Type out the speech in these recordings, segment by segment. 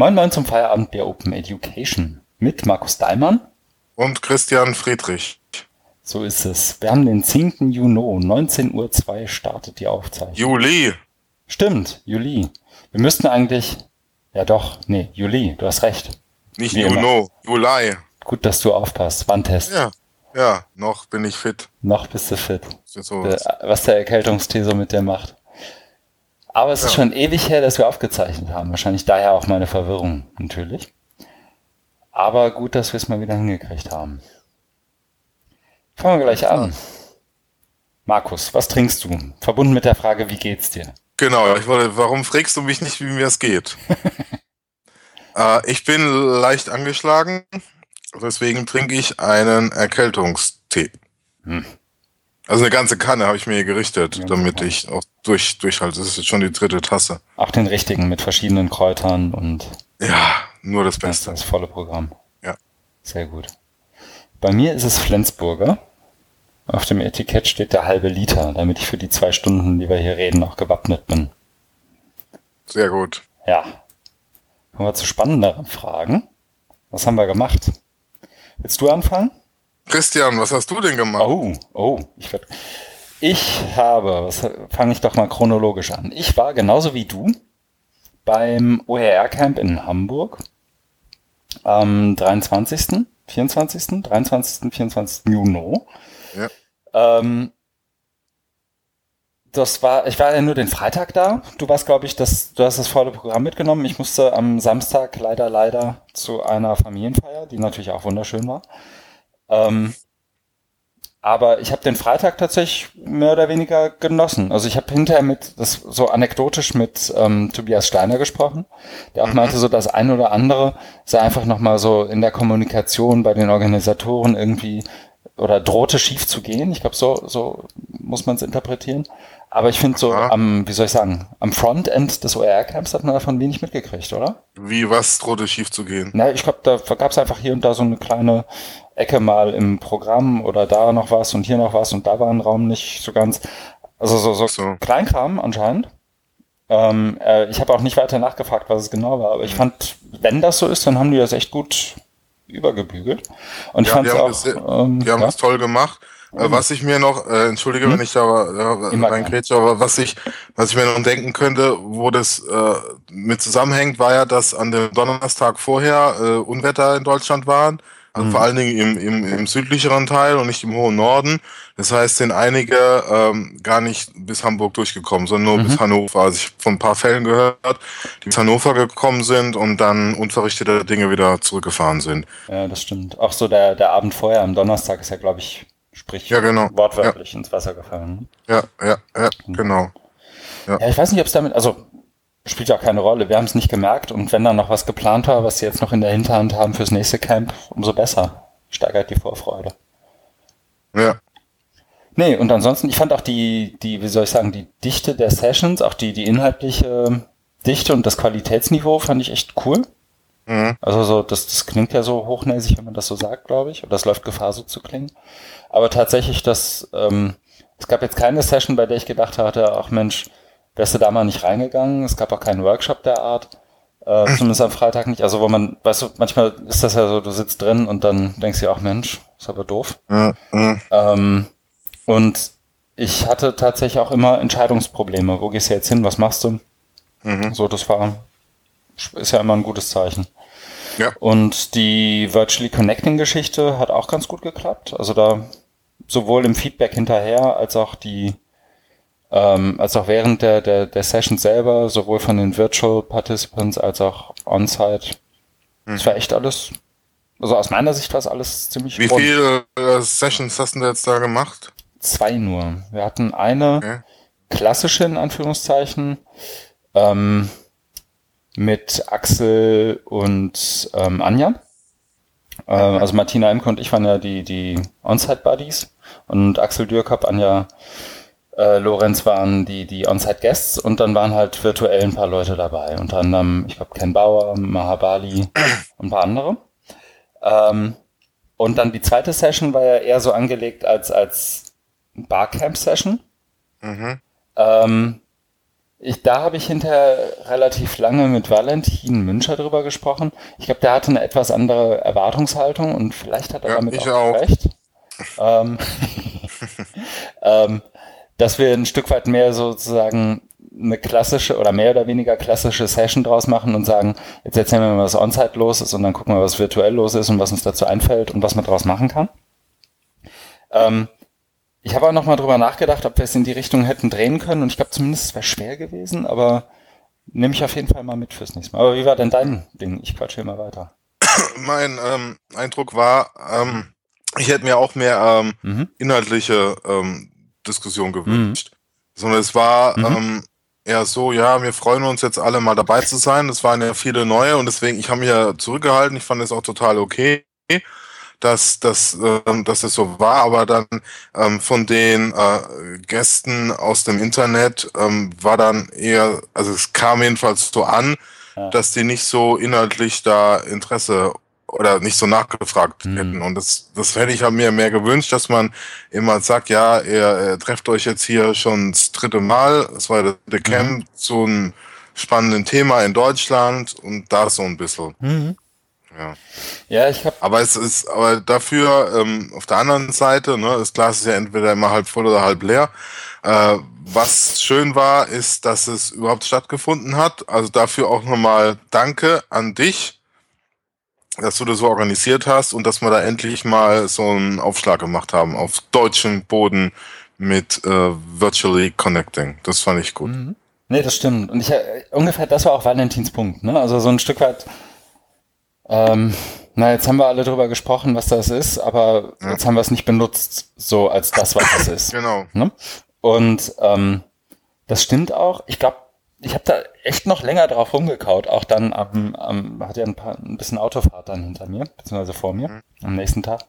Moin Moin zum Feierabend der Open Education mit Markus Daimann. Und Christian Friedrich. So ist es. Wir haben den 10. Juni, 19.02 Uhr startet die Aufzeichnung. Juli. Stimmt, Juli. Wir müssten eigentlich, ja doch, nee, Juli, du hast recht. Nicht Wie Juno, Juli. Gut, dass du aufpasst. Wandtest. Ja, ja, noch bin ich fit. Noch bist du fit. So äh, was der Erkältungstee so mit dir macht. Aber es ja. ist schon ewig her, dass wir aufgezeichnet haben. Wahrscheinlich daher auch meine Verwirrung, natürlich. Aber gut, dass wir es mal wieder hingekriegt haben. Fangen wir gleich an. Markus, was trinkst du? Verbunden mit der Frage, wie geht's dir? Genau, ich wollte, warum fragst du mich nicht, wie mir es geht? äh, ich bin leicht angeschlagen, deswegen trinke ich einen Erkältungstee. Hm. Also eine ganze Kanne habe ich mir gerichtet, damit ich auch durch, durchhalte. Das ist jetzt schon die dritte Tasse. Auch den richtigen mit verschiedenen Kräutern und. Ja, nur das Beste. Das, das volle Programm. Ja. Sehr gut. Bei mir ist es Flensburger. Auf dem Etikett steht der halbe Liter, damit ich für die zwei Stunden, die wir hier reden, auch gewappnet bin. Sehr gut. Ja. Kommen wir zu spannenderen Fragen. Was haben wir gemacht? Willst du anfangen? Christian, was hast du denn gemacht? Oh, oh, ich, ich habe, fange ich doch mal chronologisch an. Ich war genauso wie du beim OER-Camp in Hamburg am 23., 24., 23., 24. Juni. Ja. Ähm, das war, ich war ja nur den Freitag da. Du warst, glaube ich, das, du hast das volle Programm mitgenommen. Ich musste am Samstag leider, leider zu einer Familienfeier, die natürlich auch wunderschön war. Ähm, aber ich habe den Freitag tatsächlich mehr oder weniger genossen. Also ich habe hinterher mit, das so anekdotisch mit ähm, Tobias Steiner gesprochen, der auch mhm. meinte, so das eine oder andere sei einfach nochmal so in der Kommunikation bei den Organisatoren irgendwie oder drohte schief zu gehen. Ich glaube, so, so muss man es interpretieren. Aber ich finde so am, wie soll ich sagen, am Frontend des OER-Camps hat man davon wenig mitgekriegt, oder? Wie, was drohte schief zu gehen? Na, ich glaube, da gab es einfach hier und da so eine kleine Ecke mal im Programm oder da noch was und hier noch was und da war ein Raum nicht so ganz. Also so, so, so. Kleinkram anscheinend. Ähm, äh, ich habe auch nicht weiter nachgefragt, was es genau war, aber ich mhm. fand, wenn das so ist, dann haben die das echt gut übergebügelt. Und ich ja, fand auch. Das, ähm, die haben ja? das toll gemacht. Mhm. Was ich mir noch, äh, entschuldige, hm? wenn ich da äh, reingrätsche, aber was ich, was ich mir noch denken könnte, wo das äh, mit zusammenhängt, war ja, dass an dem Donnerstag vorher äh, Unwetter in Deutschland waren. Mhm. vor allen Dingen im, im, im südlicheren Teil und nicht im hohen Norden. Das heißt, sind einige ähm, gar nicht bis Hamburg durchgekommen, sondern nur mhm. bis Hannover. Also ich habe von ein paar Fällen gehört, die bis Hannover gekommen sind und dann unverrichtete Dinge wieder zurückgefahren sind. Ja, das stimmt. Auch so der, der Abend vorher am Donnerstag ist ja, glaube ich, sprich ja, genau. wortwörtlich ja. ins Wasser gefallen. Ne? Ja, ja, ja, mhm. genau. Ja. ja, ich weiß nicht, ob es damit, also spielt ja auch keine Rolle. Wir haben es nicht gemerkt und wenn dann noch was geplant war, was sie jetzt noch in der Hinterhand haben fürs nächste Camp, umso besser. Steigert die Vorfreude. Ja. Nee, und ansonsten, ich fand auch die, die, wie soll ich sagen, die Dichte der Sessions, auch die, die inhaltliche Dichte und das Qualitätsniveau fand ich echt cool. Mhm. Also so, das, das klingt ja so hochnäsig, wenn man das so sagt, glaube ich. Oder das läuft Gefahr, so zu klingen. Aber tatsächlich, das, ähm, es gab jetzt keine Session, bei der ich gedacht hatte, ach Mensch, wärst du da mal nicht reingegangen. Es gab auch keinen Workshop der Art. Äh, zumindest am Freitag nicht. Also wo man, weißt du, manchmal ist das ja so, du sitzt drin und dann denkst du, ach Mensch, ist aber doof. Ähm, und ich hatte tatsächlich auch immer Entscheidungsprobleme. Wo gehst du jetzt hin? Was machst du? Mhm. So, das war, ist ja immer ein gutes Zeichen. Ja. Und die Virtually Connecting Geschichte hat auch ganz gut geklappt. Also da sowohl im Feedback hinterher als auch die ähm, als auch während der, der, der Session selber, sowohl von den Virtual Participants als auch On-Site. Hm. Das war echt alles, also aus meiner Sicht war es alles ziemlich Wie rund. viele äh, Sessions hast du jetzt da gemacht? Zwei nur. Wir hatten eine okay. klassische, in Anführungszeichen, ähm, mit Axel und ähm, Anja. Äh, also Martina Emke und ich waren ja die, die On-Site-Buddies und Axel Dürkop, Anja äh, Lorenz waren die, die On-Site-Guests und dann waren halt virtuell ein paar Leute dabei. Unter anderem, ich glaube, Ken Bauer, Mahabali und ein paar andere. Ähm, und dann die zweite Session war ja eher so angelegt als, als Barcamp-Session. Mhm. Ähm, ich, da habe ich hinterher relativ lange mit Valentin Müncher drüber gesprochen. Ich glaube, der hatte eine etwas andere Erwartungshaltung und vielleicht hat er ja, damit auch, auch, recht. ähm, ähm, dass wir ein Stück weit mehr sozusagen eine klassische oder mehr oder weniger klassische Session draus machen und sagen, jetzt erzählen wir mal, was on-site los ist und dann gucken wir, was virtuell los ist und was uns dazu einfällt und was man draus machen kann. Ähm, ich habe auch noch mal drüber nachgedacht, ob wir es in die Richtung hätten drehen können und ich glaube zumindest es wäre schwer gewesen, aber nehme ich auf jeden Fall mal mit fürs nächste Mal. Aber wie war denn dein Ding? Ich quatsche hier mal weiter. Mein ähm, Eindruck war, ähm, ich hätte mir auch mehr ähm, mhm. inhaltliche ähm, Diskussion gewünscht. Mhm. Sondern es war mhm. ähm, eher so, ja, wir freuen uns jetzt alle mal dabei zu sein. Es waren ja viele neue und deswegen, ich habe mich ja zurückgehalten. Ich fand es auch total okay dass, dass, äh, dass es so war, aber dann ähm, von den äh, Gästen aus dem Internet ähm, war dann eher, also es kam jedenfalls so an, ja. dass die nicht so inhaltlich da Interesse oder nicht so nachgefragt mhm. hätten. Und das, das hätte ich mir mehr gewünscht, dass man immer sagt, ja, ihr, ihr trefft euch jetzt hier schon das dritte Mal. Es war der Camp mhm. zu einem spannenden Thema in Deutschland und da so ein bisschen. Mhm. Ja. Ja, ich habe. Aber es ist, aber dafür ähm, auf der anderen Seite, ne, das Glas ist ja entweder immer halb voll oder halb leer. Äh, was schön war, ist, dass es überhaupt stattgefunden hat. Also dafür auch nochmal Danke an dich, dass du das so organisiert hast und dass wir da endlich mal so einen Aufschlag gemacht haben auf deutschem Boden mit äh, Virtually Connecting. Das fand ich gut. Mhm. Nee, das stimmt. Und ich äh, ungefähr, das war auch Valentins Punkt, ne? Also so ein Stück weit ähm, na, jetzt haben wir alle drüber gesprochen, was das ist, aber ja. jetzt haben wir es nicht benutzt, so als das, was das ist. Genau. Ne? Und ähm, das stimmt auch. Ich glaube, ich habe da echt noch länger drauf rumgekaut. Auch dann am, am hat ja ein, paar, ein bisschen Autofahrt dann hinter mir, beziehungsweise vor mir, mhm. am nächsten Tag.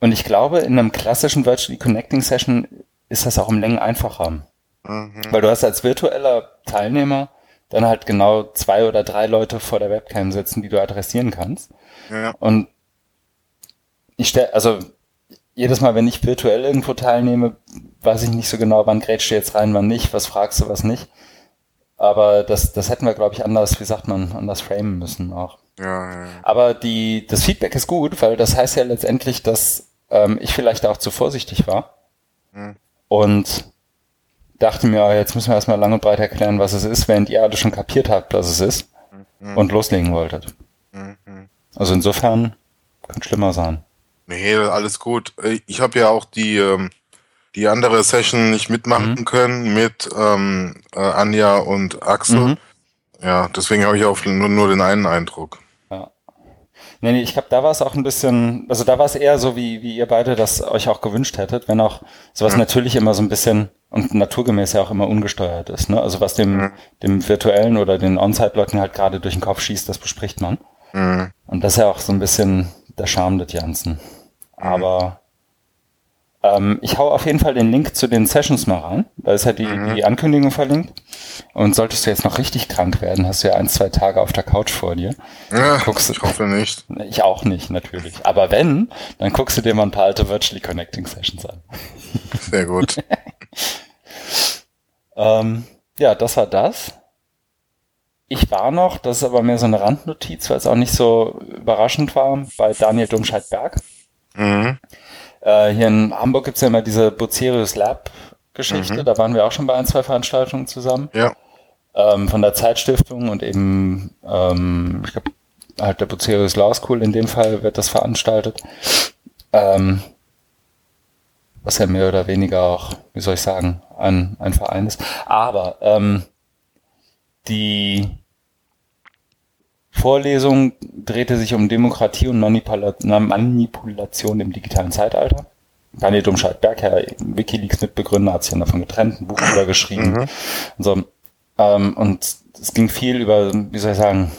Und ich glaube, in einem klassischen Virtually Connecting Session ist das auch um Längen einfacher. Mhm. Weil du hast als virtueller Teilnehmer dann halt genau zwei oder drei Leute vor der Webcam sitzen, die du adressieren kannst. Ja. Und ich stelle, also jedes Mal, wenn ich virtuell irgendwo teilnehme, weiß ich nicht so genau, wann grätschst du jetzt rein, wann nicht, was fragst du, was nicht. Aber das, das hätten wir, glaube ich, anders, wie sagt man, anders framen müssen auch. Ja, ja. Aber die, das Feedback ist gut, weil das heißt ja letztendlich, dass ähm, ich vielleicht auch zu vorsichtig war. Mhm. Und dachte mir, jetzt müssen wir erstmal lang und breit erklären, was es ist, während ihr alle schon kapiert habt, was es ist mhm. und loslegen wolltet. Mhm. Also insofern könnte schlimmer sein. Nee, alles gut. Ich habe ja auch die, ähm, die andere Session nicht mitmachen mhm. können mit ähm, äh, Anja und Axel. Mhm. Ja, deswegen habe ich auch nur, nur den einen Eindruck. Ja. Nee, nee, ich glaube, da war es auch ein bisschen, also da war es eher so, wie, wie ihr beide das euch auch gewünscht hättet, wenn auch sowas mhm. natürlich immer so ein bisschen und naturgemäß ja auch immer ungesteuert ist. Ne? Also was dem, mhm. dem virtuellen oder den On-Site-Leuten halt gerade durch den Kopf schießt, das bespricht man. Mhm. Und das ist ja auch so ein bisschen der Charme des Janssen. Aber ähm, ich hau auf jeden Fall den Link zu den Sessions mal rein. Da ist ja die, mhm. die Ankündigung verlinkt. Und solltest du jetzt noch richtig krank werden, hast du ja ein, zwei Tage auf der Couch vor dir. Ja, guckst, ich hoffe nicht. Ich auch nicht, natürlich. Aber wenn, dann guckst du dir mal ein paar alte Virtually Connecting Sessions an. Sehr gut. ähm, ja, das war das. Ich war noch, das ist aber mehr so eine Randnotiz, weil es auch nicht so überraschend war, bei Daniel Domscheit-Berg. Mhm. Äh, hier in Hamburg gibt es ja immer diese Bucerius Lab Geschichte, mhm. da waren wir auch schon bei ein, zwei Veranstaltungen zusammen. Ja. Ähm, von der Zeitstiftung und eben, ähm, ich glaube, halt der Bucerius Law School in dem Fall wird das veranstaltet. Ähm, was ja mehr oder weniger auch, wie soll ich sagen, ein, ein Verein ist. Aber ähm, die Vorlesung drehte sich um Demokratie und Manipula Manipulation im digitalen Zeitalter. Daniel Domscheit-Berg, Herr Wikileaks-Mitbegründer, hat sich dann davon getrennt, ein Buch darüber geschrieben. Mhm. Und, so. ähm, und es ging viel über, wie soll ich sagen,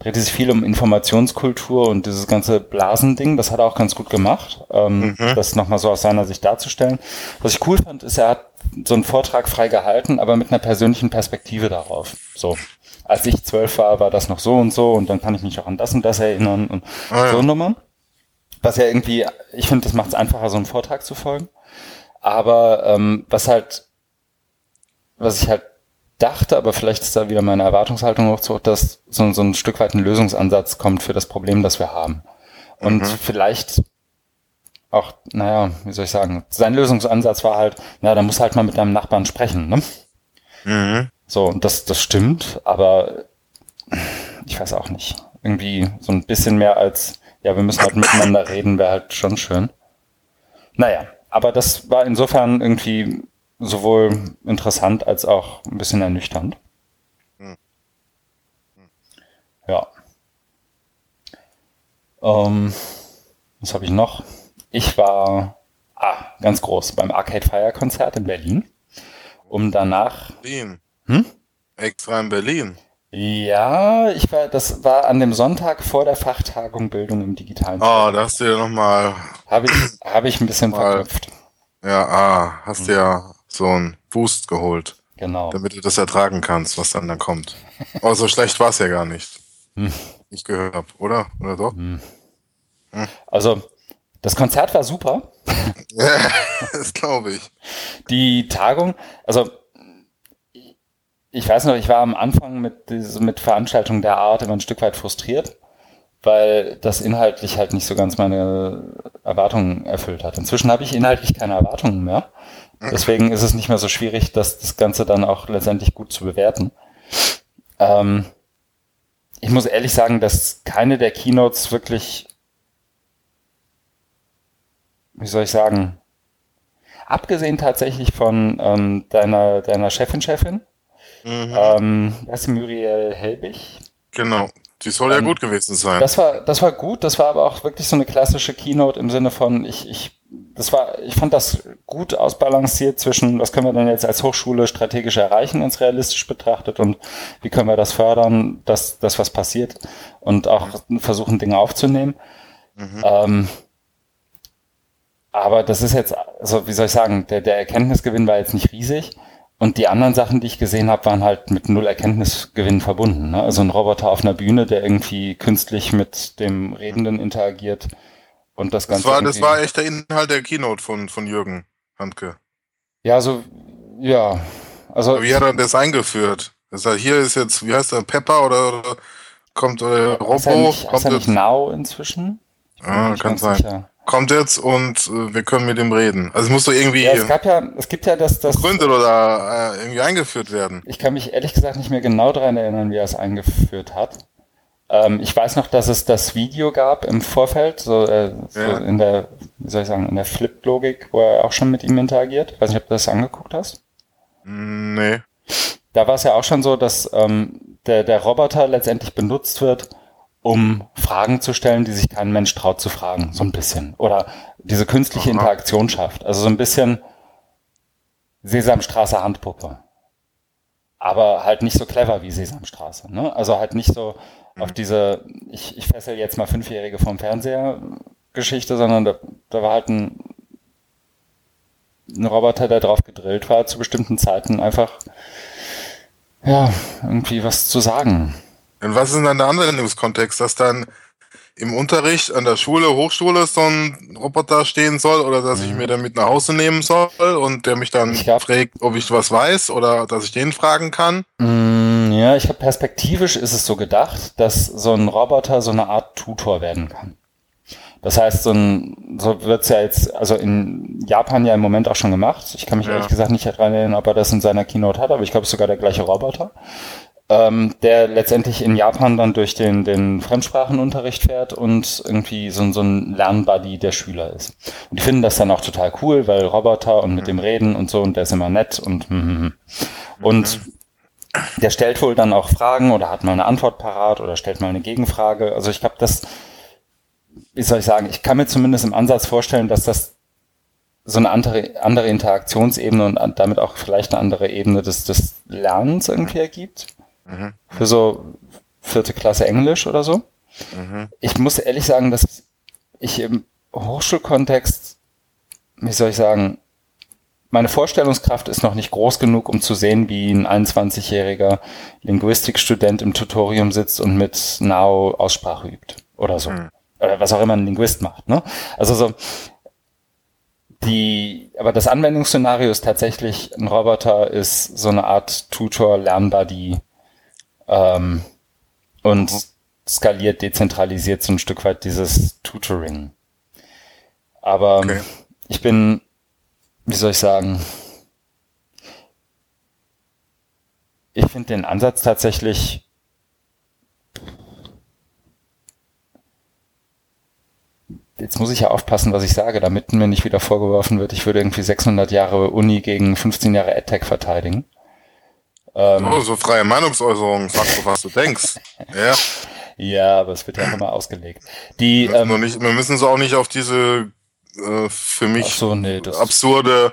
drehte sich viel um Informationskultur und dieses ganze Blasending. Das hat er auch ganz gut gemacht, ähm, mhm. das nochmal so aus seiner Sicht darzustellen. Was ich cool fand, ist, er hat so einen Vortrag frei gehalten, aber mit einer persönlichen Perspektive darauf. So. Als ich zwölf war, war das noch so und so und dann kann ich mich auch an das und das erinnern und ah, so ja. Nummern. Was ja irgendwie, ich finde, das macht es einfacher, so einen Vortrag zu folgen. Aber ähm, was halt, was ich halt dachte, aber vielleicht ist da wieder meine Erwartungshaltung hoch zu, dass so, so ein Stück weit ein Lösungsansatz kommt für das Problem, das wir haben. Und mhm. vielleicht auch, naja, wie soll ich sagen, sein Lösungsansatz war halt, na, da muss halt mal mit deinem Nachbarn sprechen, ne? Mhm. So, und das, das stimmt, aber ich weiß auch nicht. Irgendwie so ein bisschen mehr als, ja, wir müssen halt miteinander reden, wäre halt schon schön. Naja, aber das war insofern irgendwie sowohl interessant als auch ein bisschen ernüchternd. Hm. Ja. Ähm, was habe ich noch? Ich war ah, ganz groß beim Arcade Fire Konzert in Berlin, um danach. Berlin. Hm? Extra in Berlin. Ja, ich war, das war an dem Sonntag vor der Fachtagung Bildung im digitalen. Oh, da hast du ja nochmal. Habe ich, hab ich ein bisschen mal, verknüpft. Ja, ah, hast mhm. ja so einen Boost geholt. Genau. Damit du das ertragen kannst, was dann da kommt. Aber oh, so schlecht war es ja gar nicht. Hm. Ich gehört habe, oder? Oder doch? Hm. Hm. Also, das Konzert war super. Ja, das glaube ich. Die Tagung, also ich weiß noch, ich war am Anfang mit, mit Veranstaltungen der Art immer ein Stück weit frustriert, weil das inhaltlich halt nicht so ganz meine Erwartungen erfüllt hat. Inzwischen habe ich inhaltlich keine Erwartungen mehr. Deswegen ist es nicht mehr so schwierig, das, das Ganze dann auch letztendlich gut zu bewerten. Ähm, ich muss ehrlich sagen, dass keine der Keynotes wirklich, wie soll ich sagen, abgesehen tatsächlich von ähm, deiner, deiner Chefin-Chefin, Mhm. Ähm, das ist Muriel Helbig. Genau. Die soll ja ähm, gut gewesen sein. Das war, das war gut. Das war aber auch wirklich so eine klassische Keynote im Sinne von, ich, ich, das war, ich fand das gut ausbalanciert zwischen, was können wir denn jetzt als Hochschule strategisch erreichen, ins realistisch betrachtet und wie können wir das fördern, dass das was passiert und auch versuchen, Dinge aufzunehmen. Mhm. Ähm, aber das ist jetzt, also wie soll ich sagen, der, der Erkenntnisgewinn war jetzt nicht riesig. Und die anderen Sachen, die ich gesehen habe, waren halt mit null Erkenntnisgewinn verbunden. Ne? Also ein Roboter auf einer Bühne, der irgendwie künstlich mit dem Redenden interagiert und das Ganze. Das war, das war echt der Inhalt der Keynote von, von Jürgen Handke. Ja, so, ja. Also, wie hat er das eingeführt? Das heißt, hier ist jetzt, wie heißt der, Pepper oder, oder kommt oder Robo? Ist er nicht, kommt ist er nicht Now inzwischen? Ah, kann sein. Sicher kommt jetzt und äh, wir können mit ihm reden. Also es muss doch irgendwie ja, es gab ja, es gibt ja das, das begründet oder äh, irgendwie eingeführt werden. Ich kann mich ehrlich gesagt nicht mehr genau daran erinnern, wie er es eingeführt hat. Ähm, ich weiß noch, dass es das Video gab im Vorfeld, so, äh, so ja. in der, wie soll ich sagen, in der Flip-Logik, wo er auch schon mit ihm interagiert. weiß nicht, ob du das angeguckt hast. Mm, nee. Da war es ja auch schon so, dass ähm, der, der Roboter letztendlich benutzt wird, um Fragen zu stellen, die sich kein Mensch traut zu fragen, so ein bisschen. Oder diese künstliche Aha. Interaktion schafft. Also so ein bisschen Sesamstraße Handpuppe. Aber halt nicht so clever wie Sesamstraße. Ne? Also halt nicht so mhm. auf diese, ich, ich fessel jetzt mal Fünfjährige vom Fernseher Geschichte, sondern da, da war halt ein, ein Roboter, der drauf gedrillt war, zu bestimmten Zeiten einfach, ja, irgendwie was zu sagen. Und was ist denn dann der Anwendungskontext, dass dann im Unterricht an der Schule, Hochschule so ein Roboter stehen soll oder dass ich mhm. mir den mit nach Hause nehmen soll und der mich dann glaub, fragt, ob ich was weiß oder dass ich den fragen kann? Mm, ja, ich glaube, perspektivisch ist es so gedacht, dass so ein Roboter so eine Art Tutor werden kann. Das heißt, so, ein, so wird's ja jetzt, also in Japan ja im Moment auch schon gemacht. Ich kann mich ja. ehrlich gesagt nicht daran erinnern, ob er das in seiner Keynote hat, aber ich glaube, es ist sogar der gleiche Roboter ähm, der letztendlich in Japan dann durch den, den Fremdsprachenunterricht fährt und irgendwie so, so ein Lernbuddy der Schüler ist. Und die finden das dann auch total cool, weil Roboter und mit dem Reden und so und der ist immer nett und hm, hm, hm. und der stellt wohl dann auch Fragen oder hat mal eine Antwort parat oder stellt mal eine Gegenfrage. Also ich glaube, das, wie soll ich sagen, ich kann mir zumindest im Ansatz vorstellen, dass das so eine andere, andere Interaktionsebene und damit auch vielleicht eine andere Ebene des, des Lernens irgendwie ergibt. Mhm. Für so vierte Klasse Englisch oder so. Mhm. Ich muss ehrlich sagen, dass ich im Hochschulkontext, wie soll ich sagen, meine Vorstellungskraft ist noch nicht groß genug, um zu sehen, wie ein 21-jähriger Linguistikstudent im Tutorium sitzt und mit Now Aussprache übt oder so. Mhm. Oder was auch immer ein Linguist macht. Ne? Also so, die, aber das Anwendungsszenario ist tatsächlich, ein Roboter ist so eine Art Tutor, Lernbuddy ähm, und mhm. skaliert, dezentralisiert so ein Stück weit dieses Tutoring. Aber okay. ich bin, wie soll ich sagen, ich finde den Ansatz tatsächlich jetzt muss ich ja aufpassen, was ich sage, damit mir nicht wieder vorgeworfen wird, ich würde irgendwie 600 Jahre Uni gegen 15 Jahre AdTech verteidigen. Ähm, oh, so freie Meinungsäußerung, sag doch, was du denkst. ja. Ja, aber es wird ja immer ausgelegt. Die, wir, müssen ähm, nicht, wir müssen so auch nicht auf diese äh, für mich so, nee, absurde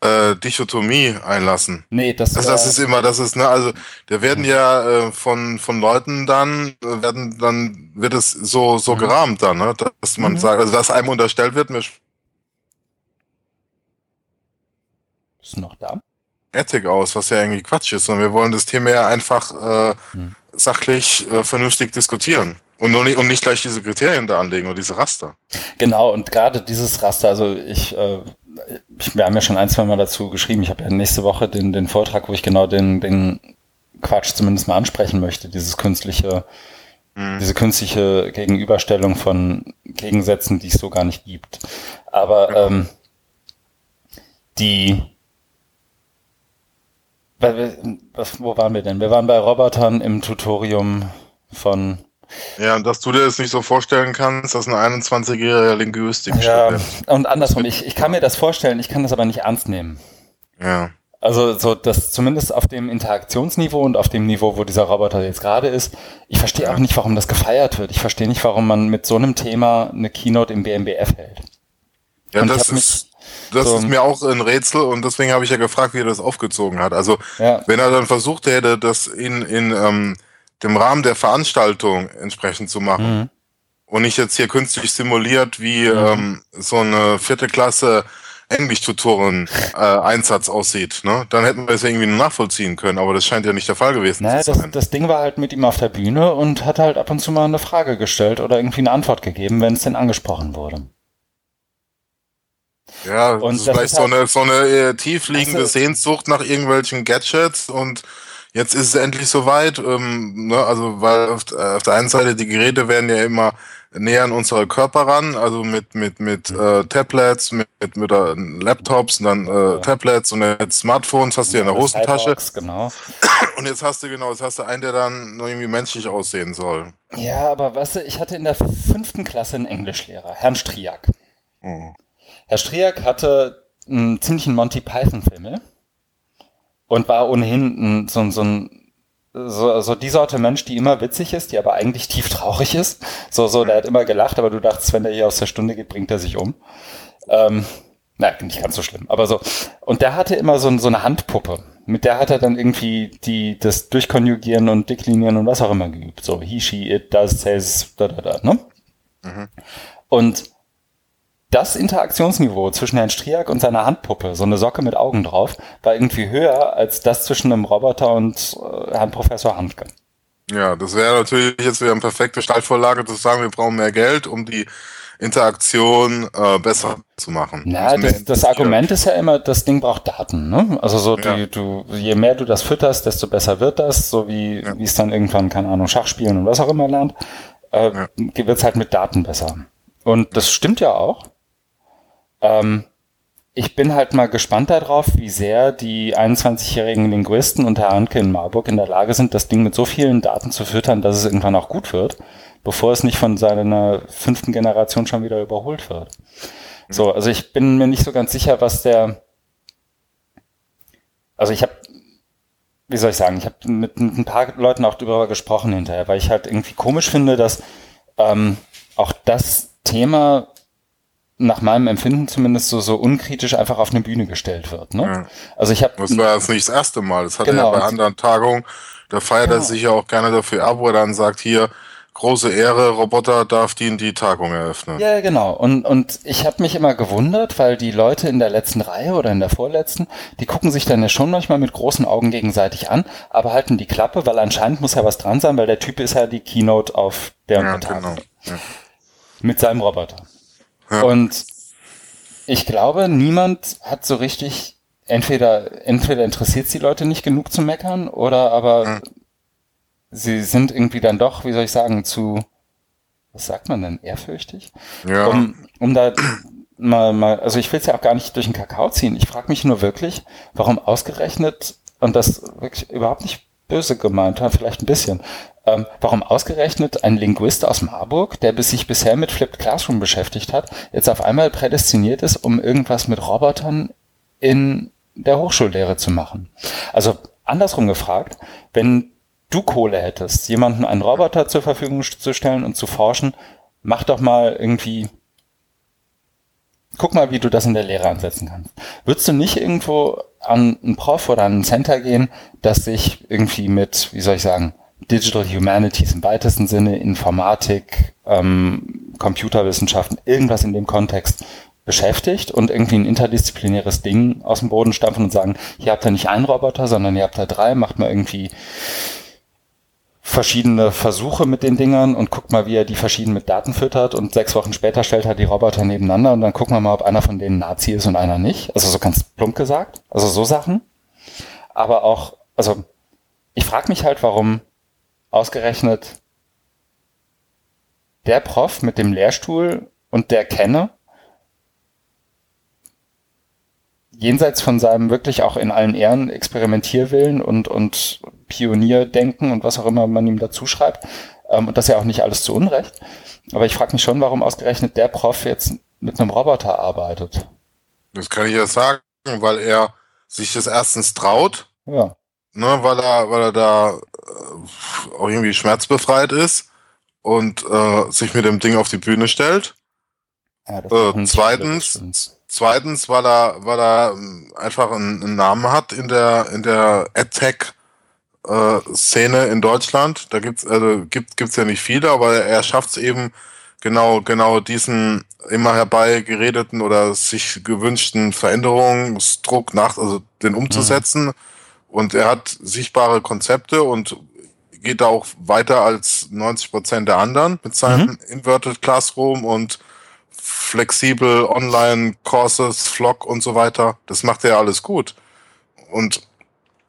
äh, Dichotomie einlassen. Nee, das, also das ist immer, das ist, ne, also da werden ja äh, von von Leuten dann äh, werden dann wird es so so mhm. gerahmt dann, ne, dass man mhm. sagt, also dass einem unterstellt wird, mir ist noch da. Ethik aus, was ja irgendwie Quatsch ist, sondern wir wollen das Thema ja einfach äh, mhm. sachlich äh, vernünftig diskutieren. Und, nur nicht, und nicht gleich diese Kriterien da anlegen oder diese Raster. Genau, und gerade dieses Raster, also ich äh, ich, wir haben ja schon ein, zwei Mal dazu geschrieben, ich habe ja nächste Woche den, den Vortrag, wo ich genau den, den Quatsch zumindest mal ansprechen möchte, dieses künstliche, mhm. diese künstliche Gegenüberstellung von Gegensätzen, die es so gar nicht gibt. Aber ja. ähm, die was, wo waren wir denn? Wir waren bei Robotern im Tutorium von ja, dass du dir das nicht so vorstellen kannst, dass ein 21-jähriger Linguistik Ja, und andersrum, ich, ich kann mir das vorstellen, ich kann das aber nicht ernst nehmen. Ja. Also so das zumindest auf dem Interaktionsniveau und auf dem Niveau, wo dieser Roboter jetzt gerade ist. Ich verstehe ja. auch nicht, warum das gefeiert wird. Ich verstehe nicht, warum man mit so einem Thema eine Keynote im BMBF hält. Ja, und das ist das so ist mir auch ein Rätsel und deswegen habe ich ja gefragt, wie er das aufgezogen hat. Also ja. wenn er dann versucht hätte, das in in ähm, dem Rahmen der Veranstaltung entsprechend zu machen. Mhm. Und nicht jetzt hier künstlich simuliert, wie mhm. ähm, so eine vierte Klasse Englisch-Tutoren äh, Einsatz aussieht. Ne? Dann hätten wir es irgendwie nachvollziehen können, aber das scheint ja nicht der Fall gewesen naja, zu sein. Das, das Ding war halt mit ihm auf der Bühne und hat halt ab und zu mal eine Frage gestellt oder irgendwie eine Antwort gegeben, wenn es denn angesprochen wurde. Ja, und das ist vielleicht ist halt, so eine, so eine äh, tiefliegende also, Sehnsucht nach irgendwelchen Gadgets und jetzt ist es endlich soweit. Ähm, ne, also weil auf, äh, auf, der einen Seite die Geräte werden ja immer näher an unsere Körper ran, also mit mit mit äh, Tablets, mit mit, mit äh, Laptops und dann äh, ja. Tablets und jetzt Smartphones hast du ja in der Hosentasche. Genau. Und jetzt hast du genau, jetzt hast du einen, der dann noch irgendwie menschlich aussehen soll. Ja, aber weißt du, ich hatte in der fünften Klasse einen Englischlehrer, Herrn Striak. Mhm. Herr Striak hatte einen ziemlichen Monty Python-Film und war ohnehin so, so ein so, so die Sorte Mensch, die immer witzig ist, die aber eigentlich tief traurig ist. So, so, der hat immer gelacht, aber du dachtest, wenn der hier aus der Stunde geht, bringt er sich um. Ähm, na, nicht ganz so schlimm, aber so. Und der hatte immer so, so eine Handpuppe. Mit der hat er dann irgendwie die, das Durchkonjugieren und Deklinieren und was auch immer geübt. So, he, she, it, does, says, da, da, da, ne? Mhm. Und das Interaktionsniveau zwischen Herrn Striak und seiner Handpuppe, so eine Socke mit Augen drauf, war irgendwie höher als das zwischen einem Roboter und äh, Herrn Professor Handke. Ja, das wäre natürlich jetzt wieder eine perfekte Startvorlage zu sagen, wir brauchen mehr Geld, um die Interaktion äh, besser zu machen. Na, das, das Argument ist ja immer, das Ding braucht Daten. Ne? Also so, ja. die, du, je mehr du das fütterst, desto besser wird das. So wie ja. wie es dann irgendwann, keine Ahnung, Schachspielen und was auch immer lernt, äh, ja. wird es halt mit Daten besser. Und das stimmt ja auch. Ähm, ich bin halt mal gespannt darauf, wie sehr die 21-jährigen Linguisten unter Anke in Marburg in der Lage sind, das Ding mit so vielen Daten zu füttern, dass es irgendwann auch gut wird, bevor es nicht von seiner fünften Generation schon wieder überholt wird. So, also ich bin mir nicht so ganz sicher, was der, also ich habe, wie soll ich sagen, ich habe mit, mit, ein paar Leuten auch darüber gesprochen hinterher, weil ich halt irgendwie komisch finde, dass ähm, auch das Thema nach meinem Empfinden zumindest so, so unkritisch einfach auf eine Bühne gestellt wird. Ne? Ja. Also ich habe. Das war jetzt nicht das erste Mal. Das hat genau, er ja bei anderen Tagungen. Da feiert genau. er sich ja auch gerne dafür ab, wo er dann sagt, hier, große Ehre, Roboter darf die in die Tagung eröffnen. Ja, genau. Und, und ich habe mich immer gewundert, weil die Leute in der letzten Reihe oder in der vorletzten, die gucken sich dann ja schon manchmal mit großen Augen gegenseitig an, aber halten die Klappe, weil anscheinend muss ja was dran sein, weil der Typ ist ja die Keynote auf der ja, Tagung. Genau. Ja. Mit seinem Roboter. Und ich glaube, niemand hat so richtig, entweder, entweder interessiert die Leute nicht genug zu meckern oder aber mhm. sie sind irgendwie dann doch, wie soll ich sagen, zu, was sagt man denn, ehrfürchtig? Ja. Um, um da mal, mal, also ich will es ja auch gar nicht durch den Kakao ziehen. Ich frage mich nur wirklich, warum ausgerechnet, und das wirklich überhaupt nicht böse gemeint, vielleicht ein bisschen, ähm, warum ausgerechnet ein Linguist aus Marburg, der bis sich bisher mit Flipped Classroom beschäftigt hat, jetzt auf einmal prädestiniert ist, um irgendwas mit Robotern in der Hochschullehre zu machen. Also andersrum gefragt, wenn du Kohle hättest, jemanden einen Roboter zur Verfügung zu stellen und zu forschen, mach doch mal irgendwie guck mal, wie du das in der Lehre ansetzen kannst. Würdest du nicht irgendwo an einen Prof oder an ein Center gehen, das sich irgendwie mit, wie soll ich sagen, Digital Humanities im weitesten Sinne, Informatik, ähm, Computerwissenschaften, irgendwas in dem Kontext beschäftigt und irgendwie ein interdisziplinäres Ding aus dem Boden stampfen und sagen, hier habt ihr nicht einen Roboter, sondern ihr habt da drei, macht mal irgendwie verschiedene Versuche mit den Dingern und guckt mal, wie er die verschieden mit Daten füttert und sechs Wochen später stellt er die Roboter nebeneinander und dann gucken wir mal, ob einer von denen Nazi ist und einer nicht. Also so ganz plump gesagt. Also so Sachen. Aber auch, also ich frage mich halt, warum ausgerechnet der Prof mit dem Lehrstuhl und der Kenne jenseits von seinem wirklich auch in allen Ehren Experimentierwillen und, und Pionierdenken und was auch immer man ihm dazu schreibt, ähm, und das ja auch nicht alles zu Unrecht, aber ich frage mich schon, warum ausgerechnet der Prof jetzt mit einem Roboter arbeitet. Das kann ich ja sagen, weil er sich das erstens traut. Ja. Ne, weil er, weil er da äh, auch irgendwie schmerzbefreit ist und äh, sich mit dem Ding auf die Bühne stellt. Ja, äh, zweitens, zweitens, weil er, weil er ähm, einfach einen, einen, Namen hat in der in der AdTech äh, Szene in Deutschland. Da gibt's also gibt gibt's ja nicht viele, aber er schafft es eben genau genau diesen immer herbeigeredeten oder sich gewünschten Veränderungsdruck nach also den umzusetzen. Mhm und er hat sichtbare Konzepte und geht da auch weiter als 90 Prozent der anderen mit seinem mhm. Inverted Classroom und flexibel Online-Courses, Vlog und so weiter. Das macht er alles gut. Und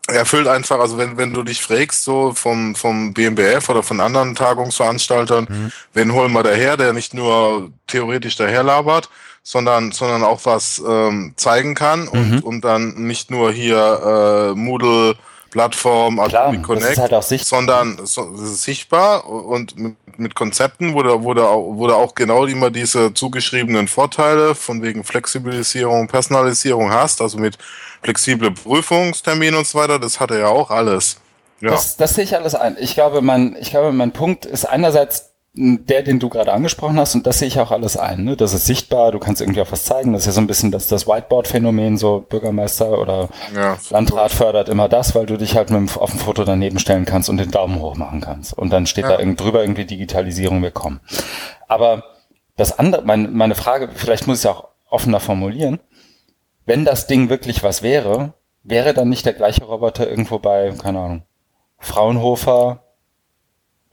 erfüllt einfach, also wenn, wenn du dich fragst, so vom, vom BMBF oder von anderen Tagungsveranstaltern, mhm. wen holen wir daher, der nicht nur theoretisch daherlabert, sondern, sondern auch was ähm, zeigen kann und, mhm. und dann nicht nur hier äh, Moodle Plattform, Adobe Connect, halt sondern so, sichtbar und mit, mit Konzepten, wo du, wo, du, wo du auch genau immer diese zugeschriebenen Vorteile von wegen Flexibilisierung, Personalisierung hast, also mit flexible Prüfungsterminen und so weiter, das hat er ja auch alles. Ja. Das, das sehe ich alles ein. Ich glaube, mein, ich glaube, mein Punkt ist einerseits der, den du gerade angesprochen hast, und das sehe ich auch alles ein. Ne? Das ist sichtbar, du kannst irgendwie auch was zeigen. Das ist ja so ein bisschen das, das Whiteboard-Phänomen, so Bürgermeister oder ja, Landrat gut. fördert immer das, weil du dich halt mit dem, auf dem Foto daneben stellen kannst und den Daumen hoch machen kannst. Und dann steht ja. da irgendwie drüber irgendwie Digitalisierung, wir kommen. Aber das andere, meine, meine Frage, vielleicht muss ich es auch offener formulieren, wenn das Ding wirklich was wäre, wäre dann nicht der gleiche Roboter irgendwo bei, keine Ahnung, Fraunhofer,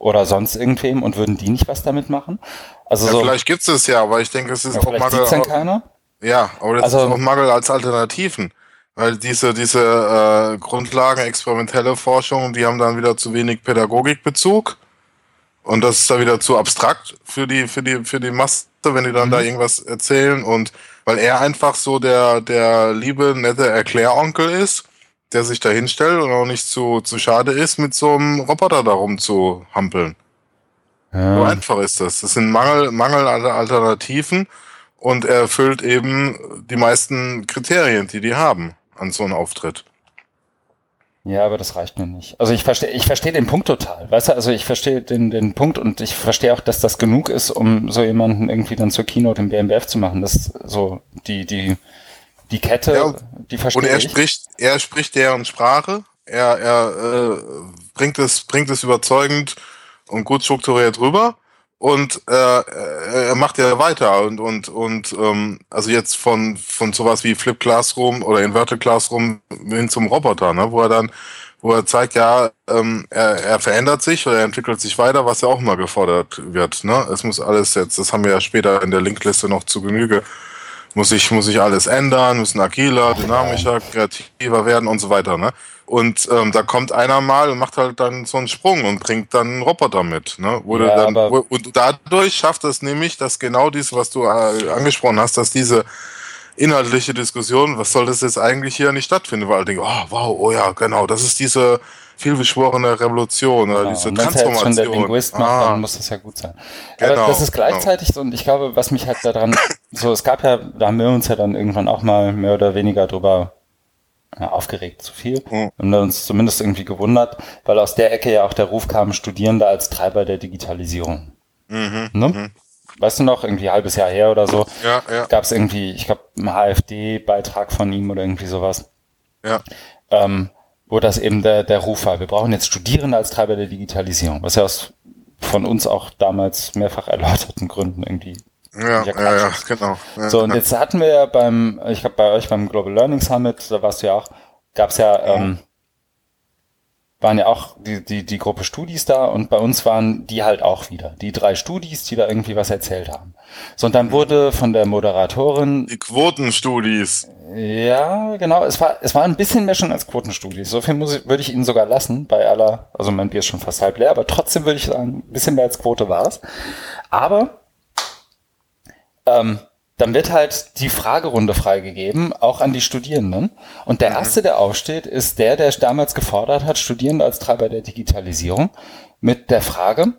oder sonst irgendwem und würden die nicht was damit machen? Also ja, so, vielleicht gibt es ja, aber ich denke, es ist ja, auch Mangel. Dann keiner? Ja, aber das also, ist auch Mangel als Alternativen. Weil diese, diese äh, Grundlagen, experimentelle Forschung, die haben dann wieder zu wenig Pädagogikbezug. Und das ist da wieder zu abstrakt für die, für die, für die Masse, wenn die dann mhm. da irgendwas erzählen. Und weil er einfach so der, der liebe, nette Erkläronkel ist, der sich da hinstellt und auch nicht zu, zu schade ist, mit so einem Roboter darum zu hampeln. Ja. So einfach ist das. Das sind Mangel, Mangel an Alternativen und er erfüllt eben die meisten Kriterien, die die haben an so einem Auftritt. Ja, aber das reicht mir nicht. Also ich verstehe, ich verstehe den Punkt total. Weißt du, also ich verstehe den, den Punkt und ich verstehe auch, dass das genug ist, um so jemanden irgendwie dann zur Keynote im BMBF zu machen. Das so die, die, die Kette, ja, die verstehe Und er ich. spricht, er spricht deren Sprache. Er, er äh, bringt es, bringt es überzeugend und gut strukturiert rüber. Und äh, er macht ja weiter und und und ähm, also jetzt von von sowas wie Flip Classroom oder Inverted Classroom hin zum Roboter, ne, wo er dann wo er zeigt, ja, ähm, er, er verändert sich oder er entwickelt sich weiter, was ja auch mal gefordert wird. Ne? Es muss alles jetzt, das haben wir ja später in der Linkliste noch zu Genüge muss ich, muss ich alles ändern, müssen agiler, dynamischer, kreativer werden und so weiter. Ne? Und ähm, da kommt einer mal und macht halt dann so einen Sprung und bringt dann einen Roboter mit. Ne? Wo ja, dann, und dadurch schafft es nämlich, dass genau dies, was du äh, angesprochen hast, dass diese inhaltliche Diskussion, was soll das jetzt eigentlich hier nicht stattfinden, weil alle denken, oh wow, oh ja, genau, das ist diese vielbeschworene Revolution oder genau. diese Transformation. Wenn schon der Linguist macht, ah. dann muss das ja gut sein. Genau, Aber das ist genau. gleichzeitig genau. und ich glaube, was mich halt daran, so, es gab ja, da haben wir uns ja dann irgendwann auch mal mehr oder weniger drüber ja, aufgeregt zu viel mhm. und uns zumindest irgendwie gewundert, weil aus der Ecke ja auch der Ruf kam, Studierende als Treiber der Digitalisierung. Mhm. Ne? Mhm. Weißt du noch, irgendwie ein halbes Jahr her oder so, ja, ja. gab es irgendwie, ich glaube, einen HFD-Beitrag von ihm oder irgendwie sowas. Ja. Ähm, wo das eben der, der Ruf war. Wir brauchen jetzt Studierende als Treiber der Digitalisierung, was ja aus von uns auch damals mehrfach erläuterten Gründen irgendwie. Ja, ja, ja, genau. Ja, so, und jetzt hatten wir ja beim, ich glaube bei euch beim Global Learning Summit, da warst du ja auch, gab es ja ähm, waren ja auch die, die, die Gruppe Studis da und bei uns waren die halt auch wieder. Die drei Studis, die da irgendwie was erzählt haben. So, und dann mhm. wurde von der Moderatorin. Die Quotenstudis. Ja, genau. Es war, es war ein bisschen mehr schon als Quotenstudis. So viel muss ich, würde ich Ihnen sogar lassen bei aller, also mein Bier ist schon fast halb leer, aber trotzdem würde ich sagen, ein bisschen mehr als Quote war es. Aber, ähm, dann wird halt die Fragerunde freigegeben, auch an die Studierenden. Und der mhm. erste, der aufsteht, ist der, der damals gefordert hat, Studierende als Treiber der Digitalisierung, mit der Frage,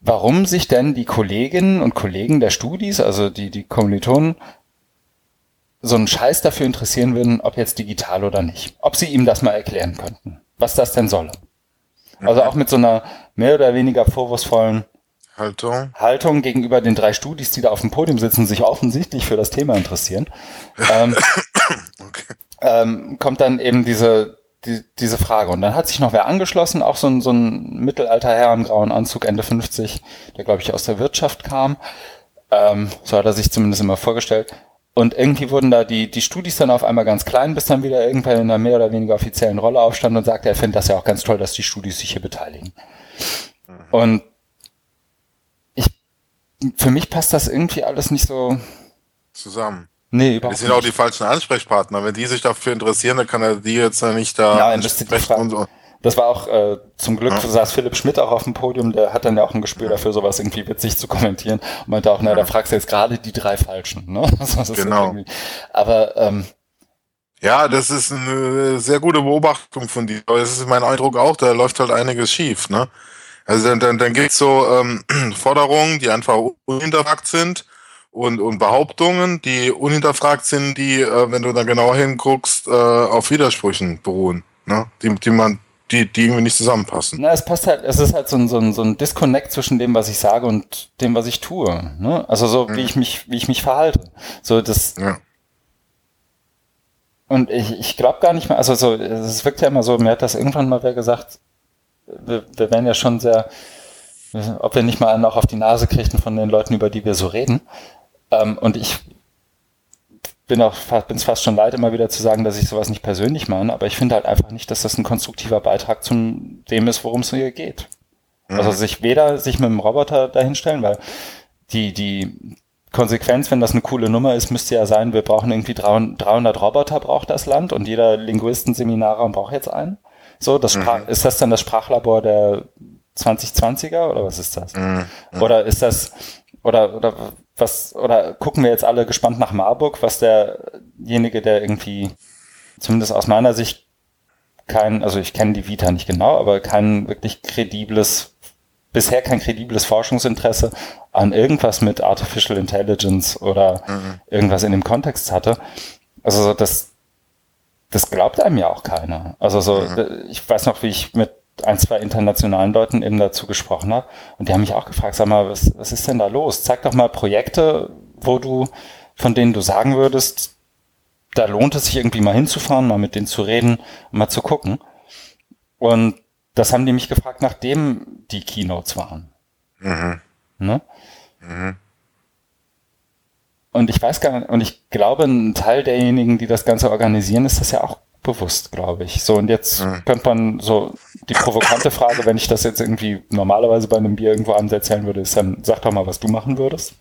warum sich denn die Kolleginnen und Kollegen der Studis, also die, die Kommilitonen, so einen Scheiß dafür interessieren würden, ob jetzt digital oder nicht. Ob sie ihm das mal erklären könnten, was das denn solle. Also auch mit so einer mehr oder weniger vorwurfsvollen Haltung. Haltung gegenüber den drei Studis, die da auf dem Podium sitzen, sich offensichtlich für das Thema interessieren, ähm, okay. ähm, kommt dann eben diese, die, diese Frage. Und dann hat sich noch wer angeschlossen, auch so ein, so ein Mittelalterherr im grauen Anzug, Ende 50, der glaube ich aus der Wirtschaft kam. Ähm, so hat er sich zumindest immer vorgestellt. Und irgendwie wurden da die, die Studis dann auf einmal ganz klein, bis dann wieder irgendwann in einer mehr oder weniger offiziellen Rolle aufstand und sagte, er findet das ja auch ganz toll, dass die Studis sich hier beteiligen. Mhm. Und für mich passt das irgendwie alles nicht so zusammen. Nee, überhaupt Das sind nicht. auch die falschen Ansprechpartner. Wenn die sich dafür interessieren, dann kann er die jetzt nicht da ja, das, und so. Das war auch äh, zum Glück ja. saß Philipp Schmidt auch auf dem Podium, der hat dann ja auch ein Gespür dafür, sowas irgendwie witzig zu kommentieren und meinte auch, na, da fragst du jetzt gerade die drei Falschen. Ne? genau. Aber ähm, ja, das ist eine sehr gute Beobachtung von dir. Das ist mein Eindruck auch, da läuft halt einiges schief, ne? Also dann, dann, dann gibt es so ähm, Forderungen, die einfach unhinterfragt sind und, und Behauptungen, die unhinterfragt sind, die, äh, wenn du da genauer hinguckst, äh, auf Widersprüchen beruhen, ne? die, die man die, die irgendwie nicht zusammenpassen. Na, es passt halt, es ist halt so ein, so ein, so ein Disconnect zwischen dem, was ich sage und dem, was ich tue. Ne? Also so, wie ich mich, wie ich mich verhalte. So, das. Ja. Und ich, ich glaube gar nicht mehr, also so, es wirkt ja immer so, mir hat das irgendwann mal wer gesagt, wir, wir werden ja schon sehr, ob wir nicht mal einen auch auf die Nase kriegen von den Leuten, über die wir so reden. Ähm, und ich bin auch bin es fast schon leid, immer wieder zu sagen, dass ich sowas nicht persönlich meine, aber ich finde halt einfach nicht, dass das ein konstruktiver Beitrag zum dem ist, worum es hier geht. Mhm. Also sich weder sich mit dem Roboter dahinstellen, weil die, die Konsequenz, wenn das eine coole Nummer ist, müsste ja sein, wir brauchen irgendwie 300 Roboter braucht das Land und jeder Linguistenseminarraum braucht jetzt einen. So, das Sprach, mhm. ist das dann das Sprachlabor der 2020er oder was ist das? Mhm. Oder ist das, oder, oder was, oder gucken wir jetzt alle gespannt nach Marburg, was derjenige, der irgendwie, zumindest aus meiner Sicht, kein, also ich kenne die Vita nicht genau, aber kein wirklich kredibles, bisher kein kredibles Forschungsinteresse an irgendwas mit Artificial Intelligence oder mhm. irgendwas in dem Kontext hatte. Also das, das glaubt einem ja auch keiner. Also so, mhm. ich weiß noch, wie ich mit ein, zwei internationalen Leuten eben dazu gesprochen habe und die haben mich auch gefragt, sag mal, was, was ist denn da los? Zeig doch mal Projekte, wo du, von denen du sagen würdest, da lohnt es sich irgendwie mal hinzufahren, mal mit denen zu reden, mal zu gucken. Und das haben die mich gefragt, nachdem die Keynotes waren. Mhm. Ne? Mhm. Und ich weiß gar nicht, und ich glaube, ein Teil derjenigen, die das Ganze organisieren, ist das ja auch bewusst, glaube ich. So, und jetzt mhm. könnte man so die provokante Frage, wenn ich das jetzt irgendwie normalerweise bei einem Bier irgendwo abends erzählen würde, ist dann, sag doch mal, was du machen würdest.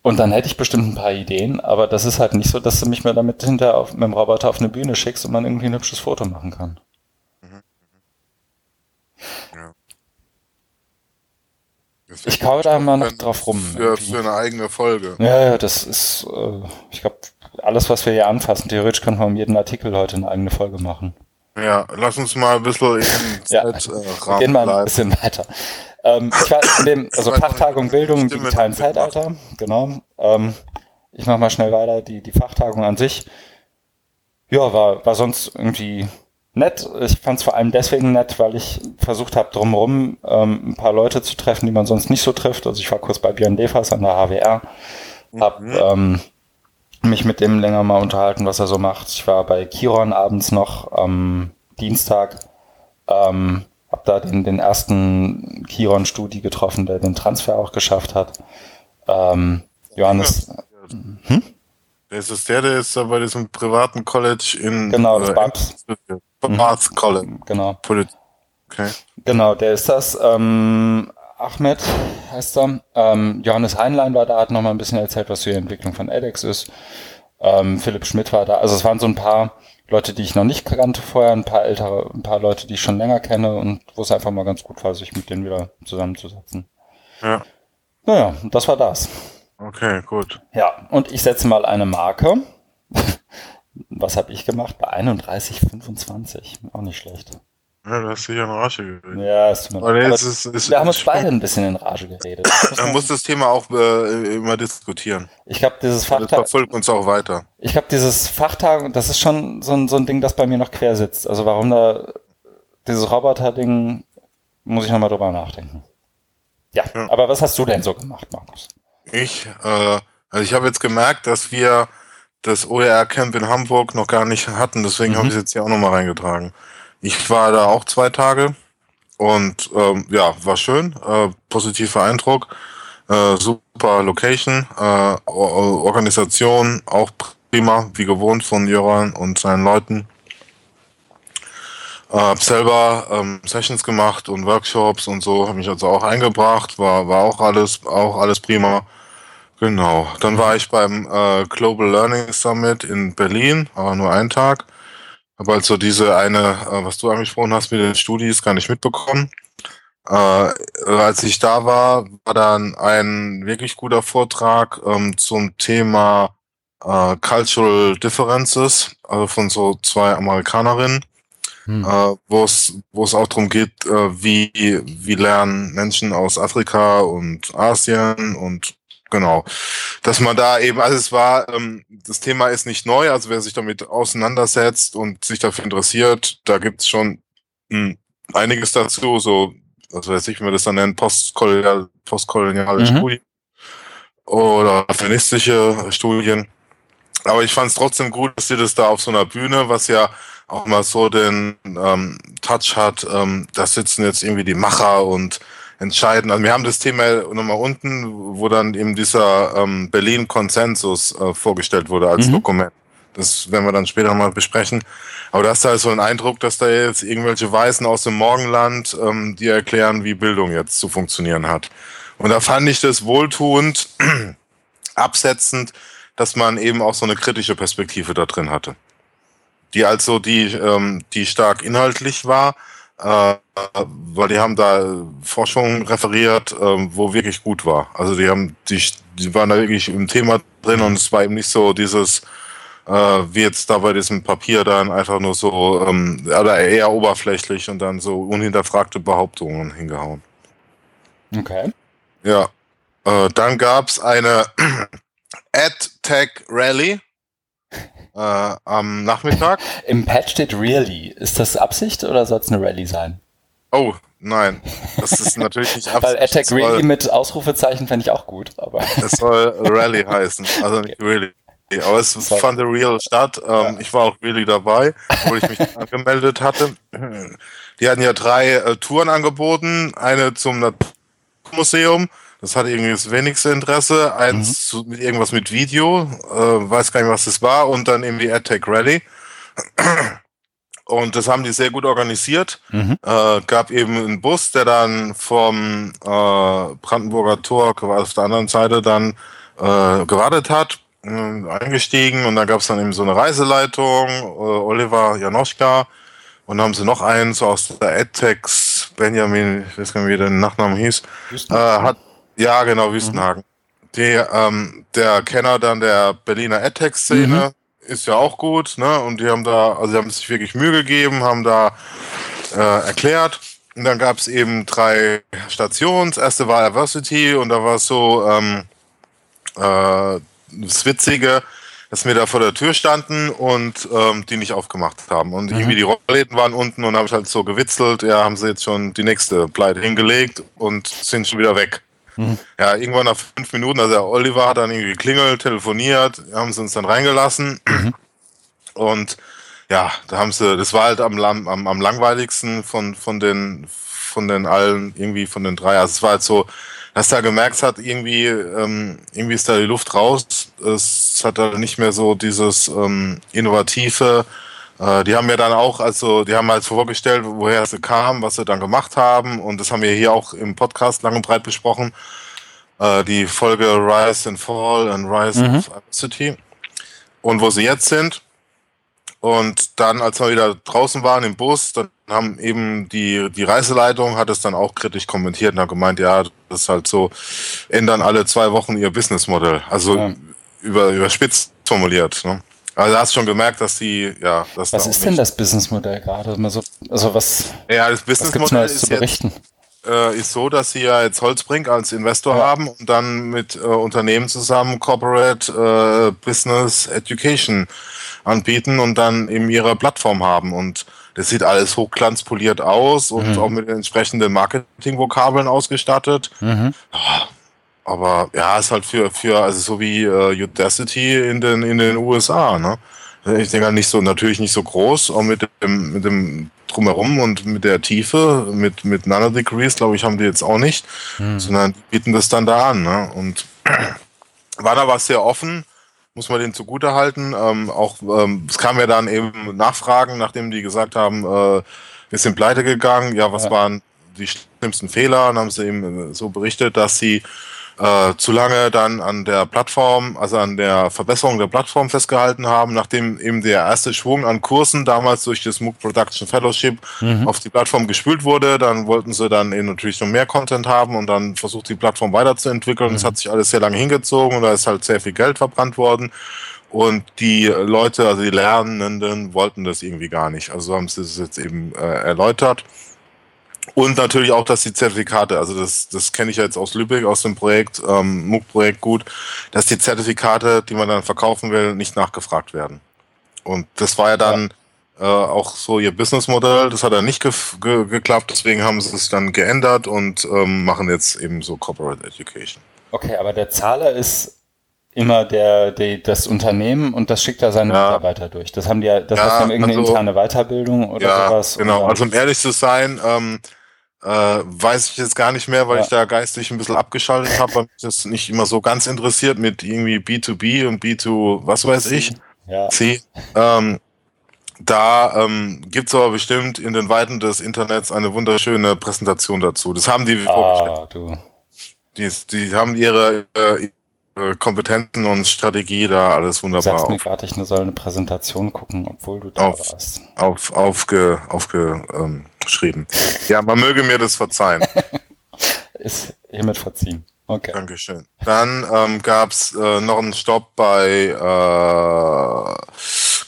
Und dann hätte ich bestimmt ein paar Ideen, aber das ist halt nicht so, dass du mich mir damit hinter auf, mit dem Roboter auf eine Bühne schickst und man irgendwie ein hübsches Foto machen kann. Mhm. Ja. Ich kaue da immer noch drauf rum. Für, für, eine eigene Folge. Ja, ja, das ist, äh, ich glaube, alles, was wir hier anfassen, theoretisch könnte man um jeden Artikel heute eine eigene Folge machen. Ja, lass uns mal ein bisschen in ja, Zeit, äh, wir gehen mal ein bisschen weiter. Ähm, ich war in dem, also Fachtagung Bildung im digitalen Zeitalter, genau. Ähm, ich mache mal schnell weiter. Die, die Fachtagung an sich, ja, war, war sonst irgendwie nett. Ich fand es vor allem deswegen nett, weil ich versucht habe, drumherum ähm, ein paar Leute zu treffen, die man sonst nicht so trifft. Also ich war kurz bei Björn Devers an der HWR, hab mhm. ähm, mich mit dem länger mal unterhalten, was er so macht. Ich war bei Kiron abends noch am Dienstag, ähm, hab da den, den ersten Kiron-Studi getroffen, der den Transfer auch geschafft hat. Ähm, Johannes. Hm? Das ist der, der ist da bei diesem privaten College in genau, das äh, Babs. Babs College. Genau. Okay. Genau, der ist das. Ähm, Ahmed heißt er. Ähm, Johannes Heinlein war da, hat nochmal ein bisschen erzählt, was die Entwicklung von edX ist. Ähm, Philipp Schmidt war da. Also es waren so ein paar Leute, die ich noch nicht kannte vorher, ein paar ältere, ein paar Leute, die ich schon länger kenne und wo es einfach mal ganz gut war, sich mit denen wieder zusammenzusetzen. Ja. Naja, das war das. Okay, gut. Ja, und ich setze mal eine Marke. Was habe ich gemacht? Bei 31,25. Auch nicht schlecht. Ja, du hast dich in Rage geredet. Ja, ist mir Aber jetzt ist, ist, Wir haben uns beide ein bisschen in Rage geredet. Man muss das Thema auch äh, immer diskutieren. Ich glaube, dieses Fachtag. Das verfolgt uns auch weiter. Ich glaube, dieses Fachtag, das ist schon so ein, so ein Ding, das bei mir noch quer sitzt. Also warum da dieses Roboter-Ding, muss ich nochmal drüber nachdenken. Ja, ja, aber was hast du denn so gemacht, Markus? Ich, äh, also ich habe jetzt gemerkt, dass wir das OER-Camp in Hamburg noch gar nicht hatten, deswegen mhm. habe ich es jetzt hier auch nochmal reingetragen. Ich war da auch zwei Tage und ähm, ja, war schön, äh, positiver Eindruck, äh, super Location, äh, Organisation auch prima, wie gewohnt von Jöran und seinen Leuten. Äh, hab selber ähm, Sessions gemacht und Workshops und so, habe mich also auch eingebracht, war war auch alles auch alles prima. Genau. Dann war ich beim äh, Global Learning Summit in Berlin, aber nur einen Tag. Habe also diese eine, äh, was du angesprochen hast mit den Studis, gar nicht mitbekommen. Äh, als ich da war, war dann ein wirklich guter Vortrag ähm, zum Thema äh, Cultural Differences, also von so zwei Amerikanerinnen, hm. äh, wo es wo es auch darum geht, äh, wie wie lernen Menschen aus Afrika und Asien und Genau. Dass man da eben, also es war, ähm, das Thema ist nicht neu, also wer sich damit auseinandersetzt und sich dafür interessiert, da gibt's schon mh, hm, einiges dazu, so, was weiß ich, wie man das dann nennt, postkolonial, postkoloniale mhm. Studien oder feministische Studien. Aber ich fand es trotzdem gut, dass sie das da auf so einer Bühne, was ja auch mal so den ähm, Touch hat, ähm, da sitzen jetzt irgendwie die Macher und entscheiden. Also wir haben das Thema nochmal unten, wo dann eben dieser ähm, Berlin-Konsensus äh, vorgestellt wurde als mhm. Dokument. Das werden wir dann später nochmal besprechen. Aber das ist halt so ein Eindruck, dass da jetzt irgendwelche Weißen aus dem Morgenland, ähm, die erklären, wie Bildung jetzt zu funktionieren hat. Und da fand ich das wohltuend, absetzend, dass man eben auch so eine kritische Perspektive da drin hatte. Die also die, ähm, die stark inhaltlich war, äh, weil die haben da Forschung referiert, äh, wo wirklich gut war. Also die haben, die, die waren da wirklich im Thema drin und es war eben nicht so dieses, äh, wie jetzt da bei diesem Papier dann einfach nur so, ähm, oder eher oberflächlich und dann so unhinterfragte Behauptungen hingehauen. Okay. Ja. Äh, dann gab's eine AdTech Rally äh, am Nachmittag. Im Patch steht Really. Ist das Absicht oder soll es eine Rally sein? Oh, nein. Das ist natürlich nicht Absicht. Weil Attack Really mit Ausrufezeichen fände ich auch gut. Aber es soll Rally heißen, also nicht Really. Aber es Sorry. fand real statt. Ähm, ja. Ich war auch really dabei, wo ich mich angemeldet hatte. Die hatten ja drei äh, Touren angeboten. Eine zum Naturmuseum, das hat irgendwie das wenigste Interesse. Eins mhm. mit irgendwas mit Video, äh, weiß gar nicht, was das war. Und dann irgendwie AdTech Rally. Und das haben die sehr gut organisiert. Mhm. Äh, gab eben einen Bus, der dann vom äh, Brandenburger Tor, auf der anderen Seite dann äh, gewartet hat, äh, eingestiegen und da gab es dann eben so eine Reiseleitung, äh, Oliver Janoschka und dann haben sie noch einen so aus der EdTex, Benjamin, ich weiß gar nicht, wie der Nachname hieß, äh, hat, ja genau, Wüstenhagen. Mhm. Die, ähm, der Kenner dann der Berliner EdTech-Szene mhm. ist ja auch gut, ne? Und die haben da, also sie haben sich wirklich Mühe gegeben, haben da äh, erklärt. Und dann gab es eben drei Stationen. Das erste war Adversity und da war es so, ähm, äh, das Witzige, dass wir da vor der Tür standen und ähm, die nicht aufgemacht haben. Und mhm. irgendwie die Rollläden waren unten und habe ich halt so gewitzelt, ja, haben sie jetzt schon die nächste Pleite hingelegt und sind schon wieder weg. Mhm. Ja, irgendwann nach fünf Minuten, also der Oliver hat dann irgendwie geklingelt, telefoniert, haben sie uns dann reingelassen. Mhm. Und ja, da haben sie, das war halt am, am, am langweiligsten von, von den, von den allen, irgendwie von den drei. Also es war halt so, dass da gemerkt hat, irgendwie, ähm, irgendwie ist da die Luft raus. Es hat da nicht mehr so dieses ähm, innovative. Äh, die haben ja dann auch, also die haben halt vorgestellt, woher sie kamen, was sie dann gemacht haben. Und das haben wir hier auch im Podcast lang und breit besprochen. Äh, die Folge Rise and Fall and Rise mhm. of City. Und wo sie jetzt sind. Und dann, als wir wieder draußen waren im Bus, dann haben eben die, die Reiseleitung hat es dann auch kritisch kommentiert und hat gemeint, ja, das ist halt so, ändern alle zwei Wochen ihr Businessmodell. Also ja. über, überspitzt formuliert. Ne? Also hast du schon gemerkt, dass die, ja, das Was ist denn das Businessmodell gerade? Also, also was, ja, das Businessmodell ist zu berichten? Jetzt, äh, ist so, dass sie ja jetzt Holzbrink als Investor ja. haben und dann mit äh, Unternehmen zusammen Corporate äh, Business Education anbieten und dann eben ihre Plattform haben. Und das sieht alles hochglanzpoliert aus und mhm. auch mit entsprechenden Marketingvokabeln ausgestattet. Mhm. Aber ja, ist halt für, für also so wie äh, Udacity in den, in den USA, ne? Ich denke halt nicht so, natürlich nicht so groß, auch mit dem, mit dem Drumherum und mit der Tiefe, mit, mit Nanodegrees, glaube ich, haben die jetzt auch nicht, mhm. sondern die bieten das dann da an, ne? Und war da was sehr offen muss man denen zugute halten. Ähm, auch ähm, es kam ja dann eben Nachfragen, nachdem die gesagt haben, äh, wir sind pleite gegangen. Ja, was ja. waren die schlimmsten Fehler? Dann haben sie eben so berichtet, dass sie äh, zu lange dann an der Plattform, also an der Verbesserung der Plattform festgehalten haben, nachdem eben der erste Schwung an Kursen damals durch das MOOC Production Fellowship mhm. auf die Plattform gespült wurde, dann wollten sie dann eben natürlich noch mehr Content haben und dann versucht die Plattform weiterzuentwickeln. Es mhm. hat sich alles sehr lange hingezogen und da ist halt sehr viel Geld verbrannt worden. Und die Leute, also die Lernenden, wollten das irgendwie gar nicht. Also haben sie es jetzt eben äh, erläutert. Und natürlich auch, dass die Zertifikate, also das, das kenne ich ja jetzt aus Lübeck, aus dem Projekt, ähm, MOOC-Projekt gut, dass die Zertifikate, die man dann verkaufen will, nicht nachgefragt werden. Und das war ja dann. Äh, auch so ihr Businessmodell, das hat dann nicht ge ge geklappt, deswegen haben sie es dann geändert und ähm, machen jetzt eben so Corporate Education. Okay, aber der Zahler ist immer der, der, das Unternehmen und das schickt da seine ja. Mitarbeiter durch. Das haben die ja, das ja, heißt, irgendeine also, interne Weiterbildung oder ja, sowas. Genau, oder? also um ehrlich zu sein, ähm, äh, weiß ich jetzt gar nicht mehr, weil ja. ich da geistig ein bisschen abgeschaltet habe, weil mich das nicht immer so ganz interessiert mit irgendwie B2B und B2, was weiß ich, ja. C. Ähm, da ähm, gibt es aber bestimmt in den Weiten des Internets eine wunderschöne Präsentation dazu. Das haben die ah, du. Die, die haben ihre äh, Kompetenzen und Strategie da alles wunderbar. Du sagst mir gerade, ich soll eine Präsentation gucken, obwohl du da auf, warst. Auf, aufge, aufgeschrieben. Ähm, ja, man möge mir das verzeihen. Ist hiermit verziehen. Okay. Dankeschön. Dann ähm, gab es äh, noch einen Stopp bei äh,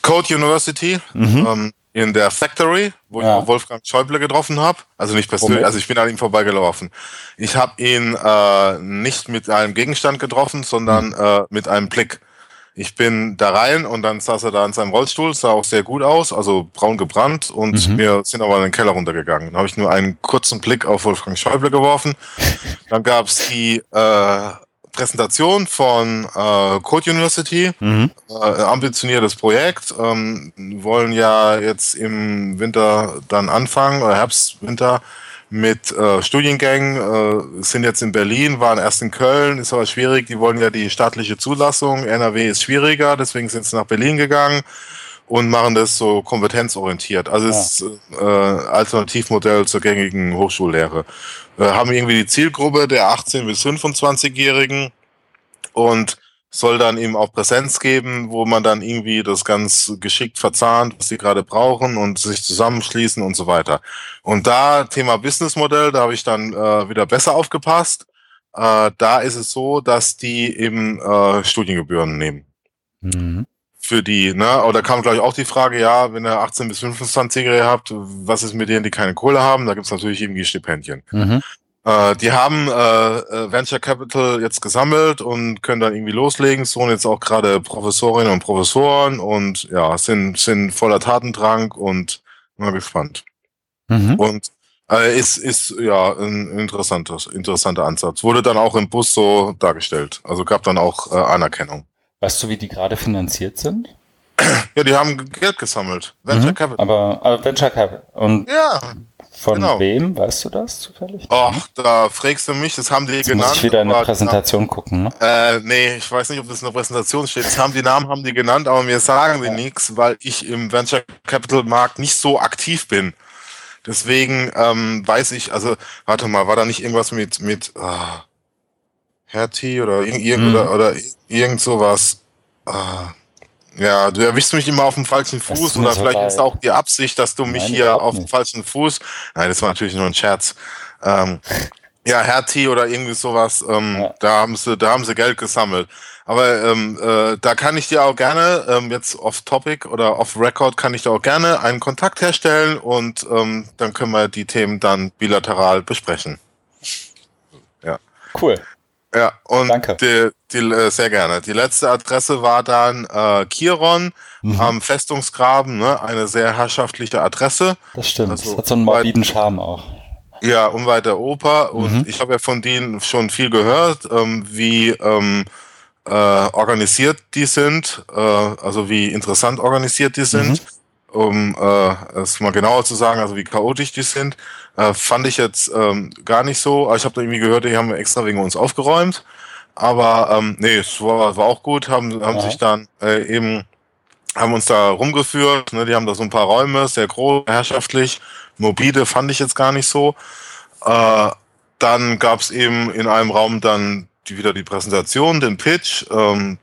Code University. Mhm. Ähm, in der Factory, wo ja. ich auch Wolfgang Schäuble getroffen habe. Also nicht persönlich, also ich bin an ihm vorbeigelaufen. Ich habe ihn äh, nicht mit einem Gegenstand getroffen, sondern mhm. äh, mit einem Blick. Ich bin da rein und dann saß er da in seinem Rollstuhl, sah auch sehr gut aus, also braun gebrannt und mhm. wir sind aber in den Keller runtergegangen. Dann habe ich nur einen kurzen Blick auf Wolfgang Schäuble geworfen. Dann gab es die äh, Präsentation von äh, Code University, mhm. äh, ambitioniertes Projekt, ähm, wollen ja jetzt im Winter dann anfangen, oder Herbst, Winter, mit äh, Studiengängen, äh, sind jetzt in Berlin, waren erst in Köln, ist aber schwierig, die wollen ja die staatliche Zulassung, NRW ist schwieriger, deswegen sind sie nach Berlin gegangen und machen das so kompetenzorientiert. Also ja. ist äh, Alternativmodell zur gängigen Hochschullehre. Äh, haben irgendwie die Zielgruppe der 18 bis 25-Jährigen und soll dann eben auch Präsenz geben, wo man dann irgendwie das ganz geschickt verzahnt, was sie gerade brauchen und sich zusammenschließen und so weiter. Und da Thema Businessmodell, da habe ich dann äh, wieder besser aufgepasst. Äh, da ist es so, dass die eben äh, Studiengebühren nehmen. Mhm. Für die, ne? Oder kam, glaube ich, auch die Frage, ja, wenn ihr 18 bis 25-Jährige habt, was ist mit denen, die keine Kohle haben? Da gibt's natürlich irgendwie Stipendien. Mhm. Äh, die haben äh, äh, Venture Capital jetzt gesammelt und können dann irgendwie loslegen. So jetzt auch gerade Professorinnen und Professoren und ja, sind, sind voller Tatendrang und mal gespannt. Mhm. Und äh, ist, ist ja ein interessantes, interessanter Ansatz. Wurde dann auch im Bus so dargestellt. Also gab dann auch äh, Anerkennung. Weißt du, wie die gerade finanziert sind? Ja, die haben Geld gesammelt. Venture mhm, Capital. Aber, aber Venture Capital. Und ja. Von genau. wem? Weißt du das zufällig? Ach, da fragst du mich, das haben die Jetzt genannt. Muss ich wieder in der Präsentation na, gucken, ne? Äh, nee, ich weiß nicht, ob das in der Präsentation steht. Das haben die Namen haben die genannt, aber mir sagen die nichts, weil ich im Venture Capital Markt nicht so aktiv bin. Deswegen ähm, weiß ich, also, warte mal, war da nicht irgendwas mit, mit ah, Hertie oder, irgend, mhm. oder, oder irgend sowas? Ah, ja, du erwischst mich immer auf dem falschen Fuß oder vielleicht ist auch die Absicht, dass du mich Nein, hier auf dem falschen Fuß. Nein, das war natürlich nur ein Scherz. Ähm, ja, Hertie oder irgendwie sowas, ähm, ja. da haben sie, da haben sie Geld gesammelt. Aber ähm, äh, da kann ich dir auch gerne, ähm, jetzt off Topic oder off Record, kann ich dir auch gerne einen Kontakt herstellen und ähm, dann können wir die Themen dann bilateral besprechen. Ja. Cool. Ja, und Danke. Die, die, äh, sehr gerne. Die letzte Adresse war dann äh, Chiron mhm. am Festungsgraben, ne? eine sehr herrschaftliche Adresse. Das stimmt, also das hat so einen morbiden Charme auch. Ja, unweit der Oper. Und mhm. ich habe ja von denen schon viel gehört, ähm, wie ähm, äh, organisiert die sind, äh, also wie interessant organisiert die sind. Mhm um äh, es mal genauer zu sagen, also wie chaotisch die sind, äh, fand ich jetzt ähm, gar nicht so. Aber ich habe da irgendwie gehört, die haben extra wegen uns aufgeräumt. Aber ähm, nee, es war, war auch gut, haben, haben sich dann äh, eben, haben uns da rumgeführt, ne, die haben da so ein paar Räume, sehr groß, herrschaftlich, mobile fand ich jetzt gar nicht so. Äh, dann gab es eben in einem Raum dann die, wieder die Präsentation, den Pitch, ähm,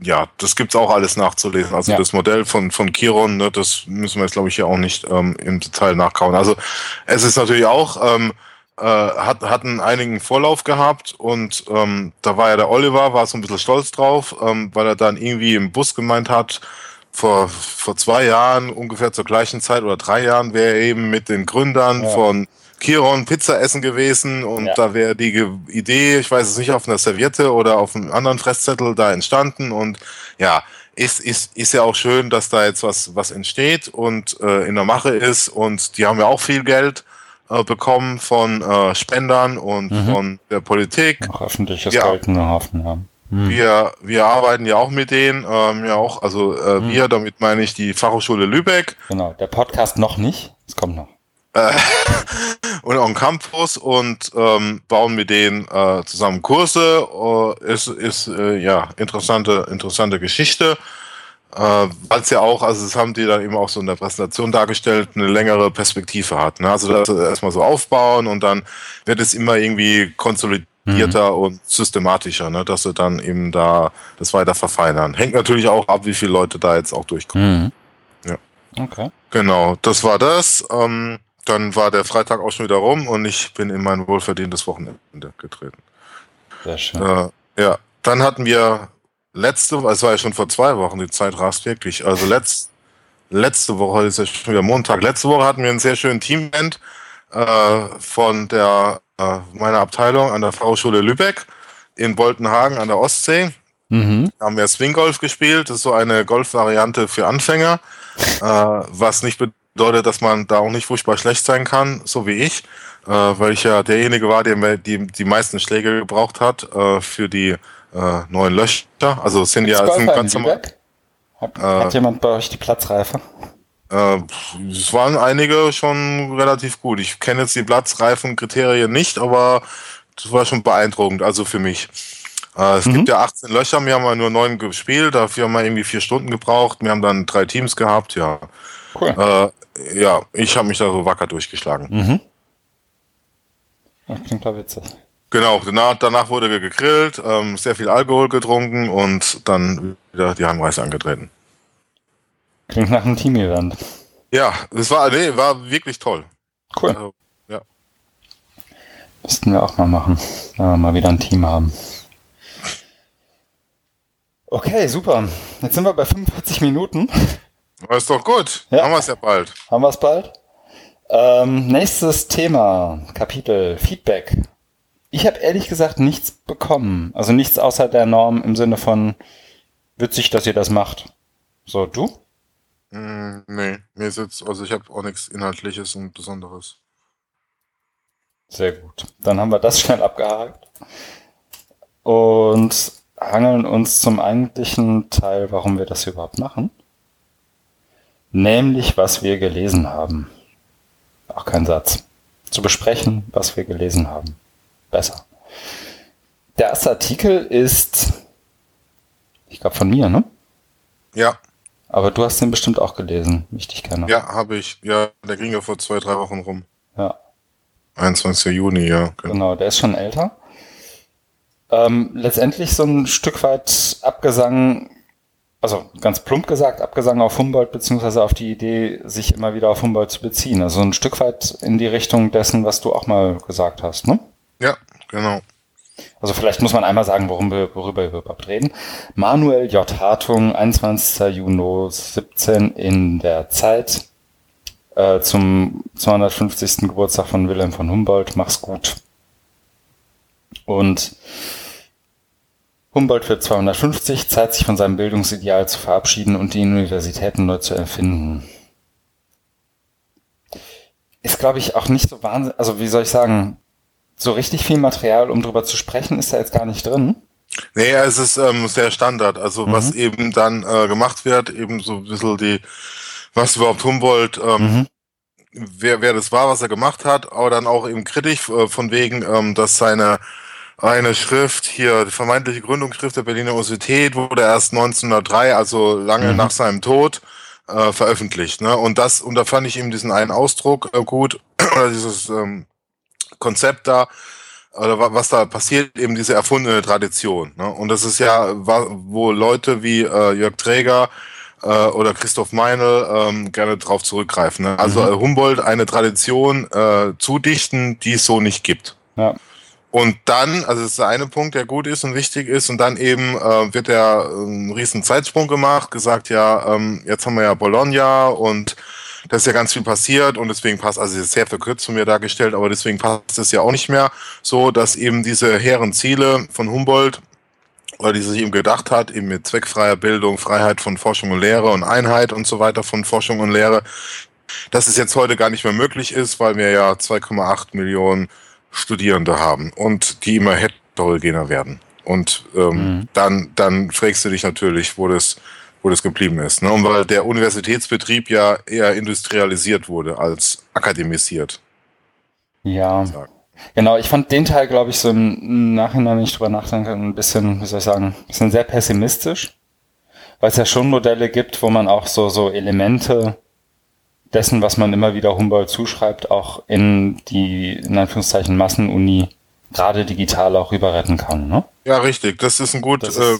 ja, das gibt's auch alles nachzulesen. Also ja. das Modell von, von Chiron, ne, das müssen wir jetzt, glaube ich, hier auch nicht ähm, im Detail nachkauen. Also es ist natürlich auch, ähm, äh, hat, hat einen einigen Vorlauf gehabt und ähm, da war ja der Oliver, war so ein bisschen stolz drauf, ähm, weil er dann irgendwie im Bus gemeint hat, vor, vor zwei Jahren, ungefähr zur gleichen Zeit oder drei Jahren, wäre er eben mit den Gründern ja. von Chiron Pizza essen gewesen und ja. da wäre die Idee, ich weiß es nicht, auf einer Serviette oder auf einem anderen Fresszettel da entstanden und ja, ist, ist, ist ja auch schön, dass da jetzt was, was entsteht und äh, in der Mache ist und die haben ja auch viel Geld äh, bekommen von äh, Spendern und mhm. von der Politik. Auch öffentliches ja. Geld in der Hafen haben. Mhm. Wir, wir arbeiten ja auch mit denen, ähm, ja auch, also äh, mhm. wir, damit meine ich die Fachhochschule Lübeck. Genau, der Podcast noch nicht, es kommt noch. Äh, und auf dem Campus und ähm, bauen mit denen äh, zusammen Kurse. Äh, ist ist äh, ja interessante interessante Geschichte, äh, weil es ja auch, also das haben die dann eben auch so in der Präsentation dargestellt, eine längere Perspektive hat. Ne? Also das erstmal so aufbauen und dann wird es immer irgendwie konsolidierter mhm. und systematischer, ne? dass sie dann eben da das weiter verfeinern. Hängt natürlich auch ab, wie viele Leute da jetzt auch durchkommen. Mhm. Ja. Okay. Genau, das war das. Ähm, dann war der Freitag auch schon wieder rum und ich bin in mein wohlverdientes Wochenende getreten. Sehr schön. Äh, ja, dann hatten wir letzte, es war ja schon vor zwei Wochen, die Zeit rast wirklich. Also letzt, letzte Woche, heute ist ja schon wieder Montag, letzte Woche hatten wir einen sehr schönen Teamevent äh, von der äh, meiner Abteilung an der Fachhochschule Lübeck in Boltenhagen an der Ostsee. Mhm. Da haben wir Swinggolf gespielt. Das ist so eine Golfvariante für Anfänger, äh, was nicht bedeutet, bedeutet, dass man da auch nicht furchtbar schlecht sein kann, so wie ich, äh, weil ich ja derjenige war, der die, die meisten Schläge gebraucht hat äh, für die äh, neuen Löcher. Also sind ja sind ganz normal. Hat, äh, hat jemand bei euch die Platzreife? Äh, es waren einige schon relativ gut. Ich kenne jetzt die Platzreifenkriterien nicht, aber das war schon beeindruckend, also für mich. Äh, es mhm. gibt ja 18 Löcher, wir haben ja nur neun gespielt, dafür haben wir irgendwie vier Stunden gebraucht. Wir haben dann drei Teams gehabt, ja. Cool. Ja, ich habe mich da so wacker durchgeschlagen. Mhm. Das klingt ja witzig. Genau, danach, danach wurde gegrillt, ähm, sehr viel Alkohol getrunken und dann wieder die Heimreise angetreten. Klingt nach einem Team-Event. Ja, es war, nee, war wirklich toll. Cool. Also, ja. Müssten wir auch mal machen, wenn wir mal wieder ein Team haben. Okay, super. Jetzt sind wir bei 45 Minuten. Das ist doch gut. Ja. Haben wir es ja bald. Haben wir es bald? Ähm, nächstes Thema, Kapitel, Feedback. Ich habe ehrlich gesagt nichts bekommen. Also nichts außer der Norm im Sinne von witzig, dass ihr das macht. So, du? Mm, nee, mir ist jetzt, also ich habe auch nichts Inhaltliches und Besonderes. Sehr gut. Dann haben wir das schnell abgehakt. Und hangeln uns zum eigentlichen Teil, warum wir das überhaupt machen. Nämlich, was wir gelesen haben. Auch kein Satz. Zu besprechen, was wir gelesen haben. Besser. Der erste Artikel ist, ich glaube, von mir, ne? Ja. Aber du hast den bestimmt auch gelesen, wichtig gerne. Ja, habe ich. Ja, der ging ja vor zwei, drei Wochen rum. Ja. 21. Juni, ja. Genau, genau der ist schon älter. Ähm, letztendlich so ein Stück weit Abgesang, also ganz plump gesagt, Abgesang auf Humboldt, beziehungsweise auf die Idee, sich immer wieder auf Humboldt zu beziehen. Also ein Stück weit in die Richtung dessen, was du auch mal gesagt hast, ne? Ja, genau. Also vielleicht muss man einmal sagen, worum wir, worüber wir überhaupt reden. Manuel J. Hartung, 21. Juni 17 in der Zeit äh, zum 250. Geburtstag von Wilhelm von Humboldt. Mach's gut. Und Humboldt wird 250, Zeit sich von seinem Bildungsideal zu verabschieden und die Universitäten neu zu erfinden. Ist, glaube ich, auch nicht so wahnsinnig, also wie soll ich sagen, so richtig viel Material, um drüber zu sprechen, ist da jetzt gar nicht drin. Nee, es ist ähm, sehr Standard. Also mhm. was eben dann äh, gemacht wird, eben so ein bisschen die, was überhaupt Humboldt, ähm, mhm. wer, wer das war, was er gemacht hat, aber dann auch eben kritisch äh, von wegen, ähm, dass seine eine Schrift hier, die vermeintliche Gründungsschrift der Berliner Universität wurde erst 1903, also lange mhm. nach seinem Tod, äh, veröffentlicht. Ne? Und das, und da fand ich eben diesen einen Ausdruck äh, gut, oder dieses ähm, Konzept da, oder was da passiert, eben diese erfundene Tradition. Ne? Und das ist ja, wo Leute wie äh, Jörg Träger äh, oder Christoph Meinl ähm, gerne drauf zurückgreifen. Ne? Also mhm. äh, Humboldt eine Tradition äh, zudichten, die es so nicht gibt. Ja. Und dann, also das ist der eine Punkt, der gut ist und wichtig ist, und dann eben äh, wird der äh, ein riesen Zeitsprung gemacht, gesagt, ja, ähm, jetzt haben wir ja Bologna und da ist ja ganz viel passiert und deswegen passt, also ist sehr verkürzt von mir dargestellt, aber deswegen passt es ja auch nicht mehr so, dass eben diese hehren Ziele von Humboldt oder die sich eben gedacht hat, eben mit zweckfreier Bildung, Freiheit von Forschung und Lehre und Einheit und so weiter von Forschung und Lehre, dass es jetzt heute gar nicht mehr möglich ist, weil wir ja 2,8 Millionen Studierende haben und die immer heterogener werden. Und ähm, mhm. dann, dann fragst du dich natürlich, wo das, wo das geblieben ist. Ne? Und weil der Universitätsbetrieb ja eher industrialisiert wurde als akademisiert. Ja. Genau, ich fand den Teil, glaube ich, so im Nachhinein, wenn ich drüber nachdenke, ein bisschen, wie soll ich sagen, ein bisschen sehr pessimistisch. Weil es ja schon Modelle gibt, wo man auch so, so Elemente dessen, was man immer wieder Humboldt zuschreibt, auch in die, in Anführungszeichen, Massenuni gerade digital auch rüber retten kann, ne? Ja, richtig. Das ist ein gut, äh,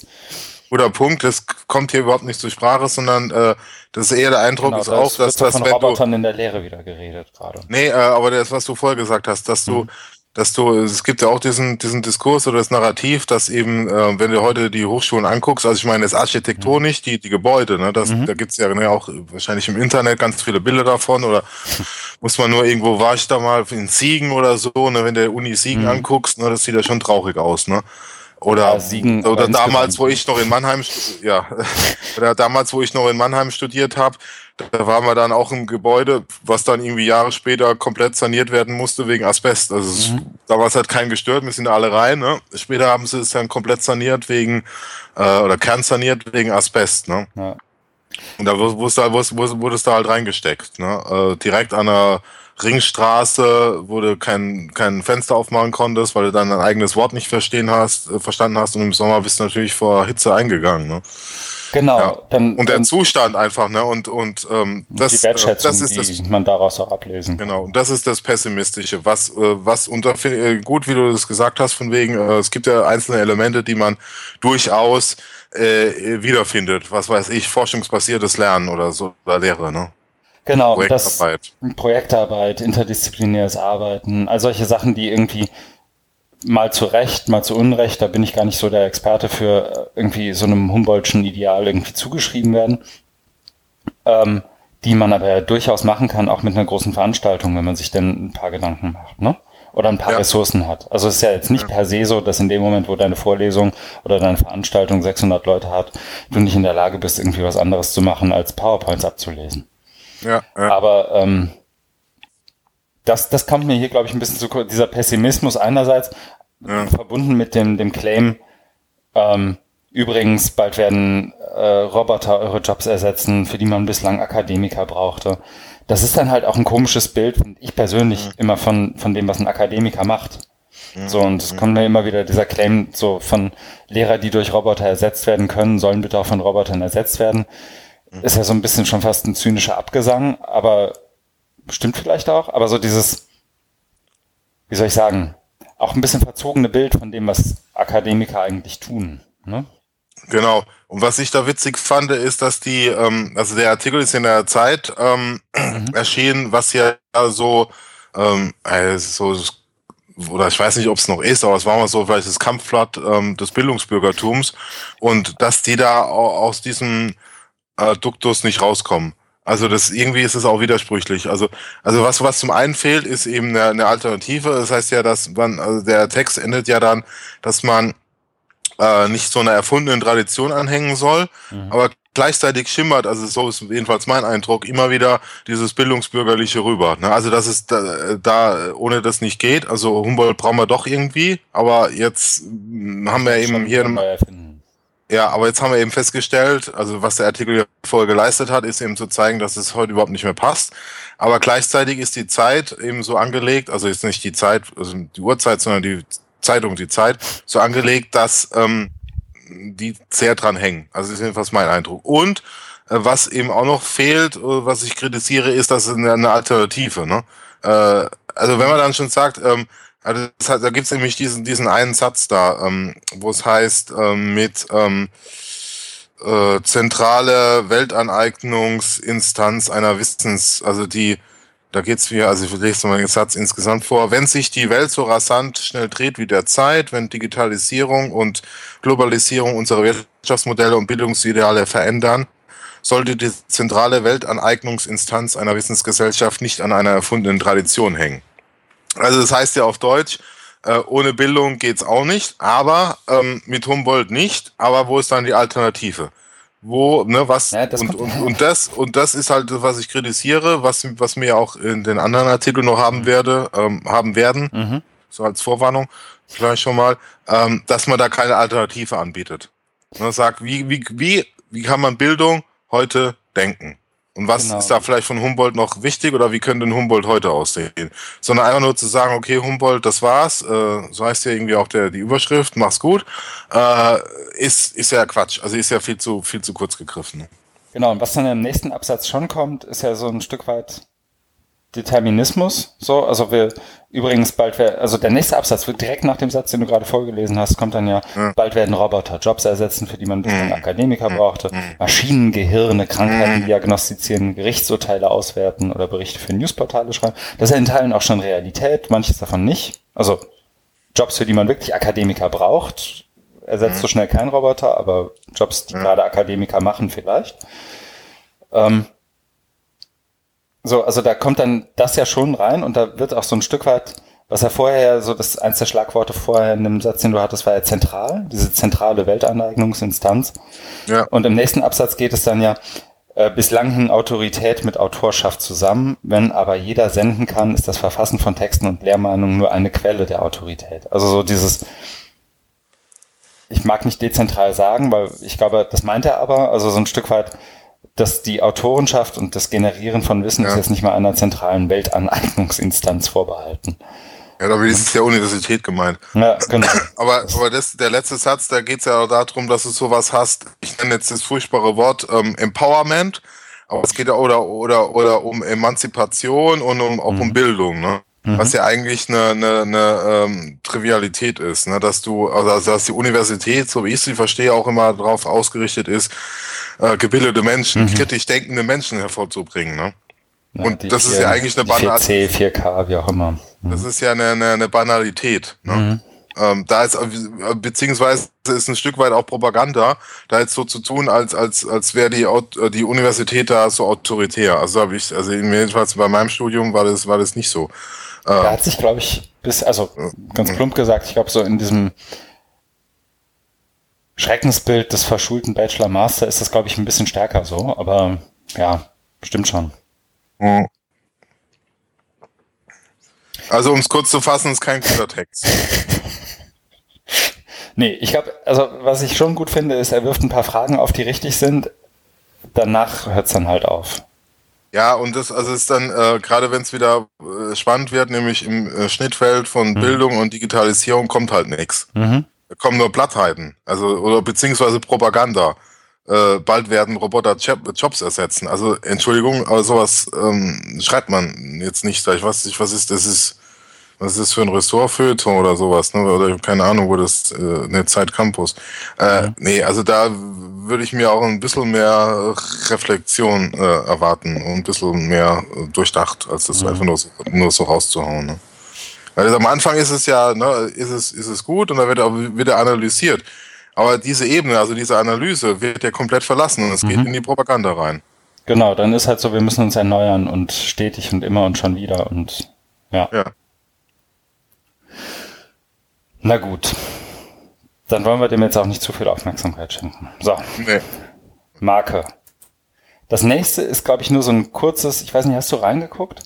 guter Punkt. Das kommt hier überhaupt nicht zur Sprache, sondern äh, das ist eher der Eindruck genau, ist auch, dass das von Robotern in der Lehre wieder geredet gerade. Nee, äh, aber das, was du vorher gesagt hast, dass du mhm dass du, es gibt ja auch diesen, diesen Diskurs oder das Narrativ, dass eben, äh, wenn du heute die Hochschulen anguckst, also ich meine, das Architektur mhm. nicht, die, die Gebäude, ne, das, mhm. da gibt's ja ne, auch wahrscheinlich im Internet ganz viele Bilder davon oder muss man nur irgendwo, war ich da mal in Siegen oder so, ne, wenn du Uni Siegen mhm. anguckst, ne, das sieht ja schon traurig aus, ne. Oder, ja, Siegen, oder damals, wo ich noch in Mannheim, ja, oder damals, wo ich noch in Mannheim studiert habe, da waren wir dann auch im Gebäude, was dann irgendwie Jahre später komplett saniert werden musste wegen Asbest. Also mhm. damals hat keinen gestört, wir sind alle rein. Ne? Später haben sie es dann komplett saniert wegen, äh, oder kernsaniert wegen Asbest. Ne? Ja. Und da wurde es da halt reingesteckt. Ne? Äh, direkt an der Ringstraße, wo du kein, kein Fenster aufmachen konntest, weil du dann ein eigenes Wort nicht verstehen hast, äh, verstanden hast und im Sommer bist du natürlich vor Hitze eingegangen. Ne? Genau. Ja. Dann, und der dann, Zustand einfach, ne? Und, und ähm, das, die Wertschätzung, das ist das, die man daraus auch ablesen Genau, und das ist das Pessimistische. Was, äh, was unter äh, gut, wie du das gesagt hast, von wegen, äh, es gibt ja einzelne Elemente, die man durchaus äh, wiederfindet. Was weiß ich, forschungsbasiertes Lernen oder so oder Lehre, ne? Genau, Projektarbeit. Das, Projektarbeit, interdisziplinäres Arbeiten, all solche Sachen, die irgendwie mal zu Recht, mal zu Unrecht, da bin ich gar nicht so der Experte für äh, irgendwie so einem Humboldtschen Ideal irgendwie zugeschrieben werden, ähm, die man aber ja durchaus machen kann, auch mit einer großen Veranstaltung, wenn man sich denn ein paar Gedanken macht, ne? Oder ein paar ja. Ressourcen hat. Also es ist ja jetzt nicht per se so, dass in dem Moment, wo deine Vorlesung oder deine Veranstaltung 600 Leute hat, du nicht in der Lage bist, irgendwie was anderes zu machen, als PowerPoints abzulesen. Ja, ja. Aber ähm, das, das kommt mir hier, glaube ich, ein bisschen zu kurz. Dieser Pessimismus einerseits, ja. verbunden mit dem, dem Claim, ähm, übrigens, bald werden äh, Roboter eure Jobs ersetzen, für die man bislang Akademiker brauchte. Das ist dann halt auch ein komisches Bild, finde ich persönlich, mhm. immer von, von dem, was ein Akademiker macht. Mhm. So, und es mhm. kommt mir immer wieder dieser Claim so von Lehrer, die durch Roboter ersetzt werden können, sollen bitte auch von Robotern ersetzt werden. Mhm. Ist ja so ein bisschen schon fast ein zynischer Abgesang, aber stimmt vielleicht auch, aber so dieses, wie soll ich sagen, auch ein bisschen verzogene Bild von dem, was Akademiker eigentlich tun. Ne? Genau. Und was ich da witzig fand, ist, dass die, ähm, also der Artikel ist in der Zeit ähm, mhm. erschienen, was ja so, ähm, also so, oder ich weiß nicht, ob es noch ist, aber es war mal so vielleicht das Kampfblatt ähm, des Bildungsbürgertums und dass die da aus diesem äh, Duktus nicht rauskommen. Also das irgendwie ist es auch widersprüchlich. Also also was was zum einen fehlt, ist eben eine, eine Alternative. Das heißt ja, dass man also der Text endet ja dann, dass man äh, nicht so einer erfundenen Tradition anhängen soll, mhm. aber gleichzeitig schimmert, also so ist jedenfalls mein Eindruck, immer wieder dieses bildungsbürgerliche rüber. Ne? Also dass es da, da ohne das nicht geht. Also Humboldt brauchen wir doch irgendwie, aber jetzt haben wir eben hier ja, aber jetzt haben wir eben festgestellt, also was der Artikel vorher geleistet hat, ist eben zu zeigen, dass es heute überhaupt nicht mehr passt. Aber gleichzeitig ist die Zeit eben so angelegt, also jetzt nicht die Zeit, also die Uhrzeit, sondern die Zeitung, die Zeit, so angelegt, dass ähm, die sehr dran hängen. Also ist jedenfalls mein Eindruck. Und äh, was eben auch noch fehlt, äh, was ich kritisiere, ist, dass es eine, eine Alternative. Ne? Äh, also wenn man dann schon sagt, ähm, also heißt, da gibt's nämlich diesen, diesen einen Satz da, ähm, wo es heißt, ähm, mit ähm, äh, zentrale Weltaneignungsinstanz einer Wissens, also die, da geht's mir, also ich lese mal den Satz insgesamt vor, wenn sich die Welt so rasant schnell dreht wie der Zeit, wenn Digitalisierung und Globalisierung unsere Wirtschaftsmodelle und Bildungsideale verändern, sollte die zentrale Weltaneignungsinstanz einer Wissensgesellschaft nicht an einer erfundenen Tradition hängen. Also das heißt ja auf Deutsch, äh, ohne Bildung geht's auch nicht, aber ähm, mit Humboldt nicht. Aber wo ist dann die Alternative? Wo, ne, was ja, und, und, und das und das ist halt, was ich kritisiere, was was mir auch in den anderen Artikeln noch haben mhm. werde, ähm, haben werden, mhm. so als Vorwarnung vielleicht schon mal, ähm, dass man da keine Alternative anbietet. Und sagt, wie wie wie wie kann man Bildung heute denken? Und was genau. ist da vielleicht von Humboldt noch wichtig oder wie könnte ein Humboldt heute aussehen? Sondern einfach nur zu sagen, okay, Humboldt, das war's, äh, so heißt ja irgendwie auch der, die Überschrift, mach's gut, äh, ist, ist ja Quatsch. Also ist ja viel zu, viel zu kurz gegriffen. Genau, und was dann im nächsten Absatz schon kommt, ist ja so ein Stück weit Determinismus. So, also wir übrigens bald werden, also der nächste Absatz wird direkt nach dem Satz, den du gerade vorgelesen hast, kommt dann ja, ja. bald werden Roboter Jobs ersetzen, für die man bislang mhm. Akademiker mhm. brauchte, mhm. Maschinengehirne, Krankheiten diagnostizieren, Gerichtsurteile auswerten oder Berichte für Newsportale schreiben. Das ist ja in Teilen auch schon Realität, manches davon nicht. Also Jobs, für die man wirklich Akademiker braucht, ersetzt so schnell kein Roboter, aber Jobs, die gerade Akademiker machen, vielleicht. Ähm, so, also da kommt dann das ja schon rein und da wird auch so ein Stück weit, was ja vorher so das eins der Schlagworte vorher in dem Satz, den du hattest, war ja zentral, diese zentrale Weltaneignungsinstanz. Ja. Und im nächsten Absatz geht es dann ja, äh, bislang hing Autorität mit Autorschaft zusammen, wenn aber jeder senden kann, ist das Verfassen von Texten und Lehrmeinungen nur eine Quelle der Autorität. Also so dieses, ich mag nicht dezentral sagen, weil ich glaube, das meint er aber, also so ein Stück weit, dass die Autorenschaft und das Generieren von Wissen ja. ist jetzt nicht mal einer zentralen Weltaneignungsinstanz vorbehalten. Ja, damit ist es ja Universität gemeint. Ja, genau. Aber, aber das, der letzte Satz, da geht es ja auch darum, dass du sowas hast, ich nenne jetzt das furchtbare Wort ähm, Empowerment, aber es geht ja oder, oder, oder um Emanzipation und um, auch mhm. um Bildung, ne? Mhm. Was ja eigentlich eine, eine, eine ähm, Trivialität ist, ne? dass du, also dass die Universität, so wie ich sie verstehe, auch immer darauf ausgerichtet ist, äh, gebildete Menschen, mhm. kritisch denkende Menschen hervorzubringen. Ne? Ja, und das 4, ist ja eigentlich eine Banalität. 4C, 4K, wie auch immer. Mhm. Das ist ja eine, eine, eine Banalität. Ne? Mhm. Ähm, da ist beziehungsweise ist ein Stück weit auch Propaganda, da jetzt so zu tun, als als als wäre die die Universität da so autoritär. Also habe ich, also jedenfalls bei meinem Studium war das war das nicht so. Da hat sich, glaube ich, bis, also ganz plump gesagt, ich glaube, so in diesem Schreckensbild des verschulten Bachelor-Master ist das, glaube ich, ein bisschen stärker so, aber ja, stimmt schon. Also, um es kurz zu fassen, ist kein guter Text. nee, ich glaube, also was ich schon gut finde, ist, er wirft ein paar Fragen auf, die richtig sind. Danach hört es dann halt auf. Ja, und das also ist dann, äh, gerade wenn es wieder äh, spannend wird, nämlich im äh, Schnittfeld von mhm. Bildung und Digitalisierung kommt halt nichts. Mhm. Kommen nur Plattheiten, also oder beziehungsweise Propaganda. Äh, bald werden Roboter Jobs ersetzen. Also Entschuldigung, aber sowas ähm, schreibt man jetzt nicht. Ich weiß nicht, was ist das ist was ist das für ein Ressortfeuilleton oder sowas, ne? Oder keine Ahnung, wo das äh, eine Zeit Campus. Äh, mhm. Nee, also da würde ich mir auch ein bisschen mehr Reflexion äh, erwarten und ein bisschen mehr durchdacht, als das mhm. einfach nur so, nur so rauszuhauen. Ne? Weil am Anfang ist es ja, ne, ist es, ist es gut und da wird auch wieder analysiert. Aber diese Ebene, also diese Analyse, wird ja komplett verlassen und es mhm. geht in die Propaganda rein. Genau, dann ist halt so, wir müssen uns erneuern und stetig und immer und schon wieder und ja. ja. Na gut. Dann wollen wir dem jetzt auch nicht zu viel Aufmerksamkeit schenken. So. Nee. Marke. Das nächste ist, glaube ich, nur so ein kurzes, ich weiß nicht, hast du reingeguckt?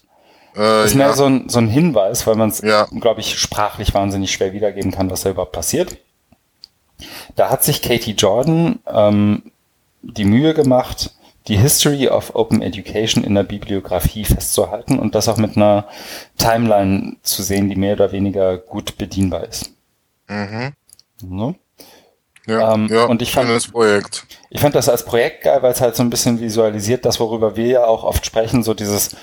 Äh, ist mehr ja. so, ein, so ein Hinweis, weil man es, ja. glaube ich, sprachlich wahnsinnig schwer wiedergeben kann, was da überhaupt passiert. Da hat sich Katie Jordan ähm, die Mühe gemacht, die History of Open Education in der Bibliografie festzuhalten und das auch mit einer Timeline zu sehen, die mehr oder weniger gut bedienbar ist. Mhm. Ne? Ja, ähm, ja, und ich fand, Projekt. Ich fand das als Projekt geil, weil es halt so ein bisschen visualisiert, das worüber wir ja auch oft sprechen, so dieses,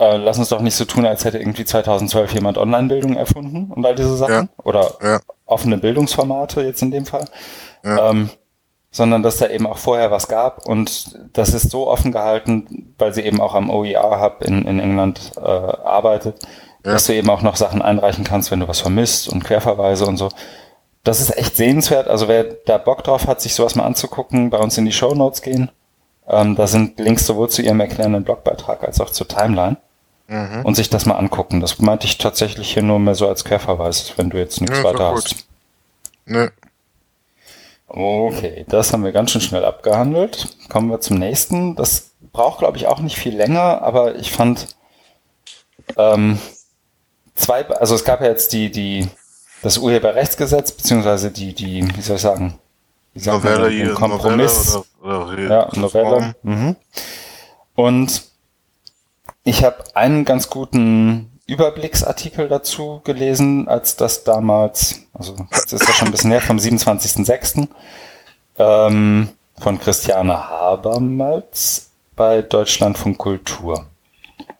äh, lass uns doch nicht so tun, als hätte irgendwie 2012 jemand Online-Bildung erfunden und all diese Sachen. Ja, oder ja. offene Bildungsformate jetzt in dem Fall. Ja. Ähm, sondern dass da eben auch vorher was gab und das ist so offen gehalten, weil sie eben auch am OER-Hub in, in England äh, arbeitet, dass du eben auch noch Sachen einreichen kannst, wenn du was vermisst und Querverweise und so. Das ist echt sehenswert. Also wer da Bock drauf hat, sich sowas mal anzugucken, bei uns in die Show Notes gehen. Ähm, da sind Links sowohl zu ihrem erklärenden Blogbeitrag als auch zur Timeline. Mhm. Und sich das mal angucken. Das meinte ich tatsächlich hier nur mehr so als Querverweis, wenn du jetzt nichts ja, weiter hast. Nö. Okay, das haben wir ganz schön schnell abgehandelt. Kommen wir zum nächsten. Das braucht, glaube ich, auch nicht viel länger, aber ich fand, ähm, zwei, also es gab ja jetzt die, die, das Urheberrechtsgesetz, beziehungsweise die, die, wie soll ich sagen, wie sagt Novelle, man, den Kompromiss. Novelle oder, oder ja, Novelle. Mhm. Und ich habe einen ganz guten Überblicksartikel dazu gelesen, als das damals, also das ist ja schon ein bisschen her, vom 27.06. Ähm, von Christiane Habermals bei Deutschlandfunk Kultur.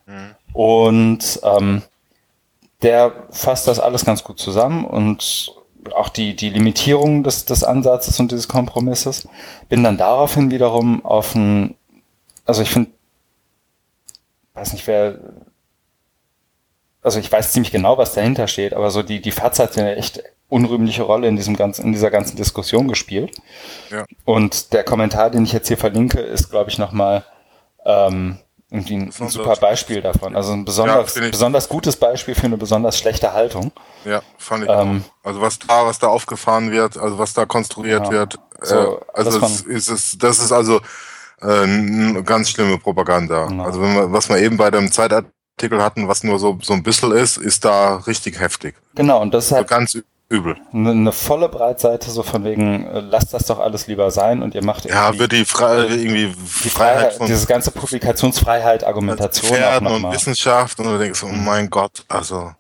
Mhm. Und ähm, der fasst das alles ganz gut zusammen und auch die, die Limitierung des, des Ansatzes und dieses Kompromisses. Bin dann daraufhin wiederum auf ein, also ich finde, weiß nicht, wer, also ich weiß ziemlich genau, was dahinter steht, aber so die, die FAZ hat eine echt unrühmliche Rolle in diesem ganzen, in dieser ganzen Diskussion gespielt. Ja. Und der Kommentar, den ich jetzt hier verlinke, ist, glaube ich, nochmal ähm, irgendwie ein, ein super Beispiel davon. Also ein besonders, ja, besonders gutes Beispiel für eine besonders schlechte Haltung. Ja, fand ich ähm. Also was da, was da aufgefahren wird, also was da konstruiert ja, wird, so, äh, also das, ist es, das ist also äh, ganz schlimme Propaganda. Genau. Also wenn man, was wir eben bei dem Zeitartikel hatten, was nur so, so ein bisschen ist, ist da richtig heftig. Genau, und das ist halt, also ganz übel. Eine, eine, volle Breitseite, so von wegen, äh, lasst das doch alles lieber sein und ihr macht Ja, wird die Freiheit irgendwie die Freiheit, von dieses ganze Publikationsfreiheit, Argumentation Pferden und. Wissenschaft und du denkst, oh mein Gott, also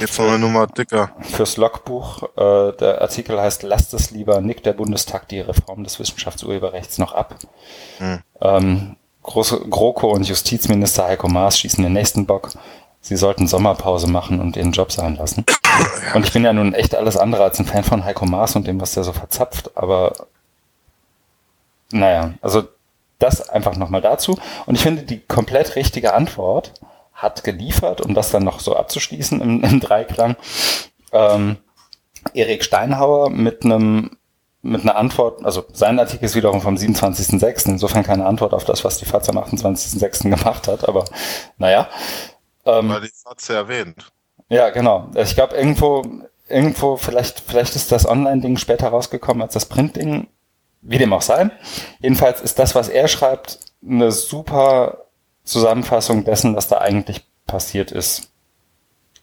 geht's noch eine Nummer dicker. Fürs Logbuch, äh, der Artikel heißt, lasst es lieber, nickt der Bundestag die Reform des Wissenschaftsurheberrechts noch ab. Hm. Ähm, Große, GroKo und Justizminister Heiko Maas schießen den nächsten Bock. Sie sollten Sommerpause machen und ihren Job sein lassen. Und ich bin ja nun echt alles andere als ein Fan von Heiko Maas und dem, was der so verzapft, aber naja, also das einfach nochmal dazu. Und ich finde, die komplett richtige Antwort hat geliefert, um das dann noch so abzuschließen im, im Dreiklang. Ähm, Erik Steinhauer mit einem mit einer Antwort, also sein Artikel ist wiederum vom 27.06., insofern keine Antwort auf das, was die FAZ am 28.06. gemacht hat, aber naja. Ähm, Weil die FAZ erwähnt. Ja, genau. Ich glaube, irgendwo, irgendwo, vielleicht, vielleicht ist das Online-Ding später rausgekommen als das Print-Ding, wie dem auch sei. Jedenfalls ist das, was er schreibt, eine super Zusammenfassung dessen, was da eigentlich passiert ist.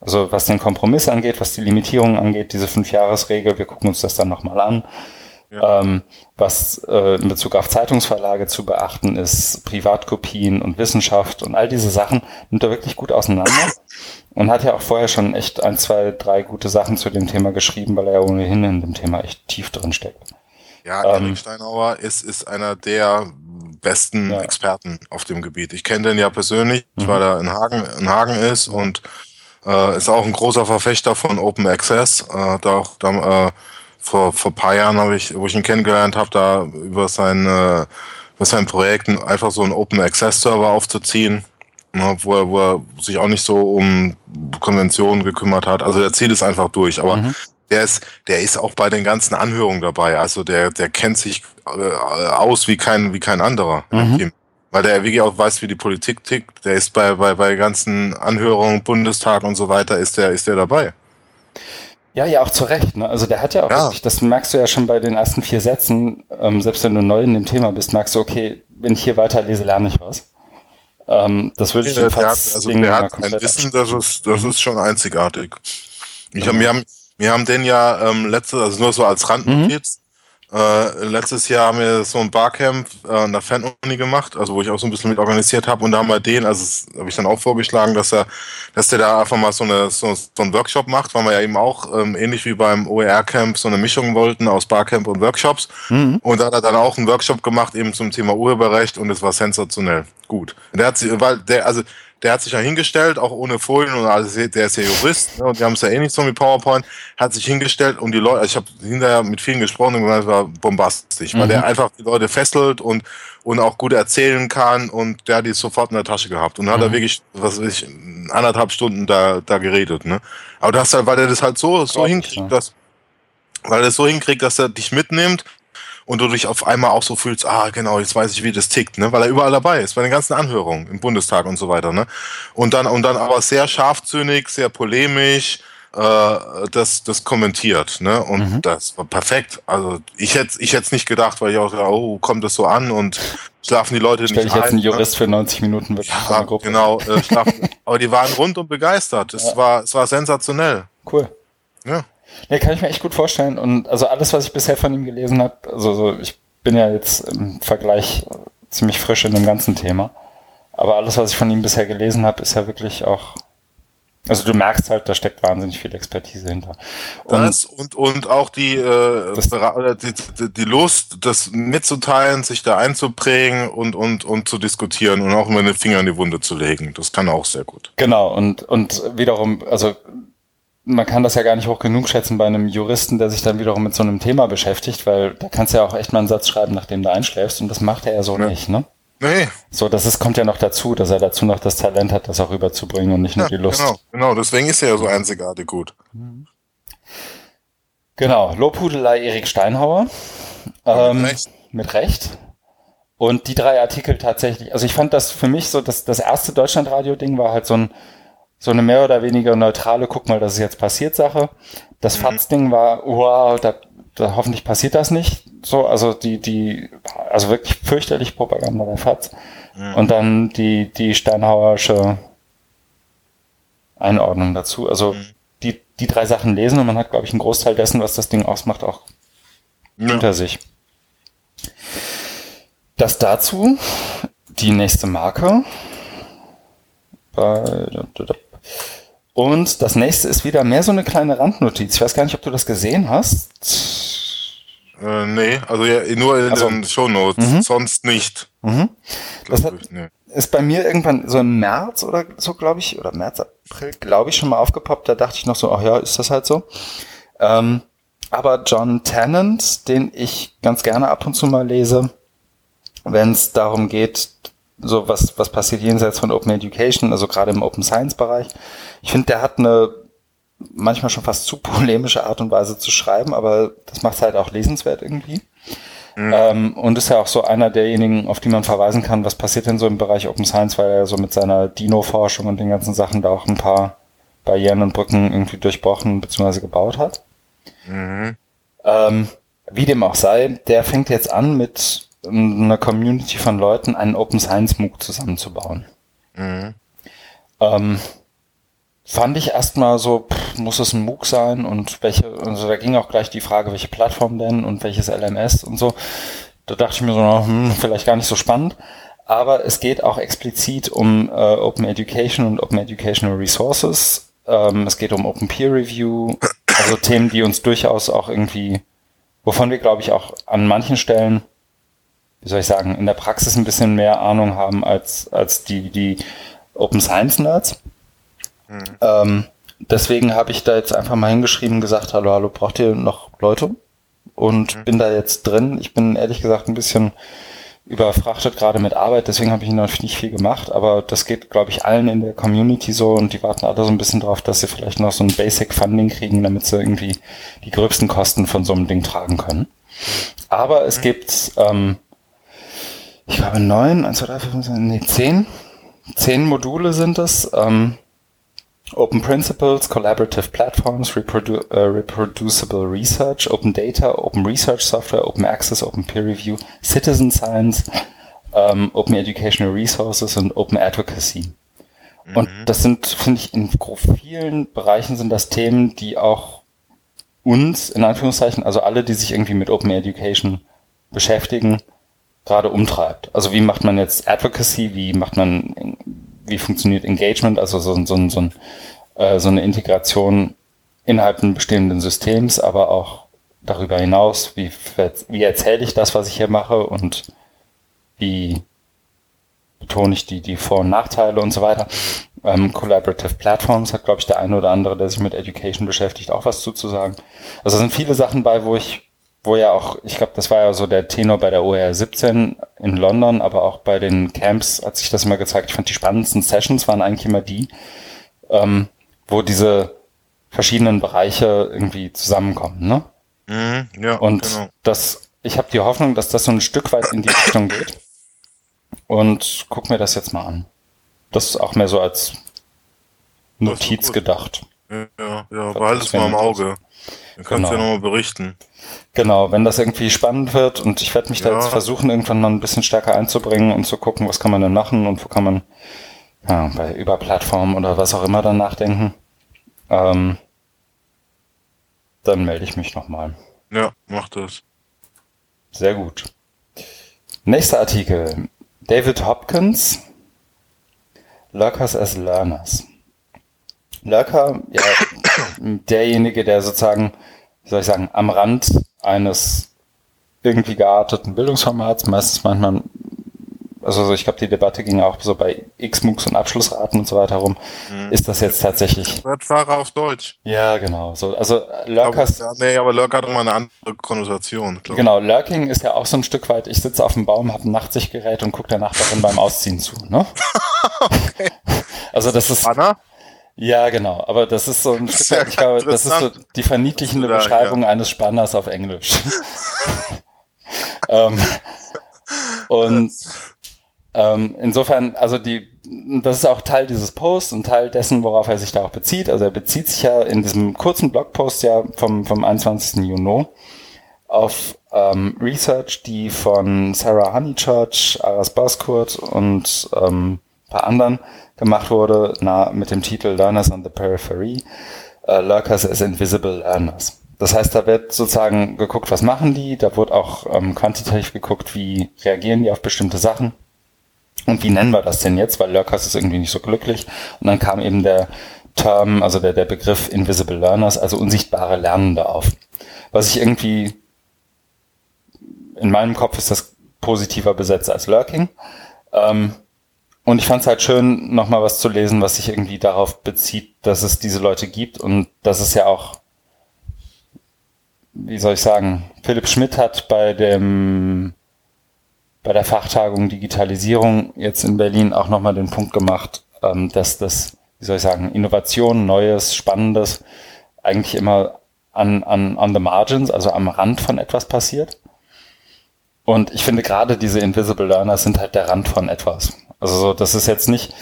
Also was den Kompromiss angeht, was die Limitierung angeht, diese Fünf-Jahres-Regel, wir gucken uns das dann nochmal an. Ja. Ähm, was äh, in Bezug auf Zeitungsverlage zu beachten ist, Privatkopien und Wissenschaft und all diese Sachen nimmt er wirklich gut auseinander und hat ja auch vorher schon echt ein, zwei, drei gute Sachen zu dem Thema geschrieben, weil er ja ohnehin in dem Thema echt tief drin steckt. Ja, ähm, Erik Steinauer ist, ist einer der besten ja. Experten auf dem Gebiet. Ich kenne den ja persönlich, mhm. weil er in Hagen, in Hagen ist und äh, ist auch ein großer Verfechter von Open Access. Äh, da auch da, äh, vor vor paar Jahren habe ich, wo ich ihn kennengelernt habe, da über sein äh, über sein Projekt einfach so einen Open Access Server aufzuziehen, ne, wo er, wo er sich auch nicht so um Konventionen gekümmert hat. Also der zieht es einfach durch, aber mhm. Der ist der ist auch bei den ganzen Anhörungen dabei. Also der der kennt sich äh, aus wie kein wie kein anderer mhm. Weil der wirklich auch weiß, wie die Politik tickt. Der ist bei, bei, bei ganzen Anhörungen, Bundestag und so weiter, ist der, ist der dabei. Ja, ja, auch zu Recht. Ne? Also der hat ja auch ja. wirklich, das merkst du ja schon bei den ersten vier Sätzen, ähm, selbst wenn du neu in dem Thema bist, merkst du, okay, wenn ich hier weiterlese, lerne ich was. Ähm, das würde ich der, der hat, also der hat ein Wissen, das ist, das ist schon einzigartig. Ich hab, wir, haben, wir haben den ja ähm, letzte, also nur so als Randnotiz, mhm. Äh, letztes Jahr haben wir so ein Barcamp äh, an der Fanuni gemacht, also wo ich auch so ein bisschen mit organisiert habe und da haben wir den, also habe ich dann auch vorgeschlagen, dass er, dass der da einfach mal so, eine, so, so einen Workshop macht, weil wir ja eben auch ähm, ähnlich wie beim OER Camp so eine Mischung wollten aus Barcamp und Workshops mhm. und da hat er dann auch einen Workshop gemacht eben zum Thema Urheberrecht und es war sensationell gut. Der hat, weil der, also der hat sich ja hingestellt, auch ohne Folien und alles, der ist ja Jurist ne, und die haben es ja eh nicht so mit PowerPoint, hat sich hingestellt und die Leute, also ich habe hinterher mit vielen gesprochen und gesagt, es war bombastisch, mhm. weil der einfach die Leute fesselt und, und auch gut erzählen kann und der hat die sofort in der Tasche gehabt und dann mhm. hat er mhm. wirklich, was weiß ich, anderthalb Stunden da, da geredet, ne. Aber das halt, weil er das halt so, so hinkriegt, dass, weil er das so hinkriegt, dass er dich mitnimmt und du dich auf einmal auch so fühlst, ah, genau, jetzt weiß ich, wie das tickt, ne? Weil er überall dabei ist, bei den ganzen Anhörungen im Bundestag und so weiter, ne? Und dann, und dann aber sehr scharfzünnig, sehr polemisch, äh, das, das kommentiert, ne? Und mhm. das war perfekt. Also ich hätte ich hätte nicht gedacht, weil ich auch, oh, kommt das so an und schlafen die Leute Stell nicht ich jetzt einen ne? Jurist für 90 Minuten wirklich ja, Genau, äh, schlafen. aber die waren rundum begeistert. Es ja. war, es war sensationell. Cool. Ja. Ja, kann ich mir echt gut vorstellen. Und also alles, was ich bisher von ihm gelesen habe, also so, ich bin ja jetzt im Vergleich ziemlich frisch in dem ganzen Thema. Aber alles, was ich von ihm bisher gelesen habe, ist ja wirklich auch. Also du merkst halt, da steckt wahnsinnig viel Expertise hinter. Und, das und, und auch die, äh, die, die, die Lust, das mitzuteilen, sich da einzuprägen und, und, und zu diskutieren und auch immer den Finger in die Wunde zu legen. Das kann auch sehr gut. Genau, und, und wiederum, also man kann das ja gar nicht hoch genug schätzen bei einem Juristen, der sich dann wiederum mit so einem Thema beschäftigt, weil da kannst du ja auch echt mal einen Satz schreiben, nachdem du einschläfst und das macht er ja so ja. nicht, ne? Nee. So, das ist, kommt ja noch dazu, dass er dazu noch das Talent hat, das auch rüberzubringen und nicht nur ja, die Lust. Genau, genau, deswegen ist er ja so einzigartig gut. Genau, Lobhudelei Erik Steinhauer. Ähm, mit Recht. Mit Recht. Und die drei Artikel tatsächlich, also ich fand das für mich so, dass das erste Deutschlandradio-Ding war halt so ein, so eine mehr oder weniger neutrale, guck mal, das ist jetzt passiert Sache. Das mhm. FATS-Ding war, wow, da, da hoffentlich passiert das nicht. So, also die, die, also wirklich fürchterlich Propaganda der FATS. Mhm. Und dann die, die Steinhauersche Einordnung dazu. Also mhm. die, die drei Sachen lesen und man hat, glaube ich, einen Großteil dessen, was das Ding ausmacht, auch ja. hinter sich. Das dazu, die nächste Marke. Und das nächste ist wieder mehr so eine kleine Randnotiz. Ich weiß gar nicht, ob du das gesehen hast. Äh, nee, also ja, nur in also, den Shownotes, mhm. sonst nicht. Mhm. Das hat, ich, nee. ist bei mir irgendwann so im März oder so, glaube ich, oder März, April, glaube ich, schon mal aufgepoppt. Da dachte ich noch so, ach ja, ist das halt so. Ähm, aber John Tennant, den ich ganz gerne ab und zu mal lese, wenn es darum geht, so was, was passiert jenseits von Open Education, also gerade im Open Science Bereich. Ich finde, der hat eine manchmal schon fast zu polemische Art und Weise zu schreiben, aber das macht es halt auch lesenswert irgendwie. Mhm. Ähm, und ist ja auch so einer derjenigen, auf die man verweisen kann, was passiert denn so im Bereich Open Science, weil er so mit seiner Dino-Forschung und den ganzen Sachen da auch ein paar Barrieren und Brücken irgendwie durchbrochen bzw. gebaut hat. Mhm. Ähm, wie dem auch sei, der fängt jetzt an mit einer Community von Leuten einen Open Science MOOC zusammenzubauen. Mhm. Ähm, fand ich erstmal so, pff, muss es ein MOOC sein und welche, also da ging auch gleich die Frage, welche Plattform denn und welches LMS und so. Da dachte ich mir so, hm, vielleicht gar nicht so spannend. Aber es geht auch explizit um äh, Open Education und Open Educational Resources. Ähm, es geht um Open Peer Review, also Themen, die uns durchaus auch irgendwie, wovon wir, glaube ich, auch an manchen Stellen wie soll ich sagen, in der Praxis ein bisschen mehr Ahnung haben als, als die, die Open Science Nerds. Mhm. Ähm, deswegen habe ich da jetzt einfach mal hingeschrieben, gesagt, hallo, hallo, braucht ihr noch Leute? Und mhm. bin da jetzt drin. Ich bin ehrlich gesagt ein bisschen überfrachtet gerade mit Arbeit, deswegen habe ich noch nicht viel gemacht, aber das geht, glaube ich, allen in der Community so und die warten alle so ein bisschen drauf, dass sie vielleicht noch so ein Basic Funding kriegen, damit sie irgendwie die gröbsten Kosten von so einem Ding tragen können. Aber es mhm. gibt ähm, ich glaube neun, eins, zwei, drei, vier, fünf, sechs, nee, zehn. Zehn Module sind es. Ähm, Open Principles, Collaborative Platforms, Reprodu uh, Reproducible Research, Open Data, Open Research Software, Open Access, Open Peer Review, Citizen Science, ähm, Open Educational Resources und Open Advocacy. Mhm. Und das sind, finde ich, in vielen Bereichen sind das Themen, die auch uns, in Anführungszeichen, also alle, die sich irgendwie mit Open Education beschäftigen, gerade umtreibt. Also wie macht man jetzt Advocacy, wie macht man, wie funktioniert Engagement, also so, so, so, äh, so eine Integration innerhalb eines bestehenden Systems, aber auch darüber hinaus, wie, wie erzähle ich das, was ich hier mache und wie betone ich die, die Vor- und Nachteile und so weiter. Ähm, Collaborative Platforms hat, glaube ich, der eine oder andere, der sich mit Education beschäftigt, auch was zuzusagen. Also sind viele Sachen bei, wo ich wo ja auch, ich glaube, das war ja so der Tenor bei der OER 17 in London, aber auch bei den Camps hat sich das immer gezeigt. Ich fand die spannendsten Sessions waren eigentlich immer die, ähm, wo diese verschiedenen Bereiche irgendwie zusammenkommen, ne? Mhm, ja, und genau. das, ich habe die Hoffnung, dass das so ein Stück weit in die Richtung geht. Und guck mir das jetzt mal an. Das ist auch mehr so als Notiz gedacht. Ja, ja, ja behalte es mal im Auge. Dann kannst du genau. ja nochmal berichten. Genau, wenn das irgendwie spannend wird und ich werde mich ja. da jetzt versuchen, irgendwann mal ein bisschen stärker einzubringen und zu gucken, was kann man denn machen und wo kann man ja, bei über Plattformen oder was auch immer dann nachdenken. Ähm, dann melde ich mich nochmal. Ja, mach das. Sehr gut. Nächster Artikel. David Hopkins, Lurkers as Learners. Lurker, ja, derjenige, der sozusagen, wie soll ich sagen, am Rand eines irgendwie gearteten Bildungsformats, meistens manchmal, also ich glaube, die Debatte ging auch so bei X-MOOCs und Abschlussraten und so weiter rum. Mhm. Ist das jetzt tatsächlich. Fahrer auf Deutsch. Ja, genau. So, also Lurkers. Aber, nee, aber Lurk hat immer eine andere Konnotation. Genau, Lurking ist ja auch so ein Stück weit, ich sitze auf dem Baum, habe ein Nachtsichtgerät und gucke der Nachbarin beim Ausziehen zu. Ne? okay. Also das ist. Anna? Ja, genau. Aber das ist so ein Stück weit, ich glaube, das ist so die verniedlichende da, Beschreibung ja. eines Spanners auf Englisch. ähm, und ähm, insofern, also die, das ist auch Teil dieses Posts und Teil dessen, worauf er sich da auch bezieht. Also er bezieht sich ja in diesem kurzen Blogpost ja vom, vom 21. Juni auf ähm, Research, die von Sarah Honeychurch, Aras Baskurt und ähm, paar anderen gemacht wurde, na, mit dem Titel Learners on the Periphery. äh, Lurkers as Invisible Learners. Das heißt, da wird sozusagen geguckt, was machen die, da wird auch ähm, quantitativ geguckt, wie reagieren die auf bestimmte Sachen und wie nennen wir das denn jetzt, weil Lurkers ist irgendwie nicht so glücklich. Und dann kam eben der Term, also der, der Begriff Invisible Learners, also unsichtbare Lernende auf. Was ich irgendwie, in meinem Kopf ist das positiver besetzt als Lurking. Ähm, und ich fand es halt schön, nochmal was zu lesen, was sich irgendwie darauf bezieht, dass es diese Leute gibt und dass es ja auch, wie soll ich sagen, Philipp Schmidt hat bei dem bei der Fachtagung Digitalisierung jetzt in Berlin auch nochmal den Punkt gemacht, ähm, dass das, wie soll ich sagen, Innovation, Neues, Spannendes eigentlich immer an, an, on the margins, also am Rand von etwas passiert. Und ich finde gerade diese Invisible Learners sind halt der Rand von etwas. Also so, das ist jetzt nicht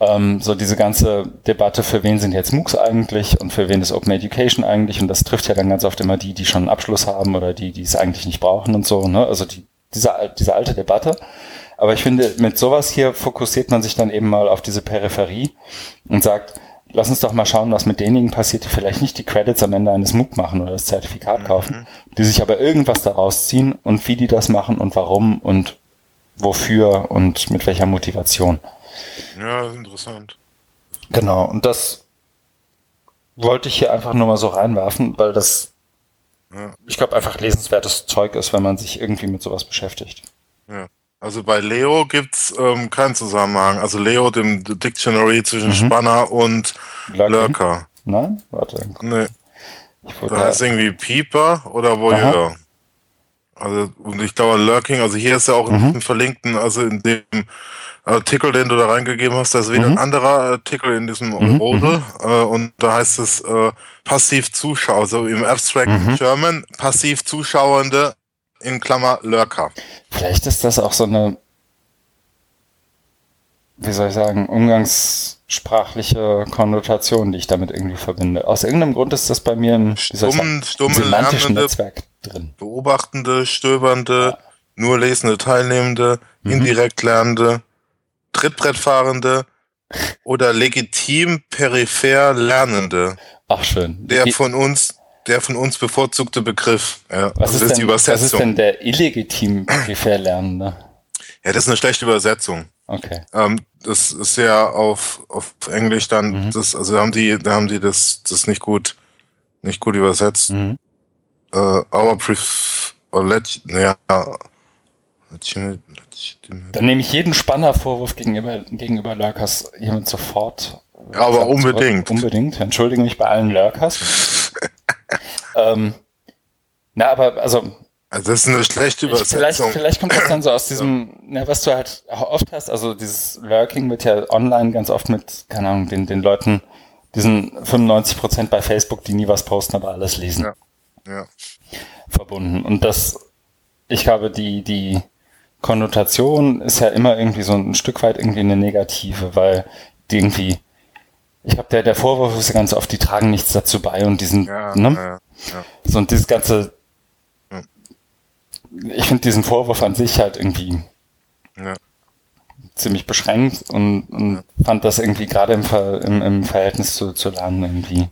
ähm, so diese ganze Debatte, für wen sind jetzt MOOCs eigentlich und für wen ist Open Education eigentlich. Und das trifft ja dann ganz oft immer die, die schon einen Abschluss haben oder die, die es eigentlich nicht brauchen und so. Ne? Also die, diese, diese alte Debatte. Aber ich finde, mit sowas hier fokussiert man sich dann eben mal auf diese Peripherie und sagt, lass uns doch mal schauen, was mit denjenigen passiert, die vielleicht nicht die Credits am Ende eines MOOC machen oder das Zertifikat mhm. kaufen, die sich aber irgendwas daraus ziehen und wie die das machen und warum und wofür und mit welcher Motivation. Ja, interessant. Genau, und das wollte ich hier einfach nur mal so reinwerfen, weil das, ja. ich glaube, einfach lesenswertes Zeug ist, wenn man sich irgendwie mit sowas beschäftigt. Ja. Also bei Leo gibt's ähm, keinen Zusammenhang. Also Leo, dem Dictionary zwischen mhm. Spanner und Lucky? Lurker. Nein? Warte. Nee. Da heißt irgendwie Pieper oder Voyeur. Also, und ich glaube, Lurking, also hier ist ja auch mhm. im verlinkten, also in dem Artikel, den du da reingegeben hast, da ist wieder mhm. ein anderer Artikel in diesem mhm. Rode, mhm. äh, und da heißt es äh, passiv Zuschauer, also im Abstract mhm. German, passiv Zuschauende in Klammer Lurker. Vielleicht ist das auch so eine, wie soll ich sagen, umgangssprachliche Konnotation, die ich damit irgendwie verbinde. Aus irgendeinem Grund ist das bei mir ein Stummen, stumme semantischen Netzwerk drin. Beobachtende, stöbernde, ja. nur lesende Teilnehmende, mhm. indirekt lernende, Trittbrettfahrende oder legitim peripher Lernende. Ach schön. Der von uns der von uns bevorzugte Begriff. Ja, was, ist, ist denn, die Übersetzung. was ist denn der illegitim peripher Lernende? Ja, das ist eine schlechte Übersetzung. Okay. Ähm, das ist ja auf, auf Englisch dann, mhm. das, also haben die, da haben die das, das nicht gut, nicht gut übersetzt. Mhm. Uh, our pref, or let, naja, dann nehme ich jeden Spannervorwurf gegenüber, gegenüber Lurkers hiermit sofort. Ja, aber unbedingt. Zurück. Unbedingt. Entschuldige mich bei allen Lurkers. ähm, na, aber also also das ist eine schlechte Übersetzung. Vielleicht, vielleicht kommt das dann so aus diesem, ja, was du halt oft hast, also dieses Lurking wird ja online ganz oft mit, keine Ahnung, den, den Leuten, diesen 95 Prozent bei Facebook, die nie was posten, aber alles lesen. Ja. ja. Verbunden. Und das, ich glaube, die, die Konnotation ist ja immer irgendwie so ein Stück weit irgendwie eine negative, weil die irgendwie, ich glaube, der, der Vorwurf ist ja ganz oft, die tragen nichts dazu bei und diesen, ja, ne? Ja, ja. So und dieses ganze ich finde diesen Vorwurf an sich halt irgendwie ja. ziemlich beschränkt und, und ja. fand das irgendwie gerade im, Ver, im, im, Verhältnis zu, zu Lernen irgendwie.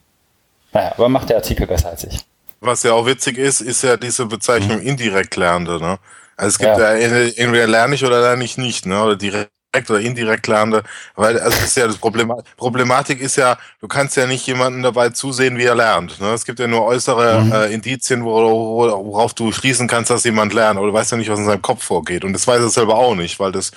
Naja, aber macht der Artikel besser als ich. Was ja auch witzig ist, ist ja diese Bezeichnung mhm. indirekt Lernende, ne? Also es gibt ja, ja entweder lerne ich oder lerne ich nicht, ne? Oder direkt direkt oder indirekt lernende, weil also das ist ja das Problem. Problematik ist ja, du kannst ja nicht jemanden dabei zusehen, wie er lernt. Ne? Es gibt ja nur äußere mhm. äh, Indizien, worauf du schließen kannst, dass jemand lernt, aber du weißt ja nicht, was in seinem Kopf vorgeht. Und das weiß er selber auch nicht, weil das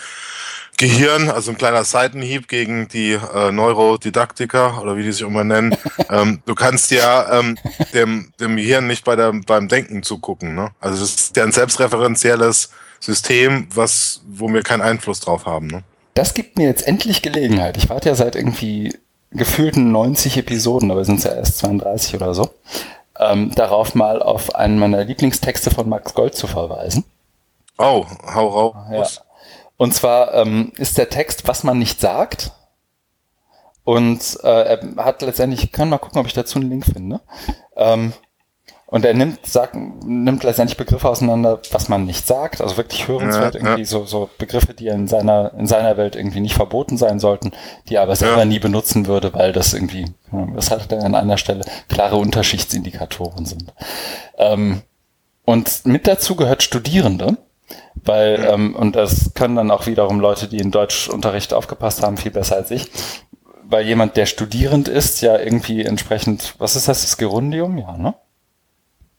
Gehirn, also ein kleiner Seitenhieb gegen die äh, Neurodidaktiker oder wie die sich immer nennen. ähm, du kannst ja ähm, dem, dem Gehirn nicht bei der, beim Denken zugucken. Ne? Also das ist ja ein selbstreferenzielles System, was, wo wir keinen Einfluss drauf haben. Ne? Das gibt mir jetzt endlich Gelegenheit. Ich warte ja seit irgendwie gefühlten 90 Episoden, aber sind es ja erst 32 oder so, ähm, darauf mal auf einen meiner Lieblingstexte von Max Gold zu verweisen. Oh, hau raus. Ja. Und zwar ähm, ist der Text, was man nicht sagt. Und äh, er hat letztendlich, ich kann mal gucken, ob ich dazu einen Link finde. Ähm, Und er nimmt, sagt, nimmt letztendlich Begriffe auseinander, was man nicht sagt, also wirklich hörenswert, ja, irgendwie ja. so, so Begriffe, die in seiner, in seiner Welt irgendwie nicht verboten sein sollten, die er aber selber ja. nie benutzen würde, weil das irgendwie, das hat er an einer Stelle, klare Unterschichtsindikatoren sind. Ähm, und mit dazu gehört Studierende, weil, ähm, und das können dann auch wiederum Leute, die in Deutschunterricht aufgepasst haben, viel besser als ich, weil jemand, der studierend ist, ja irgendwie entsprechend, was ist das, das Gerundium? Ja, ne?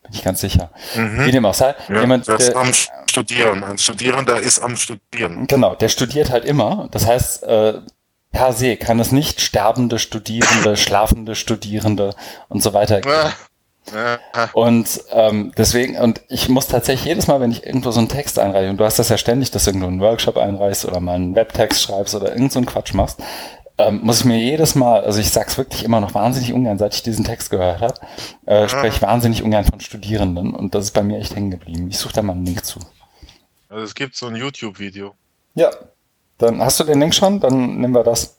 Bin ich ganz sicher. Mhm. Wie dem auch sei. Ja, jemand, der, am Studieren. Ein Studierender ist am Studieren. Genau, der studiert halt immer. Das heißt, äh, per se kann es nicht sterbende Studierende, schlafende Studierende und so weiter geben. Und ähm, deswegen, und ich muss tatsächlich jedes Mal, wenn ich irgendwo so einen Text einreiche, und du hast das ja ständig, dass du irgendwo einen Workshop einreichst oder mal einen Webtext schreibst oder irgend so einen Quatsch machst, ähm, muss ich mir jedes Mal, also ich sag's wirklich immer noch wahnsinnig ungern, seit ich diesen Text gehört habe, äh, spreche wahnsinnig ungern von Studierenden und das ist bei mir echt hängen geblieben. Ich suche da mal einen Link zu. Also es gibt so ein YouTube-Video. Ja, dann hast du den Link schon, dann nehmen wir das.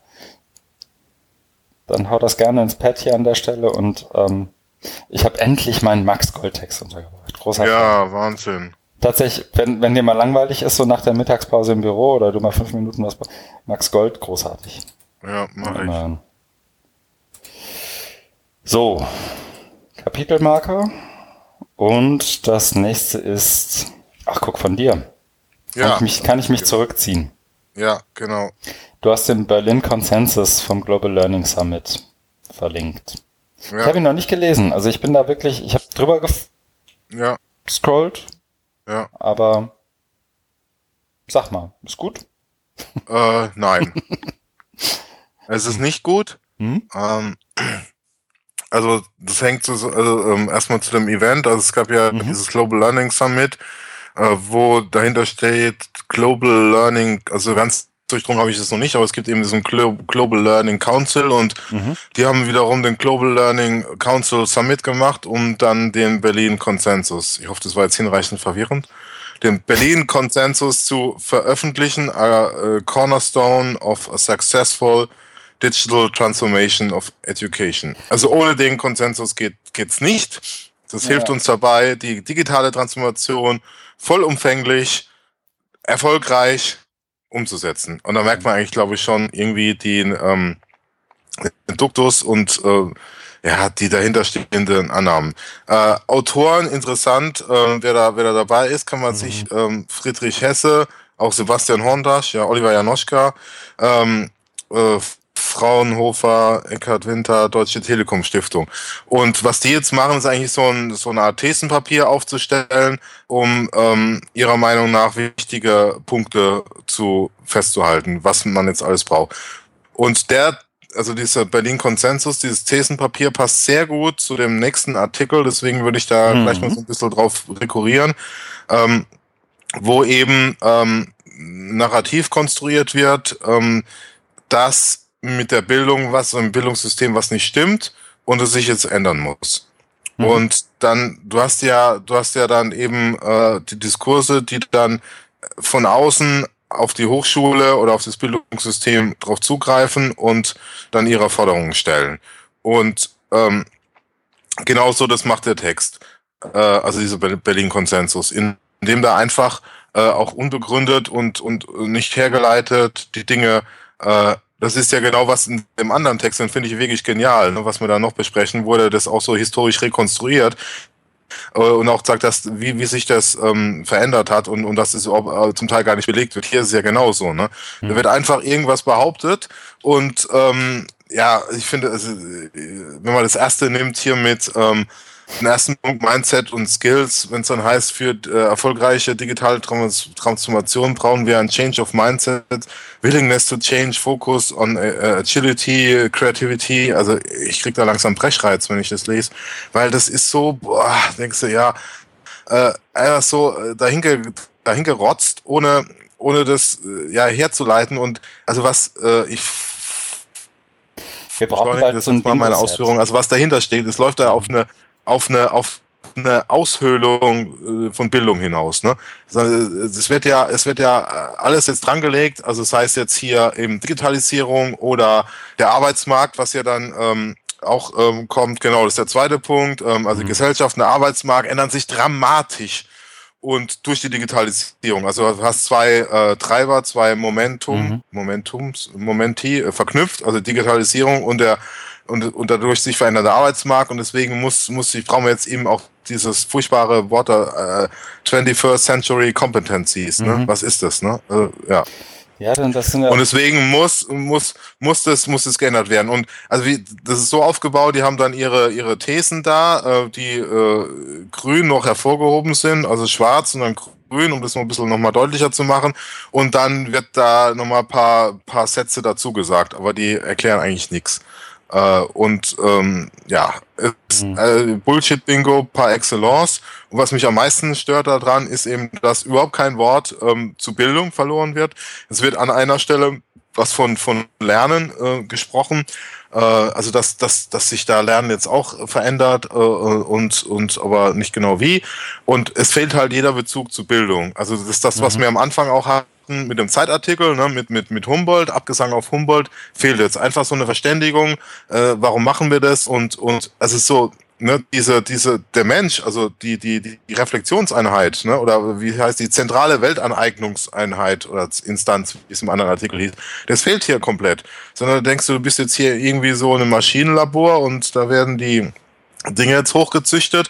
Dann hau das gerne ins Pad hier an der Stelle und ähm, ich habe endlich meinen Max Gold-Text untergebracht. Großartig. Ja, Wahnsinn. Tatsächlich, wenn, wenn dir mal langweilig ist, so nach der Mittagspause im Büro oder du mal fünf Minuten was, Max Gold, großartig. Ja, mach ich. So, Kapitelmarker. Und das nächste ist, ach guck, von dir. Kann, ja. ich, mich, kann ich mich zurückziehen? Ja, genau. Du hast den Berlin Consensus vom Global Learning Summit verlinkt. Ja. Ich habe ihn noch nicht gelesen. Also ich bin da wirklich, ich habe drüber ja. gescrollt. Ja. Aber sag mal, ist gut? Äh, nein. Es ist nicht gut. Hm? Ähm, also das hängt so, also, ähm, erstmal zu dem Event. Also es gab ja mhm. dieses Global Learning Summit, äh, wo dahinter steht Global Learning, also ganz durchdrungen habe ich das noch nicht, aber es gibt eben diesen Global Learning Council und mhm. die haben wiederum den Global Learning Council Summit gemacht und dann den Berlin Consensus. Ich hoffe, das war jetzt hinreichend verwirrend. Den Berlin Consensus zu veröffentlichen, a, a cornerstone of a successful Digital Transformation of Education. Also ohne den Konsensus geht geht's nicht. Das ja. hilft uns dabei, die digitale Transformation vollumfänglich, erfolgreich umzusetzen. Und da merkt man eigentlich, glaube ich, schon irgendwie den, ähm, den Duktus und äh, ja, die dahinterstehenden Annahmen. Äh, Autoren, interessant, äh, wer, da, wer da dabei ist, kann man mhm. sich ähm, Friedrich Hesse, auch Sebastian Horndasch, ja, Oliver Janoschka, ähm, äh, Fraunhofer, Eckhard Winter, Deutsche Telekom Stiftung. Und was die jetzt machen, ist eigentlich so, ein, so eine Art Thesenpapier aufzustellen, um ähm, ihrer Meinung nach wichtige Punkte zu festzuhalten, was man jetzt alles braucht. Und der, also dieser Berlin-Konsensus, dieses Thesenpapier passt sehr gut zu dem nächsten Artikel, deswegen würde ich da mhm. gleich mal so ein bisschen drauf rekurrieren, ähm, wo eben ähm, narrativ konstruiert wird, ähm, dass mit der Bildung was im Bildungssystem was nicht stimmt und es sich jetzt ändern muss. Mhm. Und dann, du hast ja, du hast ja dann eben äh, die Diskurse, die dann von außen auf die Hochschule oder auf das Bildungssystem drauf zugreifen und dann ihre Forderungen stellen. Und ähm, genauso das macht der Text, äh, also dieser Berlin-Konsensus, in dem da einfach äh, auch unbegründet und, und nicht hergeleitet die Dinge äh, das ist ja genau was in dem anderen Text, den finde ich wirklich genial, ne, was wir da noch besprechen, wurde das auch so historisch rekonstruiert äh, und auch sagt, dass, wie, wie sich das ähm, verändert hat und, und dass es äh, zum Teil gar nicht belegt wird. Hier ist es ja genauso. Ne? Mhm. Da wird einfach irgendwas behauptet und ähm, ja, ich finde, also, wenn man das erste nimmt hier mit ähm, den ersten Punkt Mindset und Skills, wenn es dann heißt, für äh, erfolgreiche digitale Trans Transformation brauchen wir ein Change of Mindset, Willingness to change, Focus on uh, Agility, Creativity. Also ich krieg da langsam Brechreiz, wenn ich das lese, weil das ist so, boah, denkst du, ja, äh, einfach so äh, dahin, ge dahin gerotzt, ohne ohne das äh, ja herzuleiten. Und also was äh, ich wir brauchen bald das so ein mal meine Ausführung. Also was dahinter steht, es läuft da auf eine auf eine, auf eine Aushöhlung äh, von Bildung hinaus. Ne? Es wird ja, es wird ja alles jetzt drangelegt, also das heißt jetzt hier eben Digitalisierung oder der Arbeitsmarkt, was ja dann ähm, auch ähm, kommt, genau, das ist der zweite Punkt. Ähm, also mhm. Gesellschaft und der Arbeitsmarkt ändern sich dramatisch und durch die Digitalisierung. Also du hast zwei äh, Treiber, zwei Momentum, mhm. Momentums, Momenti äh, verknüpft, also Digitalisierung und der und, und dadurch sich verändernde Arbeitsmarkt und deswegen muss muss ich brauchen wir jetzt eben auch dieses furchtbare Wort äh, 21st Century Competencies. Ne? Mhm. Was ist das? Ne? Also, ja. Ja, dann das sind ja und deswegen muss muss muss das muss es geändert werden und also wie das ist so aufgebaut, die haben dann ihre ihre Thesen da, äh, die äh, grün noch hervorgehoben sind, also schwarz und dann grün, um das noch ein bisschen nochmal deutlicher zu machen und dann wird da nochmal ein paar paar Sätze dazu gesagt, aber die erklären eigentlich nichts. Äh, und ähm, ja, ist, mhm. äh, Bullshit-Bingo par excellence. Und was mich am meisten stört daran, ist eben, dass überhaupt kein Wort ähm, zu Bildung verloren wird. Es wird an einer Stelle was von, von Lernen äh, gesprochen. Äh, also dass, dass, dass sich da Lernen jetzt auch verändert äh, und, und aber nicht genau wie. Und es fehlt halt jeder Bezug zu Bildung. Also das ist das, was mhm. wir am Anfang auch hatten mit dem Zeitartikel, ne, mit, mit, mit Humboldt, Abgesang auf Humboldt, fehlt jetzt einfach so eine Verständigung, äh, warum machen wir das und, und es ist so, ne, diese, diese, der Mensch, also die, die, die Reflexionseinheit, ne, oder wie heißt die zentrale Weltaneignungseinheit oder Instanz, wie es im anderen Artikel hieß, das fehlt hier komplett. Sondern du denkst, du bist jetzt hier irgendwie so in einem Maschinenlabor und da werden die Dinge jetzt hochgezüchtet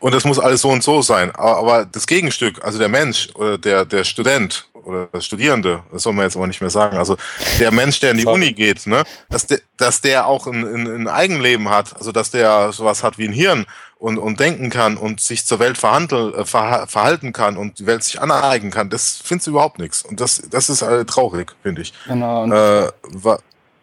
und das muss alles so und so sein. Aber das Gegenstück, also der Mensch oder der, der Student oder Studierende, das soll man jetzt aber nicht mehr sagen, also der Mensch, der in die Sorry. Uni geht, ne, dass der, dass der auch ein, ein, ein Eigenleben hat, also dass der sowas hat wie ein Hirn und, und denken kann und sich zur Welt verhandeln, äh, ver, verhalten kann und die Welt sich aneignen kann, das findest du überhaupt nichts. Und das, das ist äh, traurig, finde ich. Genau. Äh,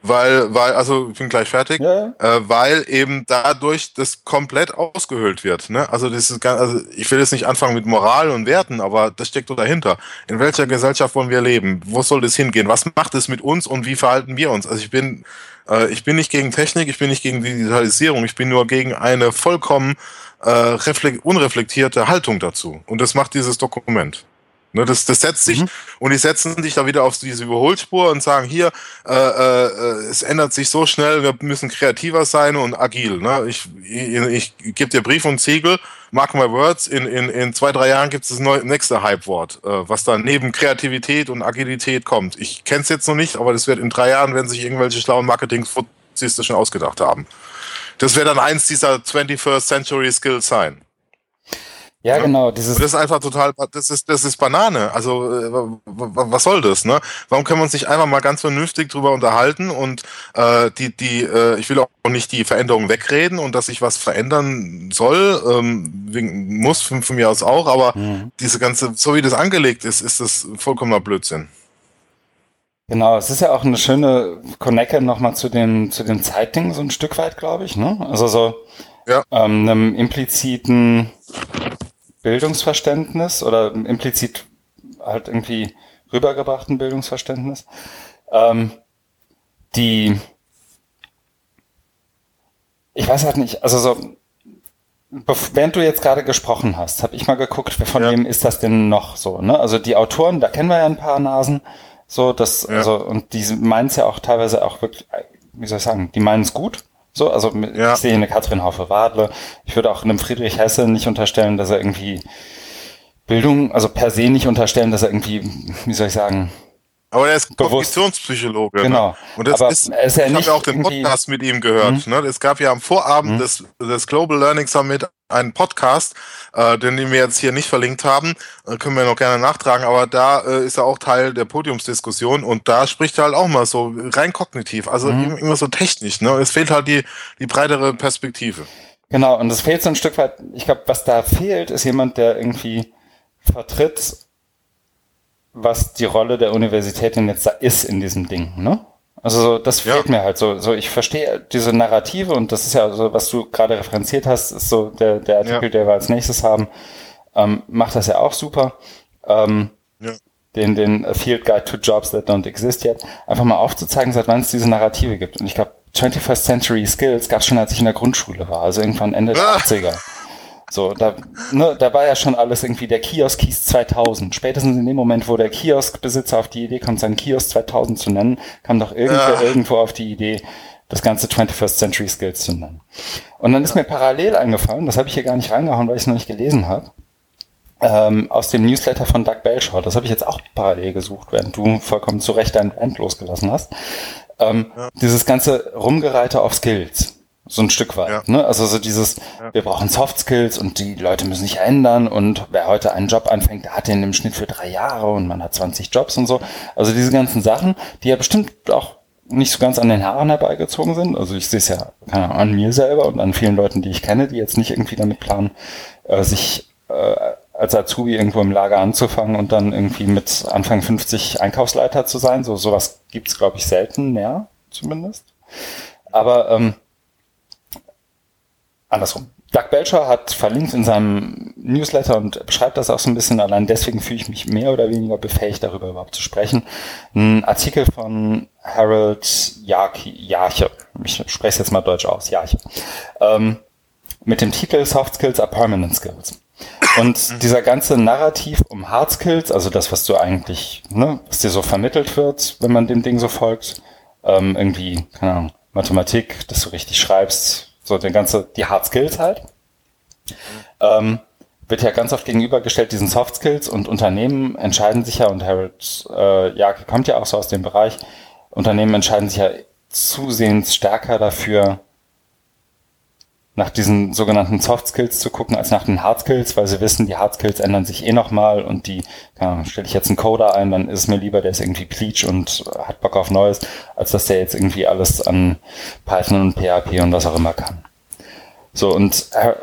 weil, weil, also ich bin gleich fertig, ja. äh, weil eben dadurch das komplett ausgehöhlt wird. Ne? Also das ist ganz, also ich will jetzt nicht anfangen mit Moral und Werten, aber das steckt so dahinter. In welcher Gesellschaft wollen wir leben? Wo soll das hingehen? Was macht es mit uns und wie verhalten wir uns? Also ich bin, äh, ich bin nicht gegen Technik, ich bin nicht gegen Digitalisierung, ich bin nur gegen eine vollkommen äh, unreflektierte Haltung dazu. Und das macht dieses Dokument. Ne, das, das setzt sich mhm. und die setzen sich da wieder auf diese Überholspur und sagen hier, äh, äh, es ändert sich so schnell, wir müssen kreativer sein und agil. Ne? Ich, ich, ich gebe dir Brief und Ziegel, mark my words, in, in, in zwei, drei Jahren gibt es das neue, nächste Hype-Wort, äh, was dann neben Kreativität und Agilität kommt. Ich kenne es jetzt noch nicht, aber das wird in drei Jahren, wenn sich irgendwelche schlauen Marketing-Fuzis das schon ausgedacht haben. Das wird dann eins dieser 21st Century Skills sein. Ja, genau. Dieses das ist einfach total, das ist, das ist Banane. Also, äh, was soll das, ne? Warum können wir uns nicht einfach mal ganz vernünftig drüber unterhalten und äh, die, die, äh, ich will auch nicht die Veränderung wegreden und dass sich was verändern soll, ähm, muss von, von, mir aus auch, aber mhm. diese ganze, so wie das angelegt ist, ist das vollkommener Blödsinn. Genau, es ist ja auch eine schöne Connecte nochmal zu den, zu den Zeitdingen so ein Stück weit, glaube ich, ne? Also so ja. ähm, einem impliziten Bildungsverständnis oder implizit halt irgendwie rübergebrachten Bildungsverständnis, ähm, die ich weiß halt nicht, also so, während du jetzt gerade gesprochen hast, habe ich mal geguckt, von ja. wem ist das denn noch so, ne? Also die Autoren, da kennen wir ja ein paar Nasen, so, das, ja. also, und die meinen es ja auch teilweise auch wirklich, wie soll ich sagen, die meinen es gut, so, also ja. ich sehe eine Katrin Haufe-Wadle. Ich würde auch einem Friedrich Hesse nicht unterstellen, dass er irgendwie Bildung, also per se nicht unterstellen, dass er irgendwie, wie soll ich sagen, aber er ist Kognitionspsychologe. Ne? Genau. Ne? Und das Aber ist, ist ich habe ja auch den Podcast mit ihm gehört. Mhm. Ne? Es gab ja am Vorabend mhm. des, des Global Learning Summit einen Podcast, äh, den wir jetzt hier nicht verlinkt haben, äh, können wir noch gerne nachtragen, aber da äh, ist er auch Teil der Podiumsdiskussion und da spricht er halt auch mal so rein kognitiv, also mhm. immer so technisch. Ne? Es fehlt halt die, die breitere Perspektive. Genau, und es fehlt so ein Stück weit, ich glaube, was da fehlt, ist jemand, der irgendwie vertritt, was die Rolle der Universität denn jetzt da ist in diesem Ding, ne? Also so, das fehlt ja. mir halt so. So, ich verstehe diese Narrative und das ist ja so, was du gerade referenziert hast, ist so der, der Artikel, ja. der wir als nächstes haben, ähm, macht das ja auch super. Ähm, ja. Den, den Field Guide to Jobs that don't exist yet, einfach mal aufzuzeigen, seit wann es diese Narrative gibt. Und ich glaube, 21st Century Skills gab es schon, als ich in der Grundschule war, also irgendwann Ende der 80er. So, da, ne, da war ja schon alles irgendwie, der Kiosk hieß 2000. Spätestens in dem Moment, wo der Kioskbesitzer auf die Idee kommt, seinen Kiosk 2000 zu nennen, kam doch irgendwer ja. irgendwo auf die Idee, das ganze 21st Century Skills zu nennen. Und dann ist mir parallel eingefallen, das habe ich hier gar nicht reingehauen, weil ich es noch nicht gelesen habe, ähm, aus dem Newsletter von Doug Belshaw. Das habe ich jetzt auch parallel gesucht, während du vollkommen zu Recht dein Band losgelassen hast. Ähm, ja. Dieses ganze Rumgereite auf Skills. So ein Stück weit. Ja. Ne? Also so dieses, ja. wir brauchen Soft Skills und die Leute müssen sich ändern und wer heute einen Job anfängt, der hat den im Schnitt für drei Jahre und man hat 20 Jobs und so. Also diese ganzen Sachen, die ja bestimmt auch nicht so ganz an den Haaren herbeigezogen sind. Also ich sehe es ja keine Ahnung, an mir selber und an vielen Leuten, die ich kenne, die jetzt nicht irgendwie damit planen, äh, sich äh, als Azubi irgendwo im Lager anzufangen und dann irgendwie mit Anfang 50 Einkaufsleiter zu sein. So sowas gibt's glaube ich, selten mehr, zumindest. Aber ähm, andersrum. Doug Belcher hat verlinkt in seinem Newsletter und beschreibt das auch so ein bisschen. Allein deswegen fühle ich mich mehr oder weniger befähigt, darüber überhaupt zu sprechen. Ein Artikel von Harold Jarche. Ich spreche es jetzt mal deutsch aus. Jarche. Ähm, mit dem Titel Soft Skills are Permanent Skills. Und dieser ganze Narrativ um Hard Skills, also das, was du eigentlich, ne, was dir so vermittelt wird, wenn man dem Ding so folgt, ähm, irgendwie, keine Ahnung, Mathematik, dass du richtig schreibst, so der ganze, die Hard Skills halt, ähm, wird ja ganz oft gegenübergestellt diesen Soft Skills und Unternehmen entscheiden sich ja, und Harold äh, ja, kommt ja auch so aus dem Bereich, Unternehmen entscheiden sich ja zusehends stärker dafür, nach diesen sogenannten Soft Skills zu gucken, als nach den Hard Skills, weil sie wissen, die Hard Skills ändern sich eh nochmal und die, ja, stelle ich jetzt einen Coder ein, dann ist es mir lieber, der ist irgendwie Pleach und hat Bock auf Neues, als dass der jetzt irgendwie alles an Python und PHP und was auch immer kann. So, und äh,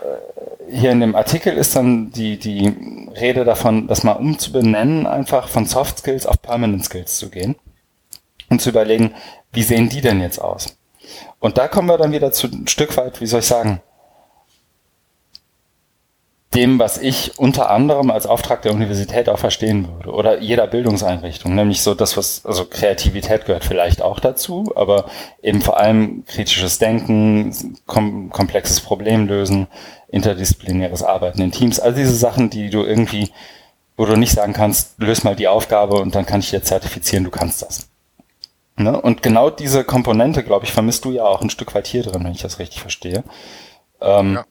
hier in dem Artikel ist dann die, die Rede davon, das mal umzubenennen, einfach von Soft Skills auf Permanent Skills zu gehen und zu überlegen, wie sehen die denn jetzt aus? Und da kommen wir dann wieder zu ein Stück weit, wie soll ich sagen, dem, was ich unter anderem als Auftrag der Universität auch verstehen würde oder jeder Bildungseinrichtung, nämlich so das, was, also Kreativität gehört vielleicht auch dazu, aber eben vor allem kritisches Denken, kom komplexes Problemlösen, interdisziplinäres Arbeiten in Teams, all diese Sachen, die du irgendwie, wo du nicht sagen kannst, löse mal die Aufgabe und dann kann ich dir zertifizieren, du kannst das. Ne? Und genau diese Komponente, glaube ich, vermisst du ja auch ein Stück weit hier drin, wenn ich das richtig verstehe. Ähm, ja.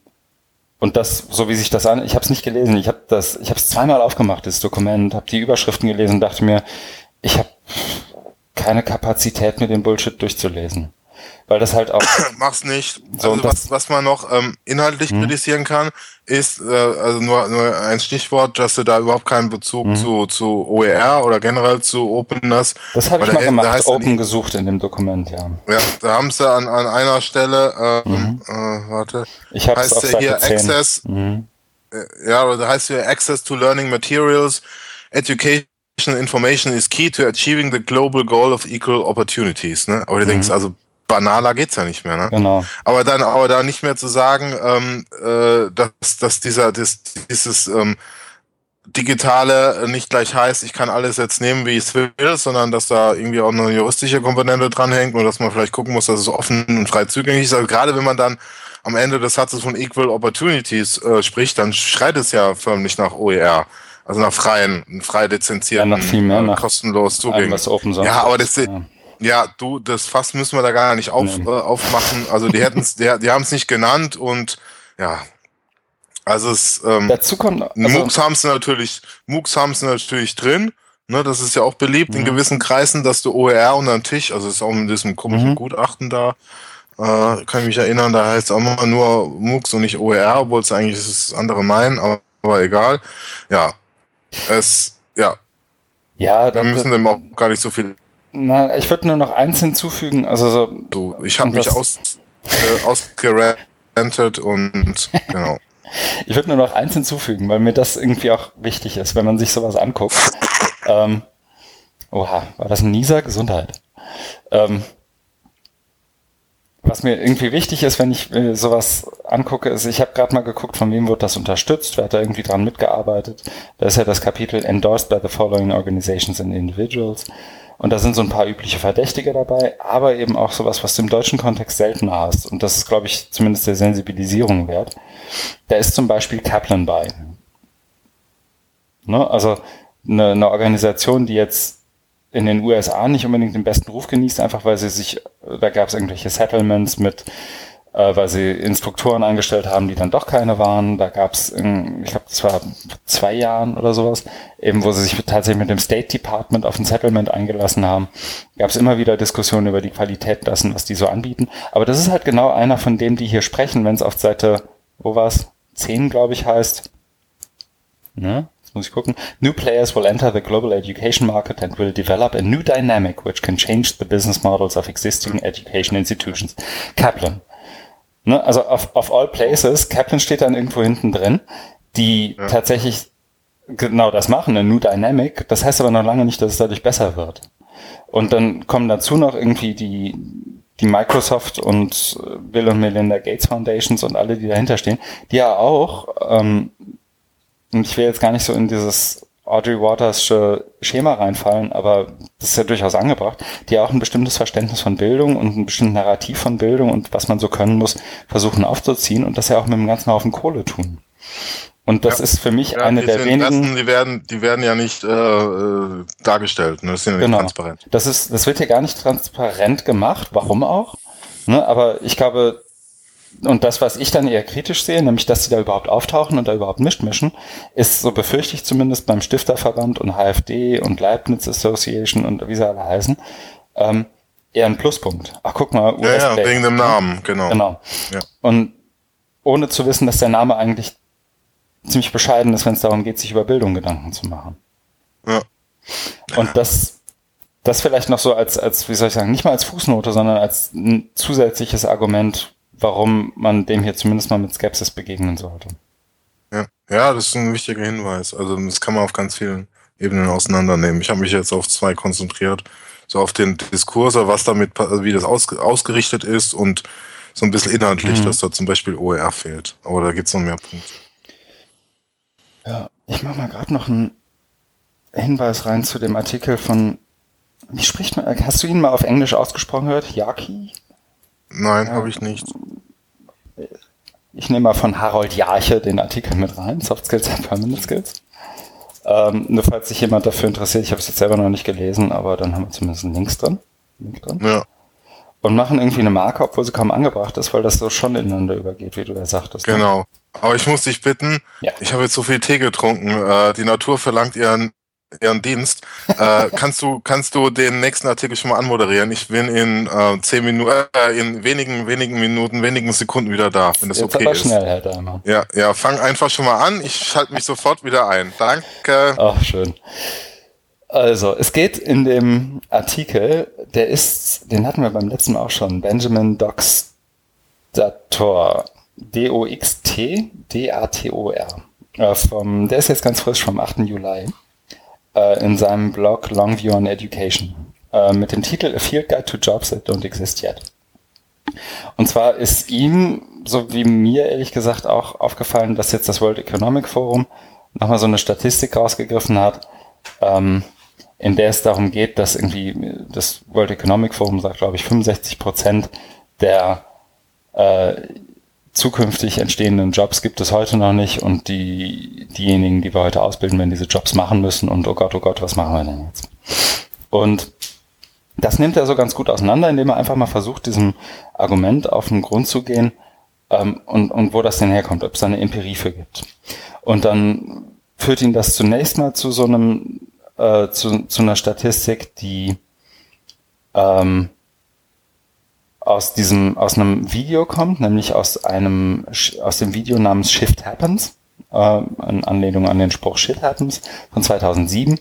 Und das, so wie sich das an, ich habe es nicht gelesen, ich habe das, ich habe es zweimal aufgemacht, das Dokument, habe die Überschriften gelesen, dachte mir, ich habe keine Kapazität, mir den Bullshit durchzulesen weil das halt auch. Mach's nicht. So also was, was man noch ähm, inhaltlich mhm. kritisieren kann, ist, äh, also nur, nur ein Stichwort, dass du da überhaupt keinen Bezug mhm. zu, zu OER oder generell zu Openness. Das habe ich mal gemacht, heißt Open gesucht in dem Dokument, ja. Ja, da haben sie an, an einer Stelle, äh, mhm. äh, warte, ich hab's heißt auf ja hier 10. Access, mhm. Äh, ja, da heißt hier Access to Learning Materials, Education Information is key to achieving the global goal of equal opportunities. Ne? Aber du mhm. denkst also, banaler geht's ja nicht mehr, ne? Genau. Aber dann, aber da nicht mehr zu sagen, ähm, äh, dass, dass dieser, das, dieses ähm, Digitale nicht gleich heißt, ich kann alles jetzt nehmen, wie ich es will, sondern dass da irgendwie auch eine juristische Komponente dranhängt und dass man vielleicht gucken muss, dass es offen und frei zugänglich ist. Also gerade wenn man dann am Ende des Satzes von Equal Opportunities äh, spricht, dann schreit es ja förmlich nach OER. Also nach freien, frei lizenzierten, ja, nach viel mehr, äh, kostenlos zugänglich. Ja, aber das, ja. Ja, du, das Fass müssen wir da gar nicht auf, äh, aufmachen. Also die hätten es, die, die haben es nicht genannt und ja. Also es ähm, dazu kommt also, MOOCs haben es natürlich, MOOCs haben es natürlich drin. Ne, das ist ja auch beliebt mhm. in gewissen Kreisen, dass du OER unter den Tisch, also ist auch in diesem komischen mhm. Gutachten da, äh, kann ich mich erinnern, da heißt es auch immer nur MOOCs und nicht OER, obwohl es eigentlich das andere meinen, aber, aber egal. Ja, es, ja. Ja, wir müssen dem auch gar nicht so viel na, ich würde nur noch eins hinzufügen. Also so, so ich habe mich aus, äh, ausgerantet und genau. ich würde nur noch eins hinzufügen, weil mir das irgendwie auch wichtig ist, wenn man sich sowas anguckt. ähm, oha, war das ein Nieser? Gesundheit. Ähm, was mir irgendwie wichtig ist, wenn ich äh, sowas angucke, ist, ich habe gerade mal geguckt, von wem wird das unterstützt, wer hat da irgendwie dran mitgearbeitet. Da ist ja das Kapitel Endorsed by the following organizations and individuals. Und da sind so ein paar übliche Verdächtige dabei, aber eben auch sowas, was du im deutschen Kontext seltener hast. Und das ist, glaube ich, zumindest der Sensibilisierung wert. Da ist zum Beispiel Kaplan bei. Ne? Also eine, eine Organisation, die jetzt in den USA nicht unbedingt den besten Ruf genießt, einfach weil sie sich da gab es irgendwelche Settlements mit äh, weil sie Instruktoren eingestellt haben, die dann doch keine waren. Da gab es, ich glaube, das war zwei Jahren oder sowas, eben wo sie sich tatsächlich mit dem State Department auf ein Settlement eingelassen haben. Gab es immer wieder Diskussionen über die Qualität dessen, was die so anbieten. Aber das ist halt genau einer von denen, die hier sprechen, wenn es auf Seite, wo war's, 10, glaube ich, heißt. Ne? muss ich gucken. New players will enter the global education market and will develop a new dynamic which can change the business models of existing education institutions. Kaplan. Ne? Also auf, auf all places, Kaplan steht dann irgendwo hinten drin, die ja. tatsächlich genau das machen, eine New Dynamic. Das heißt aber noch lange nicht, dass es dadurch besser wird. Und dann kommen dazu noch irgendwie die, die Microsoft und Bill und Melinda Gates Foundations und alle, die dahinter stehen, die ja auch, ähm, und ich will jetzt gar nicht so in dieses Audrey Waters Schema reinfallen, aber das ist ja durchaus angebracht, die auch ein bestimmtes Verständnis von Bildung und ein bestimmtes Narrativ von Bildung und was man so können muss, versuchen aufzuziehen und das ja auch mit einem ganzen Haufen Kohle tun. Und das ja. ist für mich ja, eine der wenigen. die werden, die werden ja nicht äh, äh dargestellt, ne? das sind ja nicht genau. transparent. Das ist, das wird ja gar nicht transparent gemacht. Warum auch? Ne? Aber ich glaube, und das, was ich dann eher kritisch sehe, nämlich, dass sie da überhaupt auftauchen und da überhaupt mitmischen, ist, so befürchte ich zumindest beim Stifterverband und HFD und Leibniz Association und wie sie alle heißen, ähm, eher ein Pluspunkt. Ach, guck mal, US Ja, ja, wegen dem Namen, genau. Genau. Ja. Und ohne zu wissen, dass der Name eigentlich ziemlich bescheiden ist, wenn es darum geht, sich über Bildung Gedanken zu machen. Ja. Und das, das vielleicht noch so als, als, wie soll ich sagen, nicht mal als Fußnote, sondern als ein zusätzliches Argument, warum man dem hier zumindest mal mit Skepsis begegnen sollte. Ja, ja das ist ein wichtiger Hinweis. Also das kann man auf ganz vielen Ebenen auseinandernehmen. Ich habe mich jetzt auf zwei konzentriert. So auf den Diskurs, was damit, wie das ausgerichtet ist und so ein bisschen inhaltlich, mhm. dass da zum Beispiel OER fehlt. Aber da gibt es noch mehr Punkte. Ja, ich mache mal gerade noch einen Hinweis rein zu dem Artikel von, wie spricht man, hast du ihn mal auf Englisch ausgesprochen gehört? Yaki? Nein, ja. habe ich nicht. Ich nehme mal von Harold Jarche den Artikel mit rein, Soft Skills and Permanent Skills. Ähm, nur falls sich jemand dafür interessiert, ich habe es jetzt selber noch nicht gelesen, aber dann haben wir zumindest einen Links drin. Link drin. Ja. Und machen irgendwie eine Marke, obwohl sie kaum angebracht ist, weil das so schon ineinander übergeht, wie du ja sagtest. Ne? Genau. Aber ich muss dich bitten, ja. ich habe jetzt so viel Tee getrunken. Äh, die Natur verlangt ihren Ihren Dienst. äh, kannst du kannst du den nächsten Artikel schon mal anmoderieren? Ich bin in äh, zehn Minuten, äh, in wenigen wenigen Minuten, wenigen Sekunden wieder da, wenn das Jetzt okay aber ist. schnell, Daimer. Ja, ja, fang einfach schon mal an. Ich schalte mich sofort wieder ein. Danke. Ach schön. Also, es geht in dem Artikel, der ist, den hatten wir beim letzten Mal auch schon, Benjamin Doxtator, D-O-X-T, D-A-T-O-R. Äh, vom, der ist jetzt ganz frisch vom 8. Juli äh, in seinem Blog Longview on Education äh, mit dem Titel A Field Guide to Jobs That Don't Exist Yet. Und zwar ist ihm, so wie mir ehrlich gesagt auch aufgefallen, dass jetzt das World Economic Forum nochmal so eine Statistik rausgegriffen hat, ähm, in der es darum geht, dass irgendwie das World Economic Forum sagt, glaube ich, 65 Prozent der äh, zukünftig entstehenden Jobs gibt es heute noch nicht und die, diejenigen, die wir heute ausbilden, werden diese Jobs machen müssen und oh Gott, oh Gott, was machen wir denn jetzt? Und das nimmt er so ganz gut auseinander, indem er einfach mal versucht, diesem Argument auf den Grund zu gehen ähm, und, und wo das denn herkommt, ob es da eine Empirie für gibt. Und dann führt ihn das zunächst mal zu so einem, äh, zu, zu einer Statistik, die ähm, aus diesem, aus einem Video kommt, nämlich aus einem, aus dem Video namens Shift Happens, äh, in Anlehnung an den Spruch Shit Happens von 2007.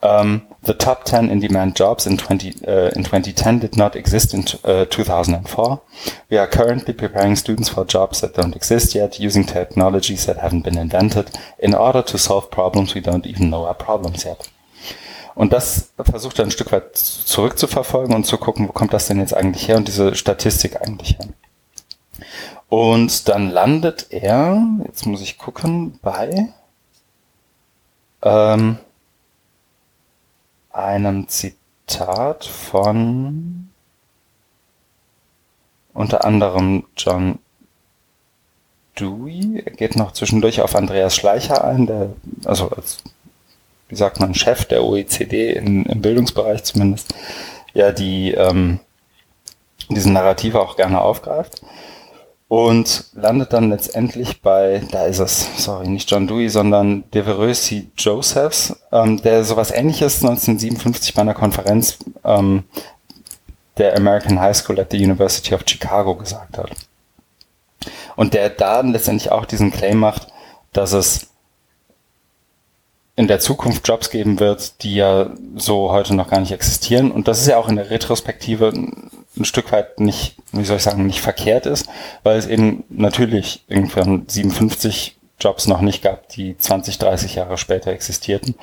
Um, ähm, the top 10 in-demand jobs in, 20, uh, in 2010 did not exist in uh, 2004. We are currently preparing students for jobs that don't exist yet using technologies that haven't been invented in order to solve problems we don't even know are problems yet. Und das versucht er ein Stück weit zurückzuverfolgen und zu gucken, wo kommt das denn jetzt eigentlich her und diese Statistik eigentlich her. Und dann landet er, jetzt muss ich gucken, bei ähm, einem Zitat von unter anderem John Dewey. Er geht noch zwischendurch auf Andreas Schleicher ein, der also als wie sagt man, Chef der OECD in, im Bildungsbereich zumindest, ja die, ähm, diesen Narrative auch gerne aufgreift und landet dann letztendlich bei, da ist es, sorry, nicht John Dewey, sondern Devereux Josephs, ähm, der sowas ähnliches 1957 bei einer Konferenz ähm, der American High School at the University of Chicago gesagt hat. Und der da letztendlich auch diesen Claim macht, dass es in der Zukunft Jobs geben wird, die ja so heute noch gar nicht existieren. Und das ist ja auch in der Retrospektive ein Stück weit nicht, wie soll ich sagen, nicht verkehrt ist, weil es eben natürlich irgendwann 57 Jobs noch nicht gab, die 20, 30 Jahre später existierten.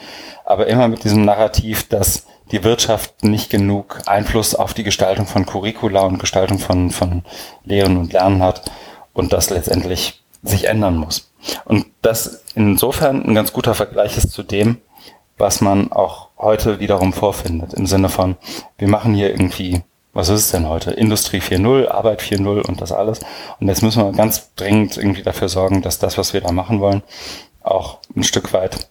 Aber immer mit diesem Narrativ, dass die Wirtschaft nicht genug Einfluss auf die Gestaltung von Curricula und Gestaltung von, von Lehren und Lernen hat und das letztendlich sich ändern muss. Und das insofern ein ganz guter Vergleich ist zu dem, was man auch heute wiederum vorfindet, im Sinne von, wir machen hier irgendwie, was ist es denn heute? Industrie 4.0, Arbeit 4.0 und das alles. Und jetzt müssen wir ganz dringend irgendwie dafür sorgen, dass das, was wir da machen wollen, auch ein Stück weit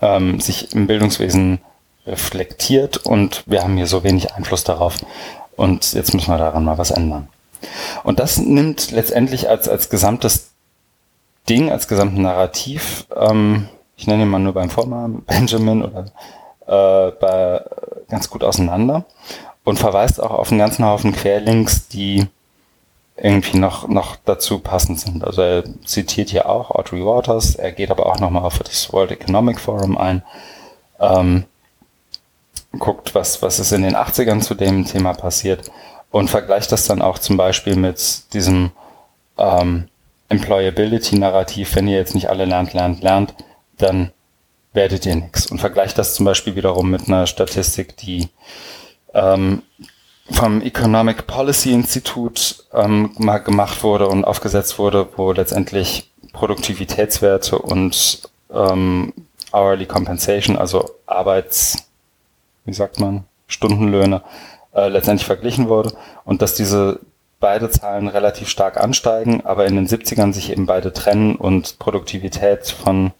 ähm, sich im Bildungswesen reflektiert und wir haben hier so wenig Einfluss darauf. Und jetzt müssen wir daran mal was ändern. Und das nimmt letztendlich als, als gesamtes Ding, als gesamten Narrativ, ähm, ich nenne ihn mal nur beim Vornamen, Benjamin oder äh, bei, ganz gut auseinander und verweist auch auf einen ganzen Haufen Querlinks, die irgendwie noch, noch dazu passend sind. Also er zitiert hier auch Audrey Waters, er geht aber auch nochmal auf das World Economic Forum ein, ähm, guckt, was, was ist in den 80ern zu dem Thema passiert und vergleicht das dann auch zum Beispiel mit diesem ähm, Employability-Narrativ, wenn ihr jetzt nicht alle lernt, lernt, lernt, dann werdet ihr nichts. Und vergleicht das zum Beispiel wiederum mit einer Statistik, die ähm, vom Economic Policy Institute ähm, mal gemacht wurde und aufgesetzt wurde, wo letztendlich Produktivitätswerte und ähm, Hourly Compensation, also Arbeits, wie sagt man, Stundenlöhne, äh, letztendlich verglichen wurde und dass diese beide Zahlen relativ stark ansteigen, aber in den 70ern sich eben beide trennen und Produktivität von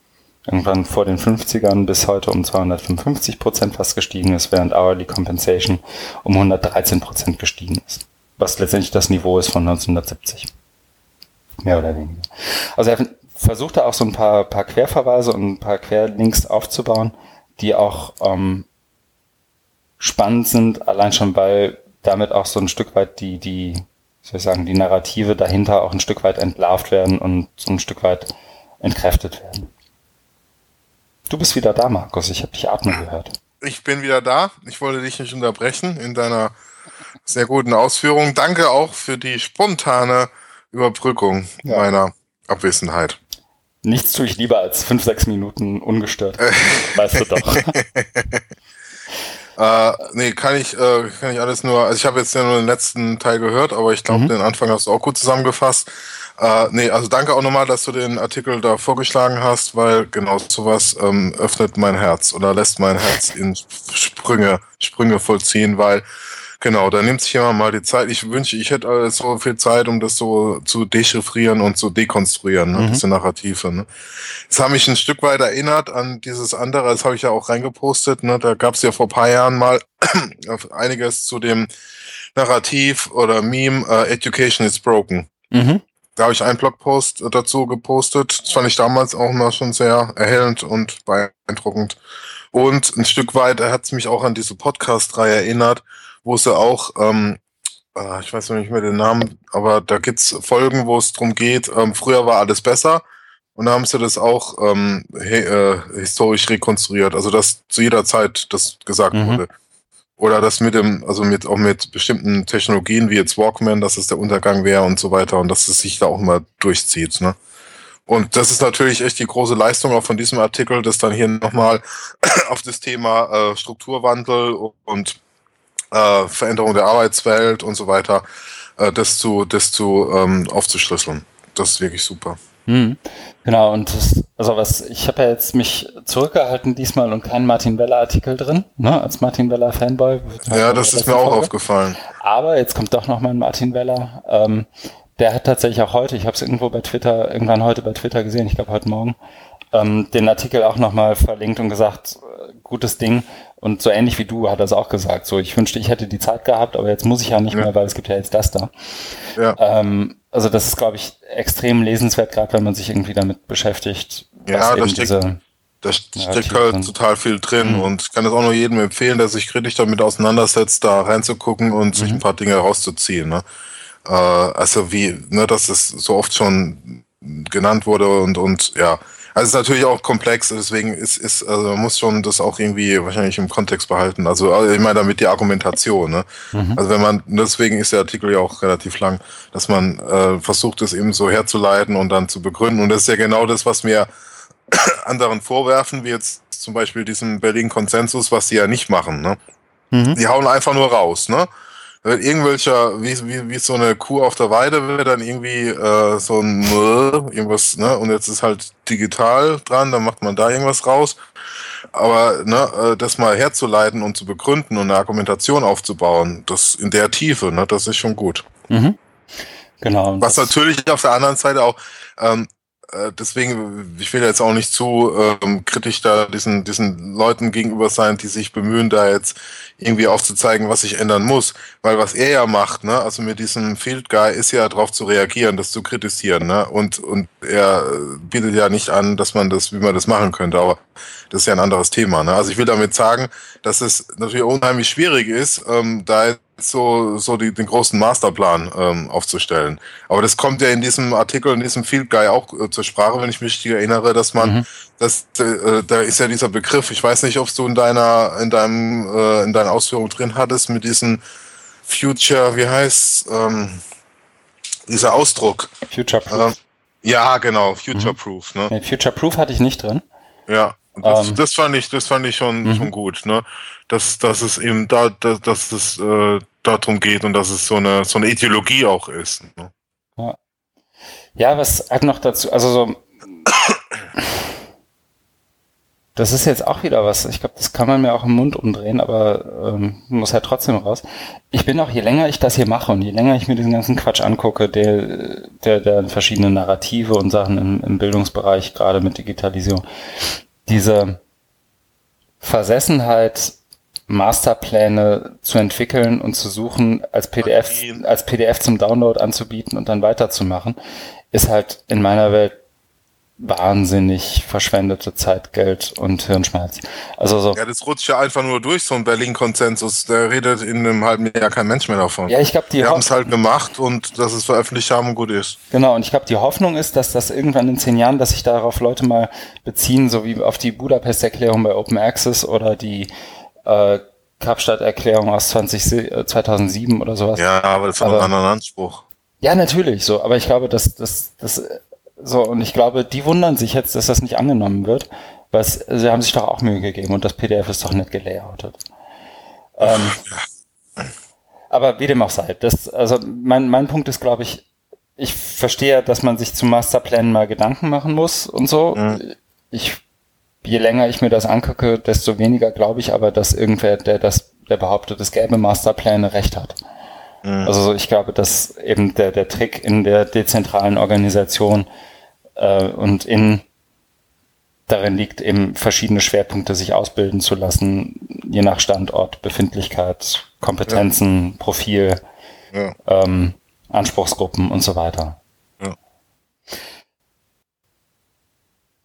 irgendwann vor den 50ern bis heute um 255 Prozent fast gestiegen ist, während Hourly Compensation um 113 Prozent gestiegen ist. Was letztendlich das Niveau ist von 1970. Mehr oder weniger. Also er versucht da auch so ein paar, paar Querverweise und ein paar Querlinks aufzubauen, die auch ähm, spannend sind, allein schon weil damit auch so ein Stück weit die, die soll ich sagen, die Narrative dahinter auch ein Stück weit entlarvt werden und so ein Stück weit entkräftet werden. Du bist wieder da, Markus. Ich habe dich atmen gehört. Ich bin wieder da. Ich wollte dich nicht unterbrechen in deiner sehr guten Ausführung. Danke auch für die spontane Überbrückung ja. meiner Abwesenheit. Nichts tue ich lieber als fünf, sechs Minuten ungestört. weißt du doch. Äh, nee, kann ich, äh, kann ich alles nur, also ich habe jetzt ja nur den letzten Teil gehört, aber ich glaube, mhm. den Anfang hast du auch gut zusammengefasst. Äh, nee, also danke auch nochmal, dass du den Artikel da vorgeschlagen hast, weil genau sowas ähm, öffnet mein Herz oder lässt mein Herz in Sprünge, Sprünge vollziehen, weil Genau, da nimmt sich jemand mal die Zeit. Ich wünsche, ich hätte so viel Zeit, um das so zu dechiffrieren und zu dekonstruieren, ne, mhm. diese Narrative. Ne. Das hat mich ein Stück weit erinnert an dieses andere, das habe ich ja auch reingepostet. Ne. Da gab es ja vor paar Jahren mal einiges zu dem Narrativ oder Meme uh, Education is broken. Mhm. Da habe ich einen Blogpost dazu gepostet. Das fand ich damals auch mal schon sehr erhellend und beeindruckend. Und ein Stück weit hat es mich auch an diese Podcast-Reihe erinnert, wo sie auch, ähm, äh, ich weiß noch nicht mehr den Namen, aber da gibt's Folgen, wo es drum geht, ähm, früher war alles besser. Und da haben sie das auch ähm, he, äh, historisch rekonstruiert, also dass zu jeder Zeit das gesagt mhm. wurde. Oder das mit dem, also mit auch mit bestimmten Technologien wie jetzt Walkman, dass es der Untergang wäre und so weiter und dass es sich da auch immer durchzieht. Ne? Und das ist natürlich echt die große Leistung auch von diesem Artikel, das dann hier nochmal auf das Thema äh, Strukturwandel und äh, Veränderung der Arbeitswelt und so weiter, äh, das zu, das zu ähm, aufzuschlüsseln. Das ist wirklich super. Hm. Genau, und das, also was, ich habe ja jetzt mich zurückgehalten diesmal und keinen Martin Weller Artikel drin, ne, als Martin Weller Fanboy. Ja, das ist mir auch Folge. aufgefallen. Aber jetzt kommt doch nochmal ein Martin Weller. Ähm, der hat tatsächlich auch heute, ich habe es irgendwo bei Twitter, irgendwann heute bei Twitter gesehen, ich glaube heute Morgen, ähm, den Artikel auch nochmal verlinkt und gesagt, gutes Ding. Und so ähnlich wie du hat er es auch gesagt. So, ich wünschte, ich hätte die Zeit gehabt, aber jetzt muss ich ja nicht ja. mehr, weil es gibt ja jetzt das da. Ja. Ähm, also das ist, glaube ich, extrem lesenswert, gerade wenn man sich irgendwie damit beschäftigt. Ja, da steckt, da steckt halt sind. total viel drin mhm. und ich kann es auch nur jedem empfehlen, der sich kritisch damit auseinandersetzt, da reinzugucken und mhm. sich ein paar Dinge rauszuziehen. Ne? Äh, also wie, ne, dass es so oft schon genannt wurde und, und ja, also es ist natürlich auch komplex, deswegen ist, ist, also man muss schon das auch irgendwie wahrscheinlich im Kontext behalten. Also, also ich meine damit die Argumentation, ne? Mhm. Also wenn man, deswegen ist der Artikel ja auch relativ lang, dass man äh, versucht, es eben so herzuleiten und dann zu begründen. Und das ist ja genau das, was mir anderen vorwerfen, wie jetzt zum Beispiel diesem Berlin-Konsensus, was sie ja nicht machen, ne? Mhm. Die hauen einfach nur raus, ne? Irgendwelcher, wie, wie, wie so eine Kuh auf der Weide wird, dann irgendwie äh, so ein irgendwas, ne, und jetzt ist halt digital dran, dann macht man da irgendwas raus. Aber ne, äh, das mal herzuleiten und zu begründen und eine Argumentation aufzubauen, das in der Tiefe, ne, das ist schon gut. Mhm. Genau. Was natürlich auf der anderen Seite auch ähm, äh, deswegen, ich will jetzt auch nicht zu ähm, kritisch da diesen, diesen Leuten gegenüber sein, die sich bemühen, da jetzt irgendwie aufzuzeigen, was sich ändern muss. Weil was er ja macht, ne, also mit diesem Field Guy, ist ja darauf zu reagieren, das zu kritisieren, ne? Und, und er bietet ja nicht an, dass man das, wie man das machen könnte, aber das ist ja ein anderes Thema. Ne? Also ich will damit sagen, dass es natürlich unheimlich schwierig ist, ähm, da so, so die, den großen Masterplan ähm, aufzustellen. Aber das kommt ja in diesem Artikel, in diesem Field Guy auch äh, zur Sprache, wenn ich mich richtig erinnere, dass man, mhm. dass äh, da ist ja dieser Begriff, ich weiß nicht, ob du in deiner, in deinem, äh, in deiner Ausführung drin hattest, mit diesem Future, wie heißt ähm, dieser Ausdruck? Future Proof. Ähm, ja, genau, Future mhm. Proof. Ne? Nee, Future Proof hatte ich nicht drin. Ja, das, ähm, das fand ich, das fand ich schon, mhm. schon gut, ne? Dass, dass es eben da, dass, dass es äh, darum geht und dass es so eine, so eine Ideologie auch ist. Ne? Ja. ja, was hat noch dazu, also so, das ist jetzt auch wieder was, ich glaube, das kann man mir auch im Mund umdrehen, aber ähm, muss halt trotzdem raus. Ich bin auch, je länger ich das hier mache und je länger ich mir diesen ganzen Quatsch angucke, der, der, der verschiedene Narrative und Sachen im, im Bildungsbereich, gerade mit Digitalisierung, diese Versessenheit, Masterpläne zu entwickeln und zu suchen, als PDF, als PDF zum Download anzubieten und dann weiterzumachen, ist halt in meiner Welt wahnsinnig verschwendete Zeit, Geld und Hirnschmerz. Also so. Ja, das rutscht ja einfach nur durch, so ein Berlin-Konsensus. Da redet in einem halben Jahr kein Mensch mehr davon. Ja, ich glaube, die haben es halt gemacht und dass es veröffentlicht haben und gut ist. Genau, und ich glaube, die Hoffnung ist, dass das irgendwann in zehn Jahren, dass sich darauf Leute mal beziehen, so wie auf die Budapest-Erklärung bei Open Access oder die äh, Kapstadt-Erklärung aus 20, äh, 2007 oder sowas. Ja, aber das war aber, ein anderer Anspruch. Ja, natürlich, so. Aber ich glaube, dass das, das so, und ich glaube, die wundern sich jetzt, dass das nicht angenommen wird, weil sie haben sich doch auch Mühe gegeben und das PDF ist doch nicht gelayoutet. Ähm, aber wie dem auch sei, das, also mein, mein Punkt ist, glaube ich, ich verstehe, dass man sich zum Masterplan mal Gedanken machen muss und so. Mhm. Ich, je länger ich mir das angucke, desto weniger glaube ich aber, dass irgendwer, der das, der behauptet, es gäbe Masterpläne, recht hat. Mhm. Also ich glaube, dass eben der, der Trick in der dezentralen Organisation äh, und in darin liegt eben verschiedene Schwerpunkte sich ausbilden zu lassen, je nach Standort, Befindlichkeit, Kompetenzen, ja. Profil, ja. Ähm, Anspruchsgruppen und so weiter. Ja.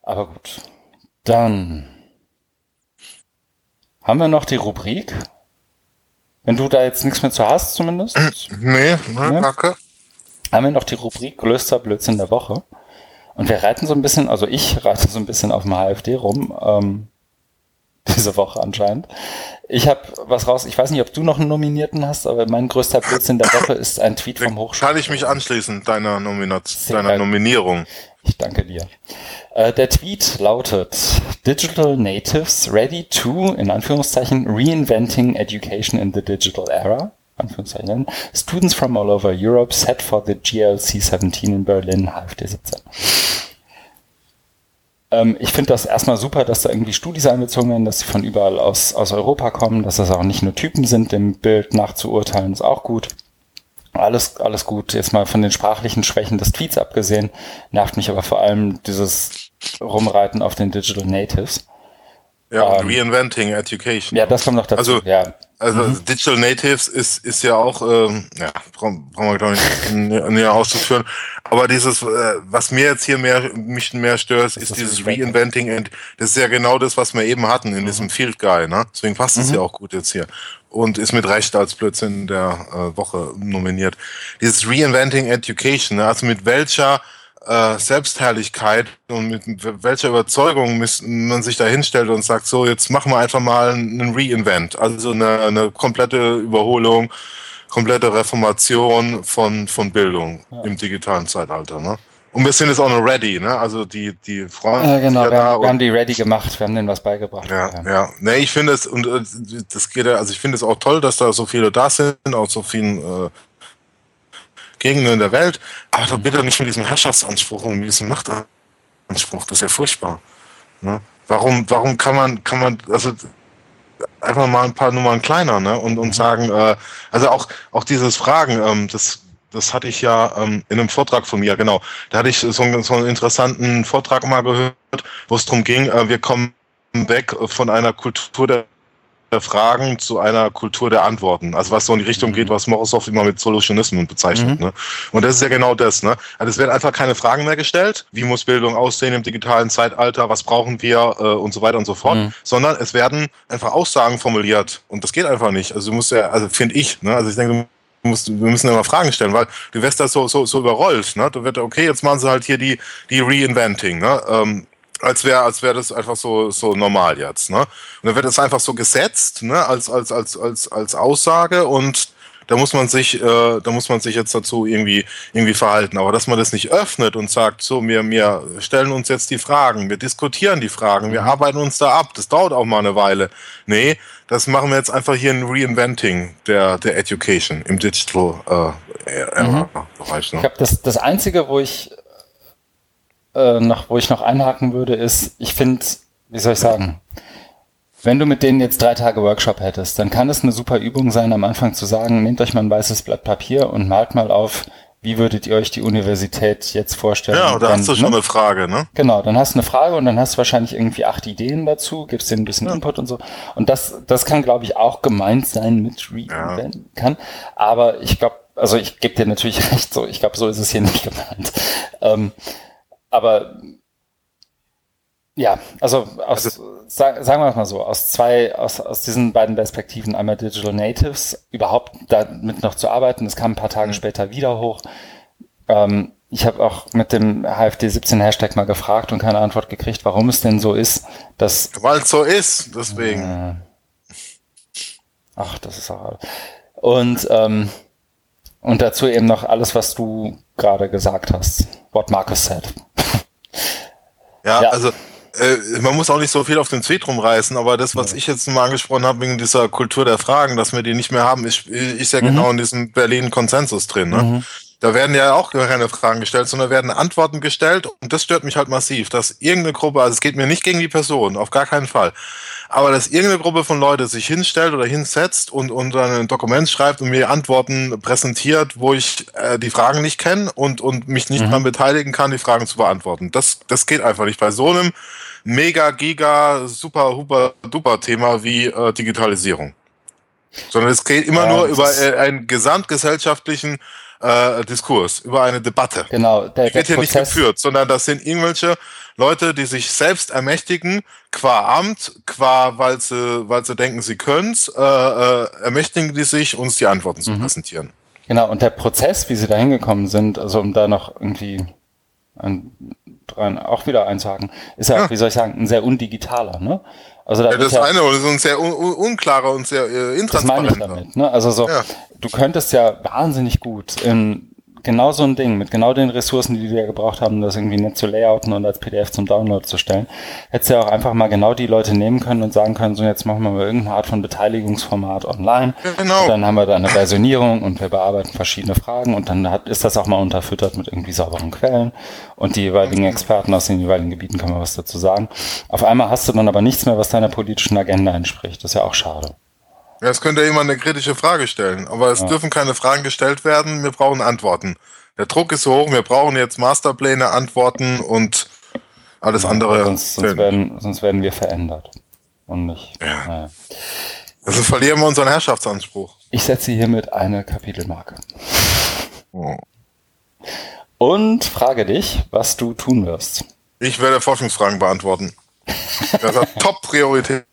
Aber gut. Dann haben wir noch die Rubrik wenn du da jetzt nichts mehr zu hast, zumindest. Nee, nee, danke. Haben wir noch die Rubrik größter Blödsinn der Woche. Und wir reiten so ein bisschen, also ich reite so ein bisschen auf dem HFD rum, ähm, diese Woche anscheinend. Ich habe was raus, ich weiß nicht, ob du noch einen Nominierten hast, aber mein größter Blödsinn der Woche ist ein Tweet vom Hochschul. Kann ich mich anschließen, deiner, Nomination, deiner Nominierung. Ich danke dir. Äh, der Tweet lautet Digital Natives ready to, in Anführungszeichen, reinventing education in the digital era. Anführungszeichen. Students from all over Europe set for the GLC 17 in Berlin, HFD 17. Ähm, ich finde das erstmal super, dass da irgendwie Studis einbezogen werden, dass sie von überall aus, aus Europa kommen, dass das auch nicht nur Typen sind, dem Bild nachzuurteilen, ist auch gut. Alles, alles gut. Jetzt mal von den sprachlichen Schwächen des Tweets abgesehen, nervt mich aber vor allem dieses Rumreiten auf den Digital Natives. Ja, ähm, Reinventing Education. Ja, das kommt noch dazu. Also, ja. also mhm. Digital Natives ist, ist ja auch, ähm, ja, brauchen wir glaube ich nicht näher auszuführen. Aber dieses, äh, was mir jetzt hier mehr, mich mehr stört, ist, ist dieses Reinventing. And, das ist ja genau das, was wir eben hatten in mhm. diesem Field Guy, ne? Deswegen passt es mhm. ja auch gut jetzt hier. Und ist mit Recht als Blödsinn der äh, Woche nominiert. Dieses Reinventing Education, ne? also mit welcher äh, Selbstherrlichkeit und mit welcher Überzeugung man sich da hinstellt und sagt, so, jetzt machen wir einfach mal einen Reinvent, also eine, eine komplette Überholung, komplette Reformation von, von Bildung ja. im digitalen Zeitalter. Ne? Und wir sind jetzt auch noch ready, ne? Also die, die Freunde. Ja, genau, wir, haben, wir haben die ready gemacht, wir haben denen was beigebracht. Ja, ja. ja. Ne, ich finde es, und äh, das geht ja, also ich finde es auch toll, dass da so viele da sind, auch so vielen äh, Gegenden der Welt, aber doch bitte nicht mit diesem Herrschaftsanspruch und mit diesem Machtanspruch, das ist ja furchtbar. Ne? Warum, warum kann man, kann man, also einfach mal ein paar Nummern kleiner, ne? Und, und mhm. sagen, äh, also auch, auch dieses Fragen, ähm, das, das hatte ich ja ähm, in einem Vortrag von mir, genau. Da hatte ich so, so einen interessanten Vortrag mal gehört, wo es darum ging, äh, wir kommen weg von einer Kultur der Fragen zu einer Kultur der Antworten. Also was so in die Richtung geht, mhm. was Morozov immer mit Solutionismus bezeichnet. Mhm. Ne? Und das ist ja genau das. Ne? Also es werden einfach keine Fragen mehr gestellt, wie muss Bildung aussehen im digitalen Zeitalter, was brauchen wir äh, und so weiter und so fort, mhm. sondern es werden einfach Aussagen formuliert. Und das geht einfach nicht. Also du musst ja, also finde ich, ne? also ich denke, musst, wir müssen immer Fragen stellen, weil du wirst da so, so, so überrollt. Ne? Du wirst, okay, jetzt machen sie halt hier die, die Reinventing. Ne? Ähm, als wäre als wäre das einfach so so normal jetzt, ne? Und dann wird das einfach so gesetzt, ne, als als als als als Aussage und da muss man sich äh, da muss man sich jetzt dazu irgendwie irgendwie verhalten, aber dass man das nicht öffnet und sagt, so wir wir stellen uns jetzt die Fragen, wir diskutieren die Fragen, wir mhm. arbeiten uns da ab, das dauert auch mal eine Weile. Nee, das machen wir jetzt einfach hier ein Reinventing der der Education im Digital äh, mhm. Bereich, ne? Ich glaube, das das einzige, wo ich äh, noch, wo ich noch einhaken würde, ist, ich finde, wie soll ich sagen, wenn du mit denen jetzt drei Tage Workshop hättest, dann kann es eine super Übung sein, am Anfang zu sagen, nehmt euch mal ein weißes Blatt Papier und malt mal auf, wie würdet ihr euch die Universität jetzt vorstellen? Ja, da hast du schon ne? eine Frage, ne? Genau, dann hast du eine Frage und dann hast du wahrscheinlich irgendwie acht Ideen dazu, gibst denen ein bisschen ja. Input und so. Und das, das kann, glaube ich, auch gemeint sein mit Reinvent ja. kann. Aber ich glaube, also ich gebe dir natürlich recht, so, ich glaube, so ist es hier nicht gemeint. Ähm, aber ja, also, aus, also sag, sagen wir mal so, aus zwei, aus, aus diesen beiden Perspektiven, einmal Digital Natives, überhaupt damit noch zu arbeiten, das kam ein paar Tage mhm. später wieder hoch. Ähm, ich habe auch mit dem HFD 17 Hashtag mal gefragt und keine Antwort gekriegt, warum es denn so ist, dass. Weil es so ist, deswegen. Äh, ach, das ist auch. Und, ähm, und dazu eben noch alles, was du gerade gesagt hast. What Marcus said. Ja, ja. also äh, man muss auch nicht so viel auf den Tweet rumreißen, aber das, was ja. ich jetzt mal angesprochen habe, wegen dieser Kultur der Fragen, dass wir die nicht mehr haben, ist, ist ja mhm. genau in diesem Berlin-Konsensus drin. Ne? Mhm. Da werden ja auch keine Fragen gestellt, sondern werden Antworten gestellt und das stört mich halt massiv, dass irgendeine Gruppe, also es geht mir nicht gegen die Person, auf gar keinen Fall, aber dass irgendeine Gruppe von Leuten sich hinstellt oder hinsetzt und, und dann ein Dokument schreibt und mir Antworten präsentiert, wo ich äh, die Fragen nicht kenne und, und mich nicht mhm. daran beteiligen kann, die Fragen zu beantworten. Das, das geht einfach nicht. Bei so einem mega, giga, super, huper, duper Thema wie äh, Digitalisierung. Sondern es geht immer ja, nur über äh, einen gesamtgesellschaftlichen äh, Diskurs, über eine Debatte. Genau. Der, die wird hier nicht geführt, sondern das sind irgendwelche Leute, die sich selbst ermächtigen, qua Amt, qua, weil sie, weil sie denken, sie können's, äh, äh, ermächtigen die sich, uns die Antworten zu mhm. präsentieren. Genau, und der Prozess, wie sie da hingekommen sind, also um da noch irgendwie ein, dran auch wieder einzuhaken, ist ja, ja, wie soll ich sagen, ein sehr undigitaler, ne? Also da ja, das ja, eine ist ein sehr un unklarer und sehr äh, intransparenter. Das meine ich damit, ne? Also so, ja. du könntest ja wahnsinnig gut in genau so ein Ding, mit genau den Ressourcen, die wir gebraucht haben, das irgendwie nett zu layouten und als PDF zum Download zu stellen, hättest du ja auch einfach mal genau die Leute nehmen können und sagen können, so jetzt machen wir mal irgendeine Art von Beteiligungsformat online. Genau. Und dann haben wir da eine Versionierung und wir bearbeiten verschiedene Fragen und dann hat, ist das auch mal unterfüttert mit irgendwie sauberen Quellen und die jeweiligen Experten aus den jeweiligen Gebieten können wir was dazu sagen. Auf einmal hast du dann aber nichts mehr, was deiner politischen Agenda entspricht. Das ist ja auch schade. Ja, es könnte jemand eine kritische Frage stellen, aber es ja. dürfen keine Fragen gestellt werden. Wir brauchen Antworten. Der Druck ist so hoch, wir brauchen jetzt Masterpläne, Antworten und alles ja, andere. Sonst, sonst, werden, sonst werden wir verändert. und nicht. Ja. Naja. Also verlieren wir unseren Herrschaftsanspruch. Ich setze hiermit eine Kapitelmarke. Oh. Und frage dich, was du tun wirst. Ich werde Forschungsfragen beantworten. Das hat Top-Priorität.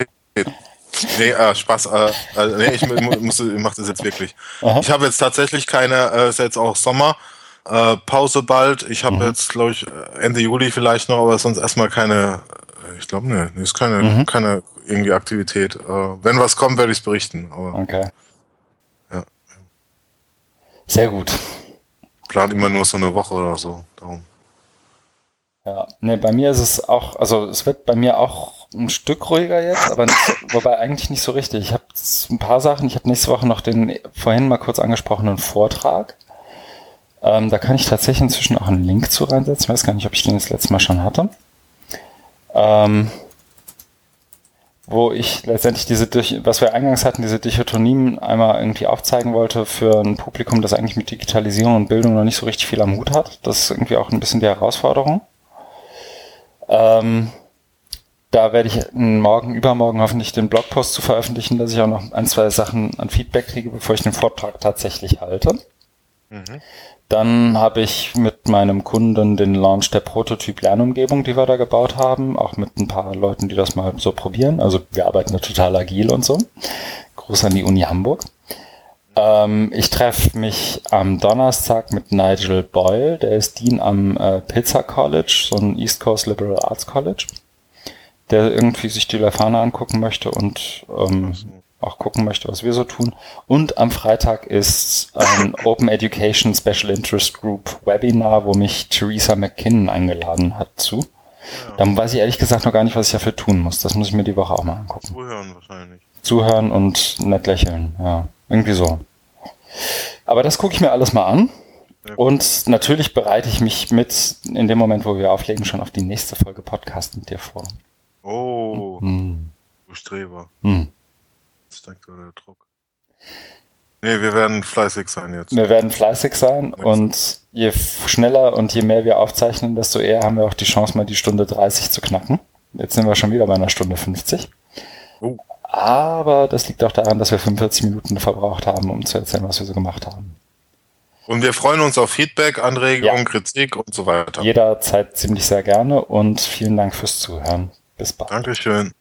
Nee, äh, Spaß. Äh, äh, nee, ich, muss, ich mache das jetzt wirklich. Aha. Ich habe jetzt tatsächlich keine, äh, ist jetzt auch Sommer, äh, Pause bald. Ich habe mhm. jetzt, glaube ich, Ende Juli vielleicht noch, aber sonst erstmal keine, ich glaube, ne, ist keine, mhm. keine irgendwie Aktivität. Äh, wenn was kommt, werde ich es berichten. Aber, okay. Ja. Sehr gut plant immer nur so eine Woche oder so. Darum. Ja, ne, bei mir ist es auch, also es wird bei mir auch ein Stück ruhiger jetzt, aber nicht, wobei eigentlich nicht so richtig. Ich habe ein paar Sachen, ich habe nächste Woche noch den vorhin mal kurz angesprochenen Vortrag. Ähm, da kann ich tatsächlich inzwischen auch einen Link zu reinsetzen. Ich weiß gar nicht, ob ich den das letzte Mal schon hatte. Ähm, wo ich letztendlich diese, was wir eingangs hatten, diese Dichotomien einmal irgendwie aufzeigen wollte für ein Publikum, das eigentlich mit Digitalisierung und Bildung noch nicht so richtig viel am Hut hat. Das ist irgendwie auch ein bisschen die Herausforderung. Ähm, da werde ich morgen, übermorgen hoffentlich den Blogpost zu veröffentlichen, dass ich auch noch ein, zwei Sachen an Feedback kriege, bevor ich den Vortrag tatsächlich halte. Mhm. Dann habe ich mit meinem Kunden den Launch der Prototyp-Lernumgebung, die wir da gebaut haben, auch mit ein paar Leuten, die das mal so probieren. Also wir arbeiten da total agil und so. Gruß an die Uni Hamburg. Ähm, ich treffe mich am Donnerstag mit Nigel Boyle, der ist Dean am äh, Pizza College, so ein East Coast Liberal Arts College, der irgendwie sich die Lefana angucken möchte und ähm, auch gucken möchte, was wir so tun. Und am Freitag ist ein Open Education Special Interest Group Webinar, wo mich Theresa McKinnon eingeladen hat zu. Ja. Dann weiß ich ehrlich gesagt noch gar nicht, was ich dafür tun muss. Das muss ich mir die Woche auch mal angucken. Zuhören wahrscheinlich. Zuhören und nett lächeln, ja. Irgendwie so. Aber das gucke ich mir alles mal an. Und natürlich bereite ich mich mit in dem Moment, wo wir auflegen, schon auf die nächste Folge Podcast mit dir vor. Oh, mhm. du Streber. Mhm steigt so der Druck. Nee, wir werden fleißig sein jetzt. Wir werden fleißig sein und je schneller und je mehr wir aufzeichnen, desto eher haben wir auch die Chance, mal die Stunde 30 zu knacken. Jetzt sind wir schon wieder bei einer Stunde 50. Oh. Aber das liegt auch daran, dass wir 45 Minuten verbraucht haben, um zu erzählen, was wir so gemacht haben. Und wir freuen uns auf Feedback, Anregungen, ja. Kritik und so weiter. Jederzeit ziemlich sehr gerne und vielen Dank fürs Zuhören. Bis bald. Dankeschön.